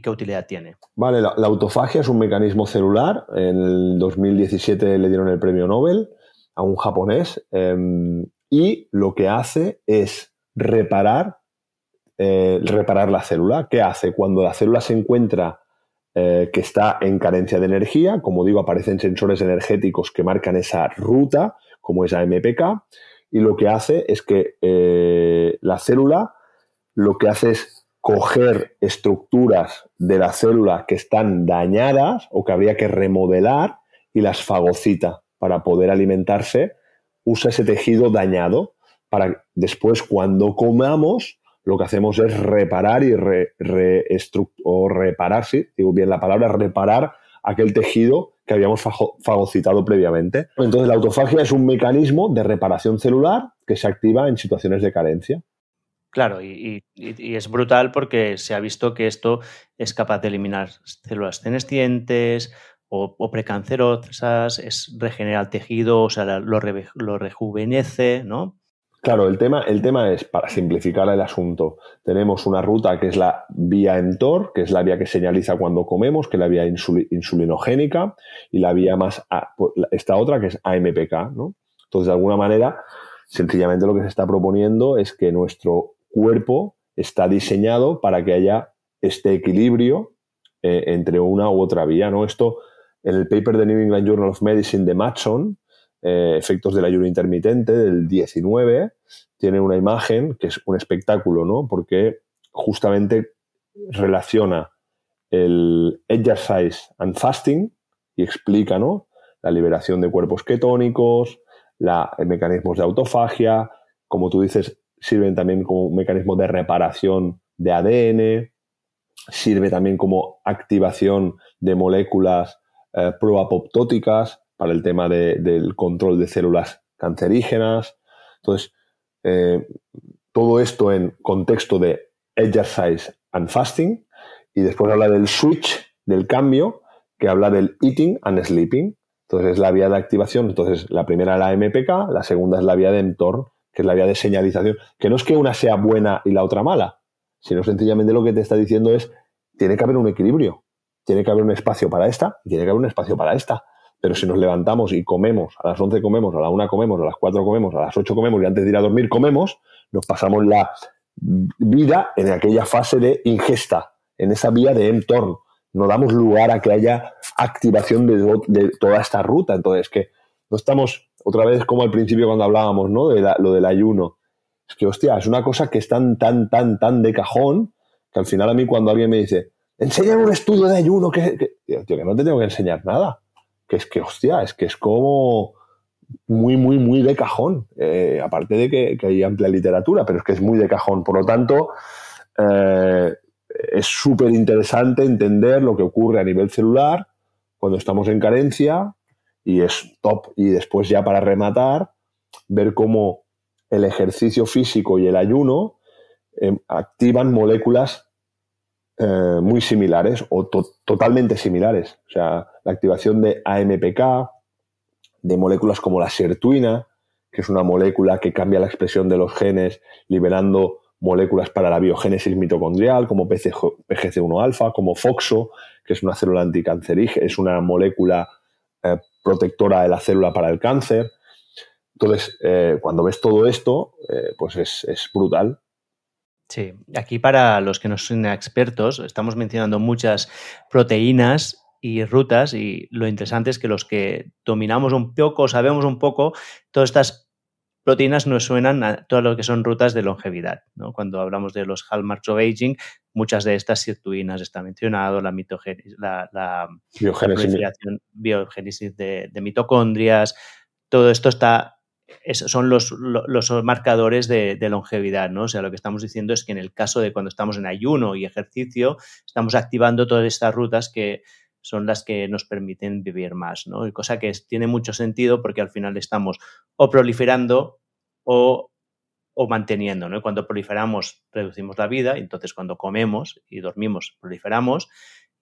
qué utilidad tiene. Vale, la, autofagia es un mecanismo celular. En el 2017 le dieron el premio Nobel a un japonés em, y lo que hace es reparar eh, reparar la célula. ¿Qué hace? Cuando la célula se encuentra eh, que está en carencia de energía, como digo, aparecen sensores energéticos que marcan esa ruta, como es AMPK, y lo que hace es que eh, la célula lo que hace es coger estructuras de la célula que están dañadas o que habría que remodelar y las fagocita para poder alimentarse, usa ese tejido dañado para después cuando comamos lo que hacemos es reparar y re, o reparar, sí, digo bien la palabra, reparar aquel tejido que habíamos fagocitado previamente. Entonces, la autofagia es un mecanismo de reparación celular que se activa en situaciones de carencia. Claro, y, es brutal porque se ha visto que esto es capaz de eliminar células senescientes o, precancerosas, es, regenera el tejido, o sea, lo, lo rejuvenece, ¿no? Claro, el tema, el tema es, para simplificar el asunto, tenemos una ruta que es la vía mTOR, que es la vía que señaliza cuando comemos, que es la vía insulinogénica, y la vía más, pues, esta otra que es AMPK, ¿no? Entonces, de alguna manera, sencillamente lo que se está proponiendo es que nuestro cuerpo está diseñado para que haya este equilibrio eh, entre una u otra vía, ¿no? Esto, en el paper de New England Journal of Medicine de Matson, eh, efectos del ayuno intermitente del 19, tiene una imagen que es un espectáculo, ¿no? Porque justamente relaciona el exercise and fasting y explica, ¿no? La liberación de cuerpos ketónicos, la, mecanismos de autofagia, como tú dices, sirven también como un mecanismo de reparación de ADN, sirve también como activación de moléculas eh, proapoptóticas, para el tema del control de células cancerígenas. Entonces, eh, todo esto en contexto de exercise and fasting. Y después habla del switch, del cambio, que habla del eating and sleeping. Entonces, es la vía de activación. Entonces, la primera es la MPK, la segunda es la vía de mTOR, que es la vía de señalización. Que no es que una sea buena y la otra mala, sino sencillamente lo que te está diciendo es, tiene que haber un equilibrio. Tiene que haber un espacio para esta y tiene que haber un espacio para esta. Pero si nos levantamos y comemos, a las 11 comemos, a la 1 comemos, a las 4 comemos, a las 8 comemos y antes de ir a dormir comemos, nos pasamos la vida en aquella fase de ingesta, en esa vía de mTOR. No damos lugar a que haya activación de, toda esta ruta. Entonces, que no estamos, otra vez como al principio cuando hablábamos, ¿no? De lo del ayuno. Es que, hostia, es una cosa que es tan, tan, tan, tan de cajón que al final a mí cuando alguien me dice, enséñame un estudio de ayuno, que, que no te tengo que enseñar nada que es que, hostia, es que es como muy, muy, muy de cajón. Eh, aparte de que, hay amplia literatura, pero es que es muy de cajón. Por lo tanto, eh, es súper interesante entender lo que ocurre a nivel celular cuando estamos en carencia y es top. Y después ya para rematar, ver cómo el ejercicio físico y el ayuno eh, activan moléculas eh, muy similares o totalmente similares. O sea, la activación de AMPK, de moléculas como la sirtuina, que es una molécula que cambia la expresión de los genes, liberando moléculas para la biogénesis mitocondrial, como PGC1-alfa, como FOXO, que es una célula anticancerígena, es una molécula eh, protectora de la célula para el cáncer. Entonces, eh, cuando ves todo esto, pues es, es brutal. Sí, aquí para los que no son expertos, estamos mencionando muchas proteínas y rutas y lo interesante es que los que dominamos un poco, sabemos un poco, todas estas proteínas nos suenan a todas lo que son rutas de longevidad. ¿no? Cuando hablamos de los hallmarks of aging, muchas de estas sirtuinas está mencionado, la, mitogénesis, la, biogénesis, de, mitocondrias, todo esto está, son los, los marcadores de, de, longevidad, ¿no? O sea, lo que estamos diciendo es que en el caso de cuando estamos en ayuno y ejercicio, estamos activando todas estas rutas que son las que nos permiten vivir más, ¿no? Y cosa que tiene mucho sentido porque al final estamos o proliferando o, o manteniendo, ¿no? cuando proliferamos, reducimos la vida, entonces cuando comemos y dormimos, proliferamos,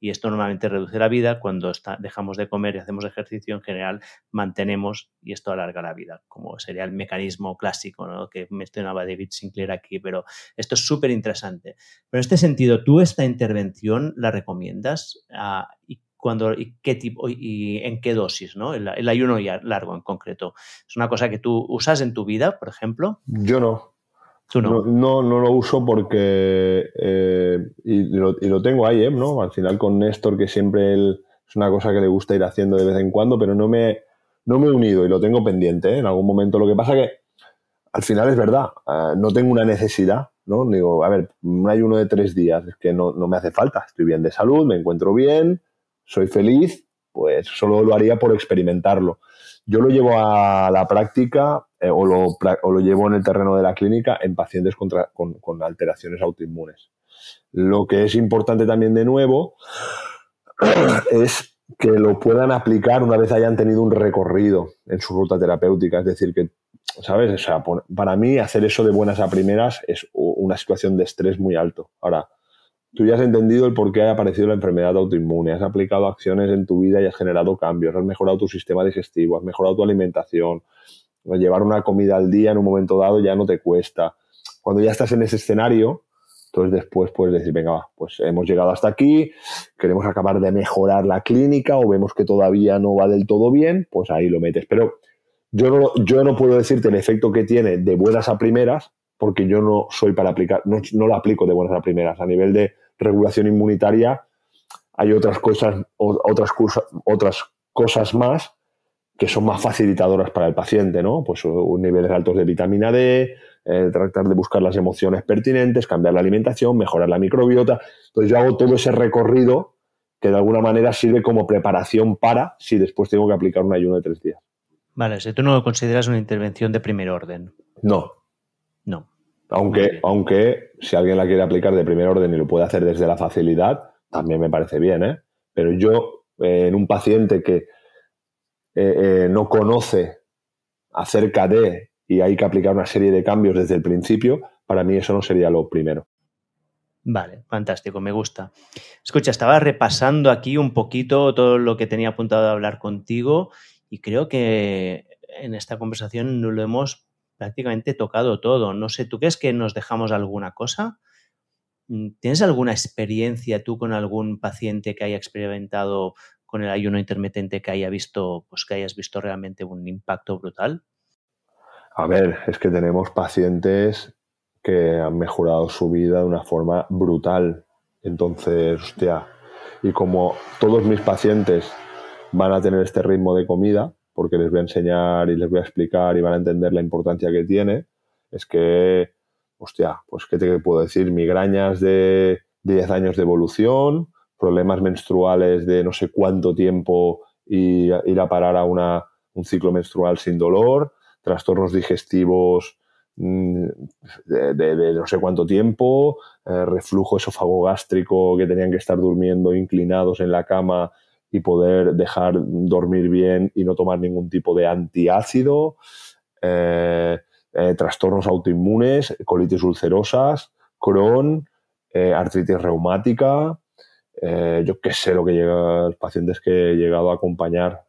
y esto normalmente reduce la vida. Cuando dejamos de comer y hacemos ejercicio, en general mantenemos y esto alarga la vida, como sería el mecanismo clásico ¿no? que mencionaba David Sinclair aquí. Pero esto es súper interesante. Pero en este sentido, ¿tú esta intervención la recomiendas? Ah, ¿Y cuando, y qué tipo y en qué dosis, ¿no? El, ayuno largo en concreto. ¿Es una cosa que tú usas en tu vida, por ejemplo? Yo no. ¿Tú no? No, no, lo uso porque. Eh, y, lo, tengo ahí, ¿eh? ¿no? Al final con Néstor, que siempre él, es una cosa que le gusta ir haciendo de vez en cuando, pero no me, no me he unido y lo tengo pendiente ¿eh? en algún momento. Lo que pasa que al final es verdad, eh, no tengo una necesidad, ¿no? Digo, a ver, un ayuno de tres días es que no, no me hace falta. Estoy bien de salud, me encuentro bien, soy feliz, pues solo lo haría por experimentarlo. Yo lo llevo a la práctica eh, o, lo, llevo en el terreno de la clínica en pacientes con, con, alteraciones autoinmunes. Lo que es importante también de nuevo [clears throat] es que lo puedan aplicar una vez hayan tenido un recorrido en su ruta terapéutica. Es decir, que, ¿sabes? O sea, para mí hacer eso de buenas a primeras es una situación de estrés muy alto. Ahora, tú ya has entendido el por qué ha aparecido la enfermedad autoinmune, has aplicado acciones en tu vida y has generado cambios, has mejorado tu sistema digestivo, has mejorado tu alimentación, llevar una comida al día en un momento dado ya no te cuesta. Cuando ya estás en ese escenario, entonces después puedes decir, venga, pues hemos llegado hasta aquí, queremos acabar de mejorar la clínica o vemos que todavía no va del todo bien, pues ahí lo metes. Pero yo no, yo no puedo decirte el efecto que tiene de buenas a primeras, porque yo no soy para aplicar, no, no lo aplico de buenas a primeras. A nivel de regulación inmunitaria hay otras cosas, otras, otras cosas más que son más facilitadoras para el paciente, ¿no? Pues niveles altos de vitamina D, eh, tratar de buscar las emociones pertinentes, cambiar la alimentación, mejorar la microbiota. Entonces yo hago todo ese recorrido que de alguna manera sirve como preparación para si después tengo que aplicar un ayuno de tres días. Vale, si tú no lo consideras una intervención de primer orden. No. Aunque, aunque si alguien la quiere aplicar de primer orden y lo puede hacer desde la facilidad, también me parece bien, ¿eh? Pero yo, eh, en un paciente que eh, no conoce acerca de y hay que aplicar una serie de cambios desde el principio, para mí eso no sería lo primero. Vale, fantástico, me gusta. Escucha, estaba repasando aquí un poquito todo lo que tenía apuntado a hablar contigo y creo que en esta conversación no lo hemos prácticamente tocado todo. No sé, ¿tú crees que nos dejamos alguna cosa? Mm, ¿Tienes alguna experiencia tú con algún paciente que haya experimentado con el ayuno intermitente que haya visto, pues que hayas visto realmente un impacto brutal? A ver, es que tenemos pacientes que han mejorado su vida de una forma brutal. Entonces, hostia, y como todos mis pacientes van a tener este ritmo de comida, porque les voy a enseñar y les voy a explicar y van a entender la importancia que tiene, es que, hostia, pues qué te puedo decir, migrañas de 10 años de evolución, problemas menstruales de no sé cuánto tiempo y ir a parar a una, un ciclo menstrual sin dolor, trastornos digestivos mm, de, no sé cuánto tiempo, eh, reflujo esófago gástrico que tenían que estar durmiendo inclinados en la cama y poder dejar dormir bien y no tomar ningún tipo de antiácido, eh, eh, trastornos autoinmunes, colitis ulcerosas, Crohn, eh, artritis reumática, yo qué sé lo que llega los pacientes que he llegado a acompañar.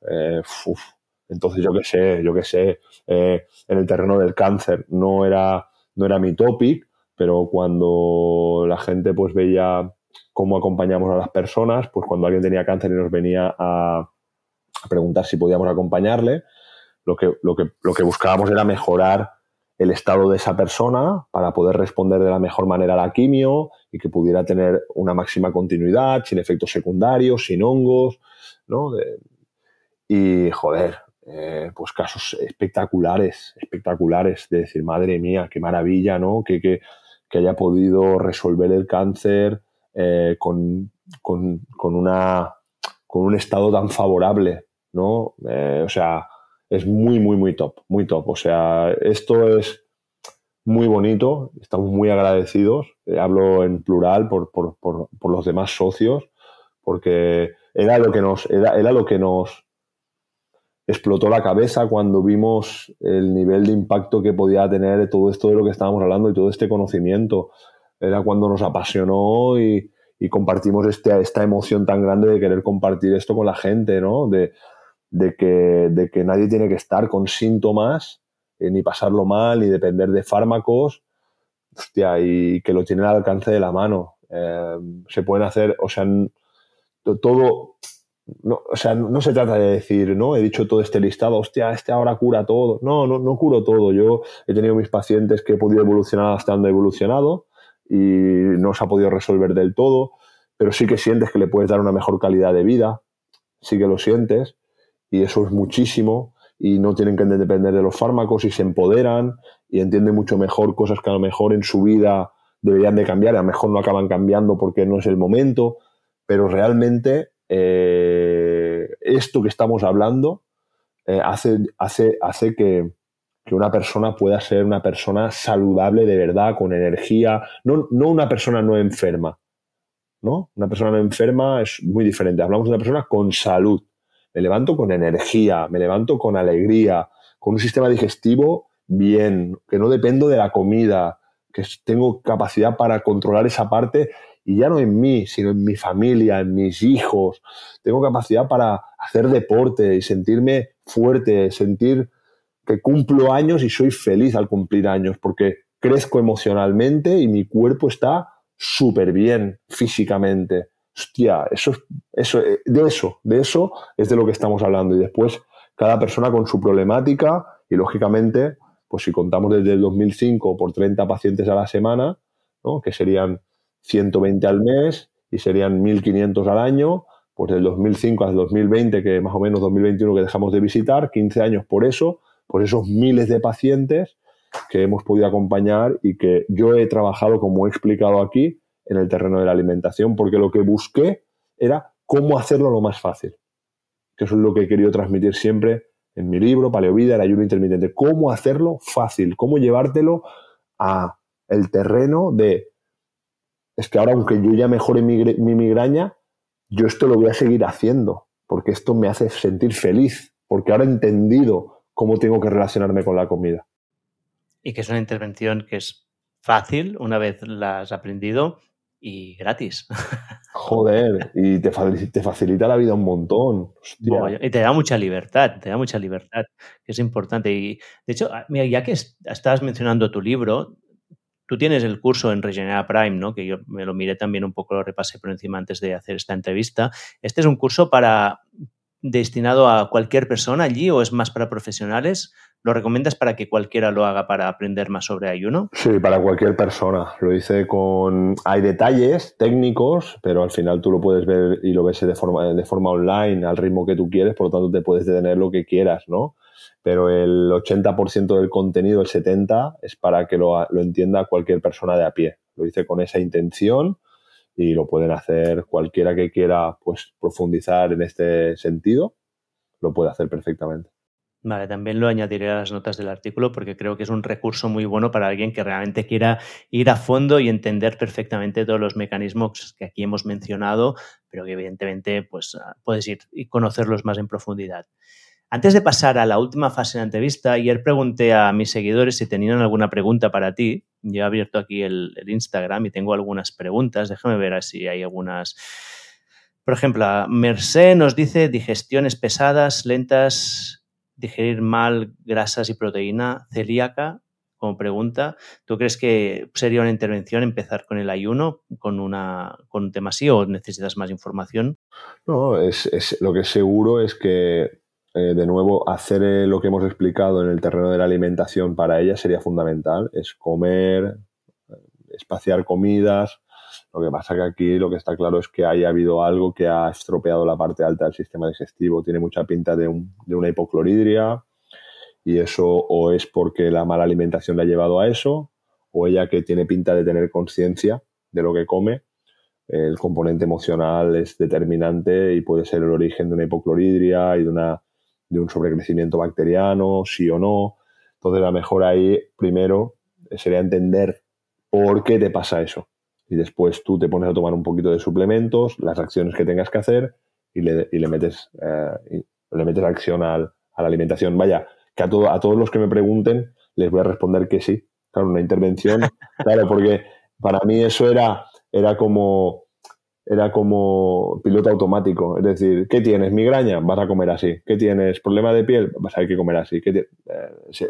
Entonces yo qué sé, yo qué sé, en el terreno del cáncer no era, no era mi topic, pero cuando la gente pues veía cómo acompañamos a las personas, pues cuando alguien tenía cáncer y nos venía a, preguntar si podíamos acompañarle, lo que, lo, que, lo que buscábamos era mejorar el estado de esa persona para poder responder de la mejor manera a la quimio y que pudiera tener una máxima continuidad, sin efectos secundarios, sin hongos, ¿no? y, joder, eh, pues casos espectaculares, espectaculares, de decir, madre mía, qué maravilla, ¿no? Que, que, que haya podido resolver el cáncer eh, con, con, con, una, con un estado tan favorable, ¿no? Eh, o sea, es muy, muy, muy top, muy top. O sea, esto es muy bonito, estamos muy agradecidos. Eh, hablo en plural por, por, por, por, los demás socios, porque era lo que nos, era, era lo que nos explotó la cabeza cuando vimos el nivel de impacto que podía tener todo esto de lo que estábamos hablando y todo este conocimiento. Era cuando nos apasionó y, y compartimos este, esta emoción tan grande de querer compartir esto con la gente, ¿no? De, de que, de que nadie tiene que estar con síntomas, eh, ni pasarlo mal, ni depender de fármacos, hostia, y que lo tienen al alcance de la mano. Eh, se pueden hacer, o sea, todo, no, o sea, no se trata de decir, ¿no? He dicho todo este listado, hostia, este ahora cura todo. No, no, no curo todo. Yo he tenido mis pacientes que he podido evolucionar hasta donde he evolucionado y no se ha podido resolver del todo, pero sí que sientes que le puedes dar una mejor calidad de vida, sí que lo sientes y eso es muchísimo y no tienen que depender de los fármacos y se empoderan y entienden mucho mejor cosas que a lo mejor en su vida deberían de cambiar y a lo mejor no acaban cambiando porque no es el momento, pero realmente eh, esto que estamos hablando eh, hace, hace, hace que, que, una persona pueda ser una persona saludable de verdad, con energía, no, no una persona no enferma, ¿no? Una persona no enferma es muy diferente, hablamos de una persona con salud me levanto con energía, me levanto con alegría, con un sistema digestivo bien, que no dependo de la comida, que tengo capacidad para controlar esa parte y ya no en mí, sino en mi familia, en mis hijos. Tengo capacidad para hacer deporte y sentirme fuerte, sentir que cumplo años y soy feliz al cumplir años, porque crezco emocionalmente y mi cuerpo está súper bien físicamente hostia, eso, eso, eh, de eso, de eso es de lo que estamos hablando. Y después, cada persona con su problemática y, lógicamente, pues si contamos desde el 2005 por 30 pacientes a la semana, ¿no? que serían 120 al mes y serían 1.500 al año, pues del 2005 al 2020, que más o menos 2021 que dejamos de visitar, 15 años por eso, por esos miles de pacientes que hemos podido acompañar y que yo he trabajado, como he explicado aquí, en el terreno de la alimentación, porque lo que busqué era cómo hacerlo lo más fácil. Que eso es lo que he querido transmitir siempre en mi libro, Paleovida, el ayuno intermitente. Cómo hacerlo fácil, cómo llevártelo a el terreno de es que ahora aunque yo ya mejore mi, mi migraña, yo esto lo voy a seguir haciendo, porque esto me hace sentir feliz, porque ahora he entendido cómo tengo que relacionarme con la comida. Y que es una intervención que es fácil una vez la has aprendido y gratis. [laughs] Joder, y te, te facilita la vida un montón. y te da mucha libertad, te da mucha libertad, que es importante. Y de hecho, ah, mira, ya que estás mencionando tu libro, tú tienes el curso en Regenera Prime, ¿no? Que yo me lo miré también un poco, lo repasé por encima antes de hacer esta entrevista. Este es un curso para destinado a cualquier persona allí o es más para profesionales? ¿Lo recomiendas para que cualquiera lo haga para aprender más sobre ayuno? Sí, para cualquier persona. Lo hice con... Hay detalles técnicos, pero al final tú lo puedes ver y lo ves de forma, de forma online, al ritmo que tú quieres, por lo tanto te puedes detener lo que quieras, ¿no? Pero el 80% del contenido, el 70%, es para que lo, lo entienda cualquier persona de a pie. Lo hice con esa intención y lo pueden hacer cualquiera que quiera pues profundizar en este sentido, lo puede hacer perfectamente. Vale, también lo añadiré a las notas del artículo porque creo que es un recurso muy bueno para alguien que realmente quiera ir a fondo y entender perfectamente todos los mecanismos que aquí hemos mencionado, pero que evidentemente pues, ah, puedes ir y conocerlos más en profundidad. Antes de pasar a la última fase de la entrevista, ayer pregunté a mis seguidores si tenían alguna pregunta para ti. Yo he abierto aquí el, Instagram y tengo algunas preguntas. Déjame ver si hay algunas. Por ejemplo, Mercé nos dice digestiones pesadas, lentas, digerir mal grasas y proteína, celíaca, como pregunta. ¿Tú crees que sería una intervención empezar con el ayuno con, una, con un tema así o necesitas más información? No, es, lo que es seguro es que eh, de nuevo, hacer eh, lo que hemos explicado en el terreno de la alimentación para ella sería fundamental. Es comer, espaciar comidas. Lo que pasa que aquí lo que está claro es que haya habido algo que ha estropeado la parte alta del sistema digestivo. Tiene mucha pinta de, de una hipocloridria y eso o es porque la mala alimentación le ha llevado a eso o ella que tiene pinta de tener conciencia de lo que come el componente emocional es determinante y puede ser el origen de una hipocloridria y de, una, de un sobrecrecimiento bacteriano, sí o no. Entonces, la mejor ahí, primero, sería entender por qué te pasa eso. Y después tú te pones a tomar un poquito de suplementos, las acciones que tengas que hacer y le, y le metes, eh, le metes acción al, a la alimentación. Vaya, que a, todo, a todos los que me pregunten les voy a responder que sí. Claro, una intervención, [laughs] claro, porque para mí eso era era como, era como piloto automático. Es decir, ¿qué tienes? ¿Migraña? Vas a comer así. ¿Qué tienes? ¿Problema de piel? Vas a que comer así. Eh,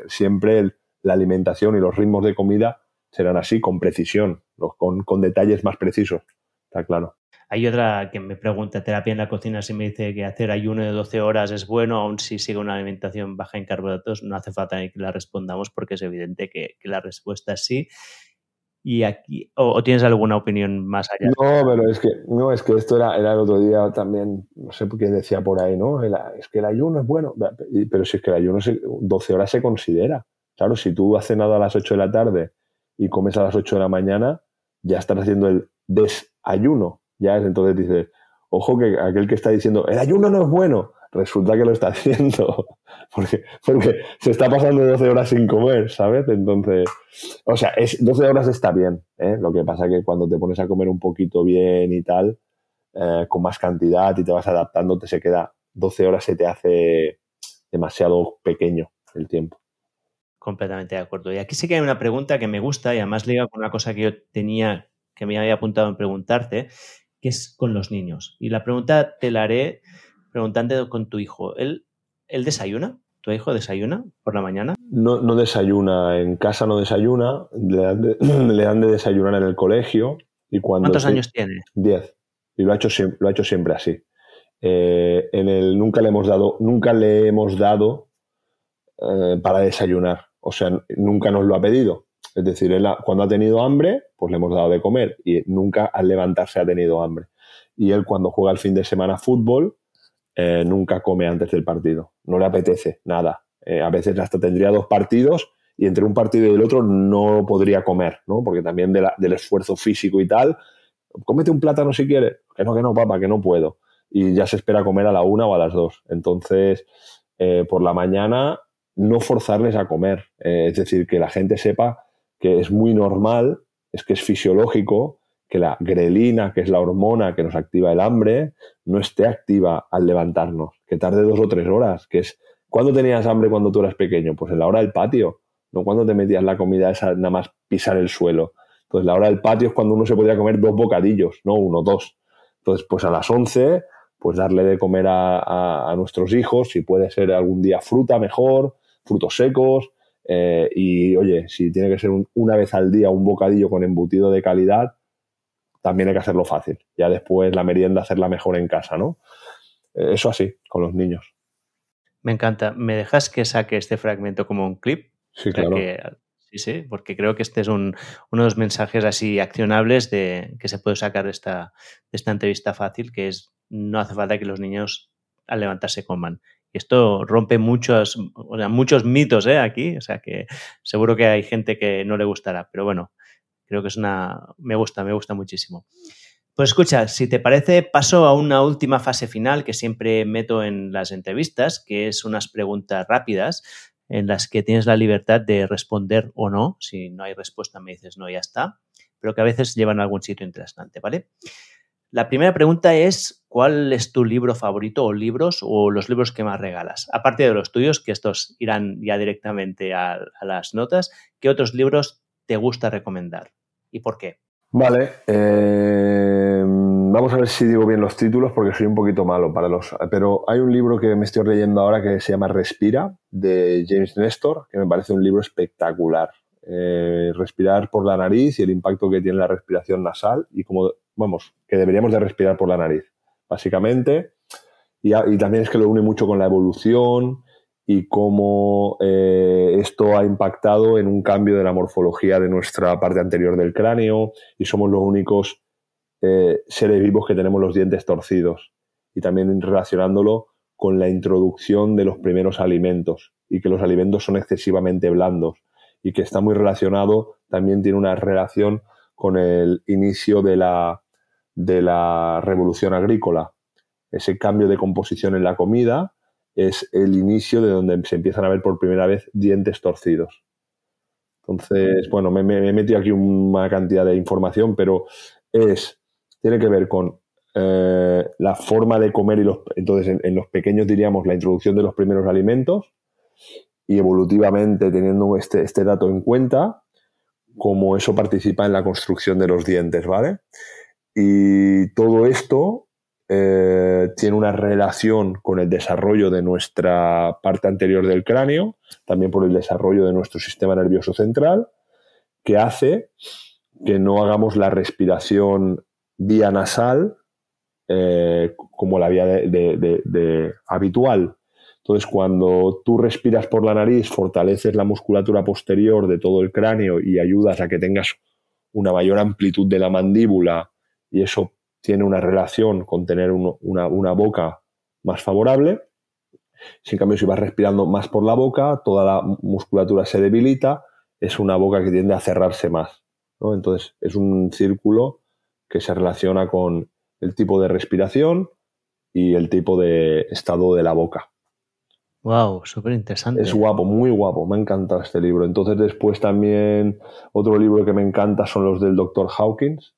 siempre la alimentación y los ritmos de comida serán así, con precisión, con, con detalles más precisos. Está claro. Hay otra que me pregunta, terapia en la cocina, si me dice que hacer ayuno de 12 horas es bueno, aun si sigue una alimentación baja en carbohidratos, no hace falta que la respondamos porque es evidente que la respuesta es sí y aquí o, tienes alguna opinión más allá no pero es que no es que esto era, era el otro día también no sé qué decía por ahí no es que el ayuno es bueno pero si es que el ayuno 12 horas se considera. Claro si tú has cenado a las 8 de la tarde y comes a las 8 de la mañana ya estás haciendo el desayuno ya es entonces dices ojo que aquel que está diciendo el ayuno no es bueno resulta que lo está [laughs] haciendo porque, porque se está pasando 12 horas sin comer, ¿sabes? Entonces, o sea, es, 12 horas está bien, ¿eh? Lo que pasa que cuando te pones a comer un poquito bien y tal, eh, con más cantidad y te vas adaptando, te se queda 12 horas se te hace demasiado pequeño el tiempo. Completamente de acuerdo. Y aquí sí que hay una pregunta que me gusta y además liga con una cosa que yo tenía, que me había apuntado en preguntarte, que es con los niños. Y la pregunta te la haré preguntando con tu hijo. ¿Él, él desayuna? ¿Tu hijo desayuna por la mañana? No, no desayuna, en casa no desayuna, le dan, de, [clears throat] desayunar en el colegio. Y cuando ¿Cuántos años tiene? Diez. Y lo ha hecho, lo ha hecho siempre así. Eh, en el, nunca le hemos dado, nunca le hemos dado eh, para desayunar. O sea, nunca nos lo ha pedido. Es decir, él cuando ha tenido hambre, pues le hemos dado de comer. Y nunca al levantarse ha tenido hambre. Y él cuando juega el fin de semana fútbol, eh, nunca come antes del partido. No le apetece nada. Eh, a veces hasta tendría dos partidos y entre un partido y el otro no podría comer, ¿no? Porque también del esfuerzo físico y tal, cómete un plátano si quieres. Que no, que no, papá, que no puedo. Y ya se espera comer a la una o a las dos. Entonces, eh, por la mañana, no forzarles a comer. es decir, que la gente sepa que es muy normal, es que es fisiológico que la grelina, que es la hormona que nos activa el hambre, no esté activa al levantarnos, que tarde dos o tres horas, que es ¿cuándo tenías hambre cuando tú eras pequeño? Pues en la hora del patio, no cuando te metías la comida esa nada más pisar el suelo. Entonces la hora del patio es cuando uno se podría comer dos bocadillos, no uno, dos. Entonces, pues a las once, pues darle de comer a, nuestros hijos, si puede ser algún día fruta mejor, frutos secos, eh, y oye, si tiene que ser una vez al día un bocadillo con embutido de calidad, también hay que hacerlo fácil. Ya después la merienda hacerla mejor en casa, ¿no? Eso así, con los niños. Me encanta. ¿Me dejas que saque este fragmento como un clip? Sí, claro. sí, sí, porque creo que este es un, uno de los mensajes así accionables de, que se puede sacar de esta, de esta entrevista fácil, que es no hace falta que los niños al levantarse coman. Y esto rompe muchos, o sea, muchos mitos ¿eh? aquí, o sea que seguro que hay gente que no le gustará, pero bueno, Creo que es una... Me gusta, me gusta muchísimo. Pues escucha, si te parece, paso a una última fase final que siempre meto en las entrevistas, que es unas preguntas rápidas en las que tienes la libertad de responder o no. Si no hay respuesta, me dices no, ya está. Pero que a veces llevan a algún sitio interesante, ¿vale? La primera pregunta es, ¿cuál es tu libro favorito o libros o los libros que más regalas? Aparte de los tuyos, que estos irán ya directamente a, a las notas, ¿qué otros libros te gusta recomendar? Y por qué? Vale, eh, vamos a ver si digo bien los títulos porque soy un poquito malo para los... Pero hay un libro que me estoy leyendo ahora que se llama Respira, de James Nestor, que me parece un libro espectacular. Eh, respirar por la nariz y el impacto que tiene la respiración nasal y como, vamos, que deberíamos de respirar por la nariz, básicamente. y, también es que lo une mucho con la evolución y cómo eh, esto ha impactado en un cambio de la morfología de nuestra parte anterior del cráneo y somos los únicos eh, seres vivos que tenemos los dientes torcidos y también relacionándolo con la introducción de los primeros alimentos y que los alimentos son excesivamente blandos y que está muy relacionado, también tiene una relación con el inicio de la, de la revolución agrícola. Ese cambio de composición en la comida es el inicio de donde se empiezan a ver por primera vez dientes torcidos. Entonces, bueno, me, he metido aquí una cantidad de información, pero es tiene que ver con eh, la forma de comer y los, entonces en, los pequeños diríamos la introducción de los primeros alimentos y evolutivamente teniendo este, este dato en cuenta, cómo eso participa en la construcción de los dientes, ¿vale? Y todo esto eh, tiene una relación con el desarrollo de nuestra parte anterior del cráneo, también por el desarrollo de nuestro sistema nervioso central, que hace que no hagamos la respiración vía nasal eh, como la vía habitual. Entonces, cuando tú respiras por la nariz, fortaleces la musculatura posterior de todo el cráneo y ayudas a que tengas una mayor amplitud de la mandíbula y eso tiene una relación con tener una, una, boca más favorable. Sin cambio, si vas respirando más por la boca, toda la musculatura se debilita, es una boca que tiende a cerrarse más. ¿no? Entonces, es un círculo que se relaciona con el tipo de respiración y el tipo de estado de la boca. Wow, súper interesante. Es guapo, muy guapo. Me encanta este libro. Entonces, después también otro libro que me encanta son los del Dr. Hawkins.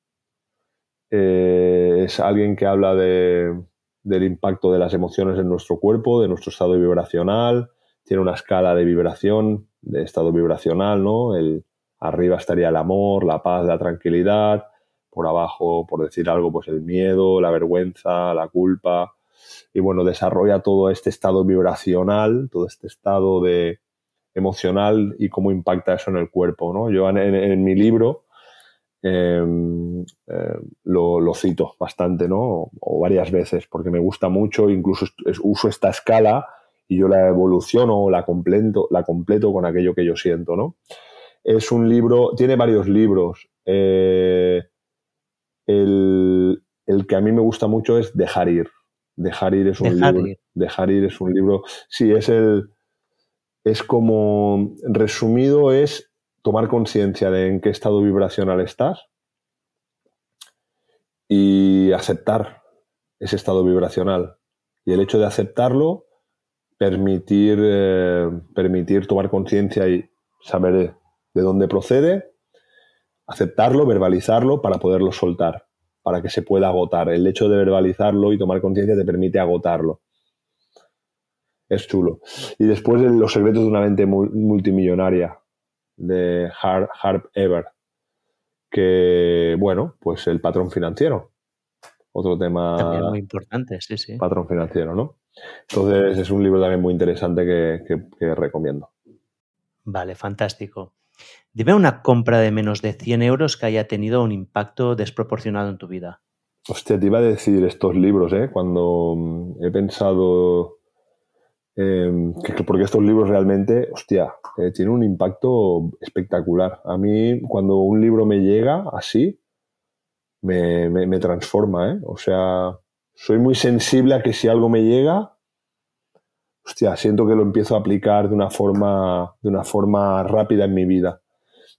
Eh, es alguien que habla de, del impacto de las emociones en nuestro cuerpo, de nuestro estado vibracional. Tiene una escala de vibración, de estado vibracional, ¿no? El, arriba estaría el amor, la paz, la tranquilidad por abajo, por decir algo, pues el miedo, la vergüenza, la culpa. Y bueno, desarrolla todo este estado vibracional, todo este estado de emocional y cómo impacta eso en el cuerpo. ¿no? Yo en, mi libro em, eh, lo, cito bastante, ¿no? O varias veces, porque me gusta mucho, incluso uso esta escala y yo la evoluciono o la completo, la completo con aquello que yo siento, ¿no? Es un libro, tiene varios libros. Eh, el, que a mí me gusta mucho es Dejar ir. Dejar ir es un libro. Dejar ir es un libro. Sí, es el. Es como. Resumido, es tomar conciencia de en qué estado vibracional estás y aceptar ese estado vibracional. Y el hecho de aceptarlo, permitir, eh, permitir tomar conciencia y saber de dónde procede aceptarlo, verbalizarlo para poderlo soltar, para que se pueda agotar. El hecho de verbalizarlo y tomar conciencia te permite agotarlo. Es chulo. Y después Los secretos de una mente multimillonaria de Harp, Ever, que, bueno, pues el patrón financiero. Otro tema. También muy importante, sí, sí. Patrón financiero, ¿no? Entonces es un libro también muy interesante que recomiendo. Vale, fantástico. Dime una compra de menos de 100 euros que haya tenido un impacto desproporcionado en tu vida. Hostia, te iba a decir estos libros, ¿eh? Cuando mm, he pensado... porque estos libros realmente, hostia, eh, tienen un impacto espectacular. A mí, cuando un libro me llega así, me, me transforma, ¿eh? O sea, soy muy sensible a que si algo me llega, hostia, siento que lo empiezo a aplicar de una forma, de una forma rápida en mi vida.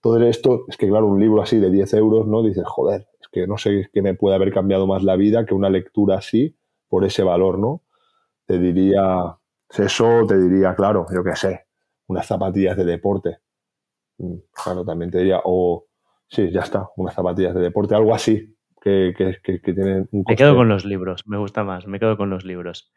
Todo esto, es que claro, un libro así de 10 euros, ¿no? Dices, joder, es que no sé qué me puede haber cambiado más la vida que una lectura así por ese valor, ¿no? Te diría, eso te diría, claro, yo qué sé, unas zapatillas de deporte. Mm, claro, también te diría, o sí, ya está, unas zapatillas de deporte, algo así, que, que, que, que tienen un Me quedo con los libros, me gusta más, me quedo con los libros.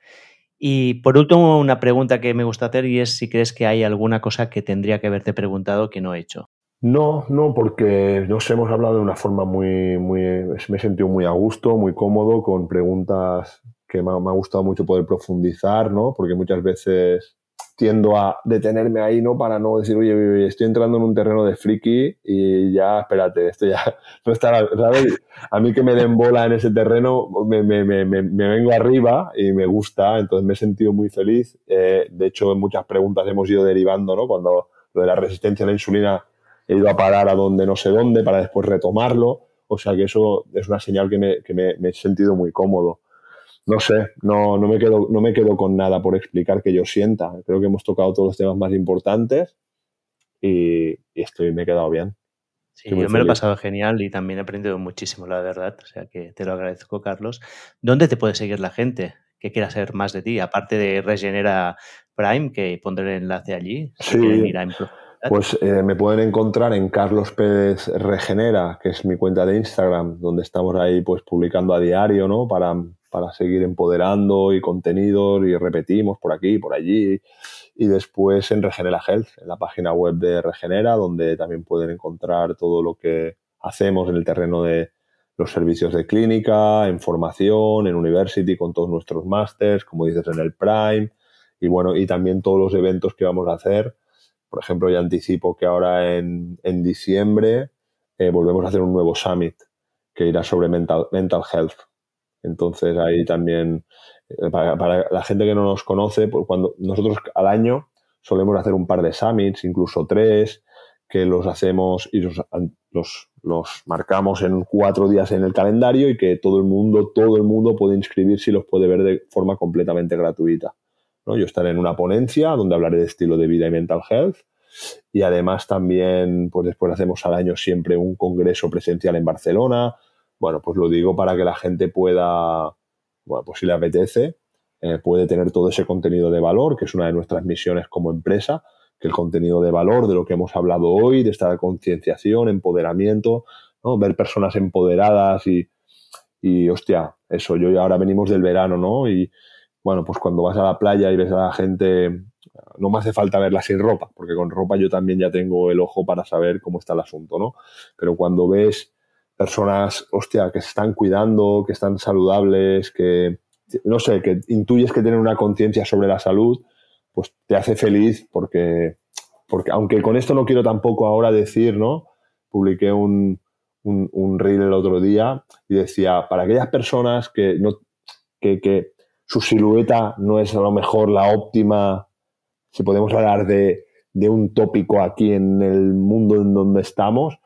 Y por último, una pregunta que me gusta hacer y es si crees que hay alguna cosa que tendría que haberte preguntado que no he hecho. No, no, porque nos hemos hablado de una forma muy, muy, me he sentido muy a gusto, muy cómodo, con preguntas que me ha, gustado mucho poder profundizar, ¿no? Porque muchas veces tiendo a detenerme ahí, ¿no? Para no decir, oye, oye, estoy entrando en un terreno de friki y ya, espérate, esto ya [laughs] no está, ¿sabes? A mí que me den bola en ese terreno, me, me, me, me vengo arriba y me gusta, entonces me he sentido muy feliz. Eh, de hecho, en muchas preguntas hemos ido derivando, ¿no? Cuando lo de la resistencia a la insulina he ido a parar a donde no sé dónde para después retomarlo. O sea que eso es una señal que me he sentido muy cómodo no sé, no, no, me quedo, no me quedo con nada por explicar que yo sienta. Creo que hemos tocado todos los temas más importantes y, estoy, me he quedado bien. Sí, yo me lo he pasado genial y también he aprendido muchísimo, la verdad. O sea que te lo agradezco, Carlos. ¿Dónde te puede seguir la gente que quiera saber más de ti? Aparte de Regenera Prime, que pondré el enlace allí. sí. Pues eh, me pueden encontrar en Carlos Pérez Regenera, que es mi cuenta de Instagram, donde estamos ahí pues publicando a diario, ¿no? Para, para seguir empoderando y contenidos y repetimos por aquí, por allí. Y después en Regenera Health, en la página web de Regenera, donde también pueden encontrar todo lo que hacemos en el terreno de los servicios de clínica, en formación, en University, con todos nuestros másters, como dices, en el Prime. Y bueno, y también todos los eventos que vamos a hacer. Por ejemplo, ya anticipo que ahora en, en diciembre eh, volvemos a hacer un nuevo summit que irá sobre mental, mental health entonces ahí también, eh, para, la gente que no nos conoce, pues cuando nosotros al año solemos hacer un par de summits, incluso tres, que los hacemos y los, los, marcamos en cuatro días en el calendario y que todo el mundo, todo el mundo puede inscribirse y los puede ver de forma completamente gratuita. ¿no? Yo estaré en una ponencia donde hablaré de estilo de vida y mental health y además también, pues después hacemos al año siempre un congreso presencial en Barcelona, bueno, pues lo digo para que la gente pueda, bueno, pues si le apetece, eh, puede tener todo ese contenido de valor, que es una de nuestras misiones como empresa, que el contenido de valor de lo que hemos hablado hoy, de esta concienciación, empoderamiento, ¿no? ver personas empoderadas y, y, hostia, eso, yo y ahora venimos del verano, ¿no? Y bueno, pues cuando vas a la playa y ves a la gente, no me hace falta verla sin ropa, porque con ropa yo también ya tengo el ojo para saber cómo está el asunto, ¿no? Pero cuando ves personas, hostia, que se están cuidando, que están saludables, que, no sé, que intuyes que tienen una conciencia sobre la salud, pues te hace feliz porque, porque, aunque con esto no quiero tampoco ahora decir, ¿no? Publiqué un, un, un reel el otro día y decía, para aquellas personas que, no, que, que su silueta no es a lo mejor la óptima, si podemos hablar de, de un tópico aquí en el mundo en donde estamos,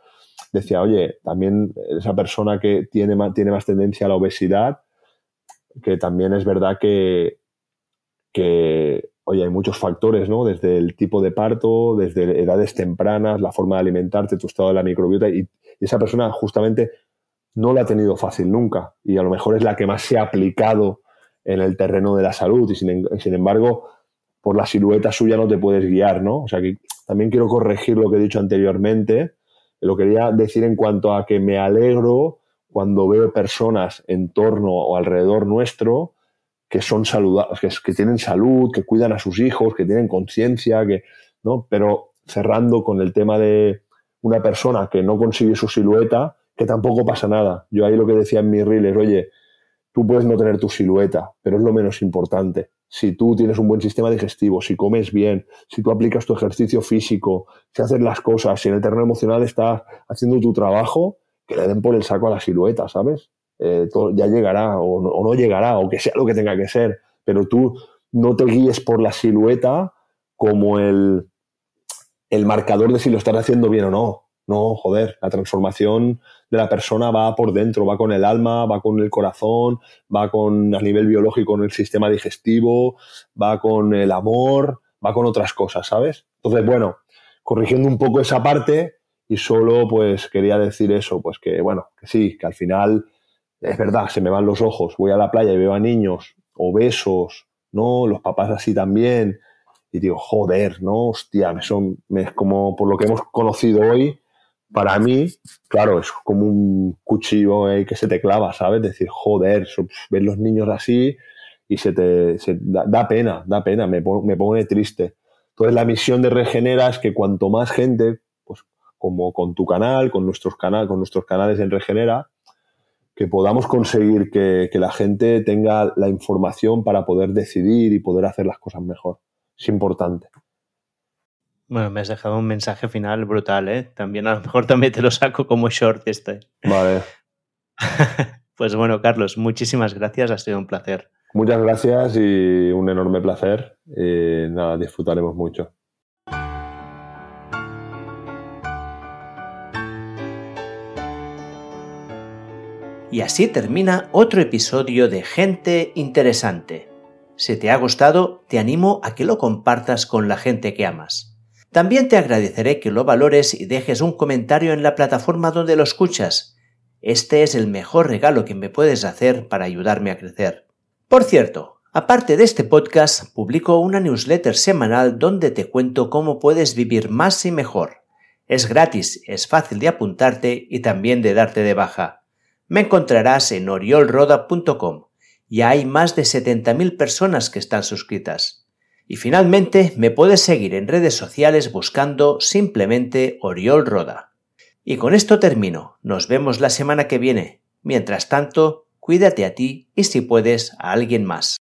decía, oye, también esa persona que tiene más, tiene más tendencia a la obesidad, que también es verdad que, que, oye, hay muchos factores, ¿no? Desde el tipo de parto, desde edades tempranas, la forma de alimentarte, tu estado de la microbiota, y, esa persona justamente no la ha tenido fácil nunca, y a lo mejor es la que más se ha aplicado en el terreno de la salud, y sin, sin embargo, por la silueta suya no te puedes guiar, ¿no? O sea que también quiero corregir lo que he dicho anteriormente, lo quería decir en cuanto a que me alegro cuando veo personas en torno o alrededor nuestro que son saludables, que, tienen salud, que cuidan a sus hijos, que tienen conciencia, que, ¿no? Pero cerrando con el tema de una persona que no consigue su silueta, que tampoco pasa nada. Yo ahí lo que decía en mis reels, oye, tú puedes no tener tu silueta, pero es lo menos importante si tú tienes un buen sistema digestivo, si comes bien, si tú aplicas tu ejercicio físico, si haces las cosas, si en el terreno emocional estás haciendo tu trabajo, que le den por el saco a la silueta, ¿sabes? Eh, ya llegará o no, llegará o que sea lo que tenga que ser, pero tú no te guíes por la silueta como el, el marcador de si lo estás haciendo bien o no. No, joder, la transformación de la persona va por dentro, va con el alma, va con el corazón, va con a nivel biológico con el sistema digestivo, va con el amor, va con otras cosas, ¿sabes? Entonces, bueno, corrigiendo un poco esa parte y solo pues quería decir eso, pues que bueno, que sí, que al final es verdad, se me van los ojos, voy a la playa y veo a niños obesos, ¿no? Los papás así también, y digo, joder, ¿no? Hostia, me son, me, como por lo que hemos conocido hoy, para mí, claro, es como un cuchillo que se te clava, ¿sabes? Decir, joder, ver los niños así y se te da, pena, da pena, me, me pone triste. Entonces la misión de Regenera es que cuanto más gente, pues como con tu canal, con nuestros, canal, con nuestros canales en Regenera, que podamos conseguir que la gente tenga la información para poder decidir y poder hacer las cosas mejor. es importante. Bueno, me has dejado un mensaje final brutal, ¿eh? También a lo mejor también te lo saco como short este. Vale. [laughs] pues bueno, Carlos, muchísimas gracias, ha sido un placer. Muchas gracias y un enorme placer. Y nada, disfrutaremos mucho. Y así termina otro episodio de Gente Interesante. Si te ha gustado, te animo a que lo compartas con la gente que amas. También te agradeceré que lo valores y dejes un comentario en la plataforma donde lo escuchas. Este es el mejor regalo que me puedes hacer para ayudarme a crecer. Por cierto, aparte de este podcast, publico una newsletter semanal donde te cuento cómo puedes vivir más y mejor. Es gratis, es fácil de apuntarte y también de darte de baja. Me encontrarás en oriolroda.com. Ya hay más de 70.000 personas que están suscritas. Y finalmente me puedes seguir en redes sociales buscando simplemente Oriol Roda. Y con esto termino. Nos vemos la semana que viene. Mientras tanto, cuídate a ti y si puedes a alguien más.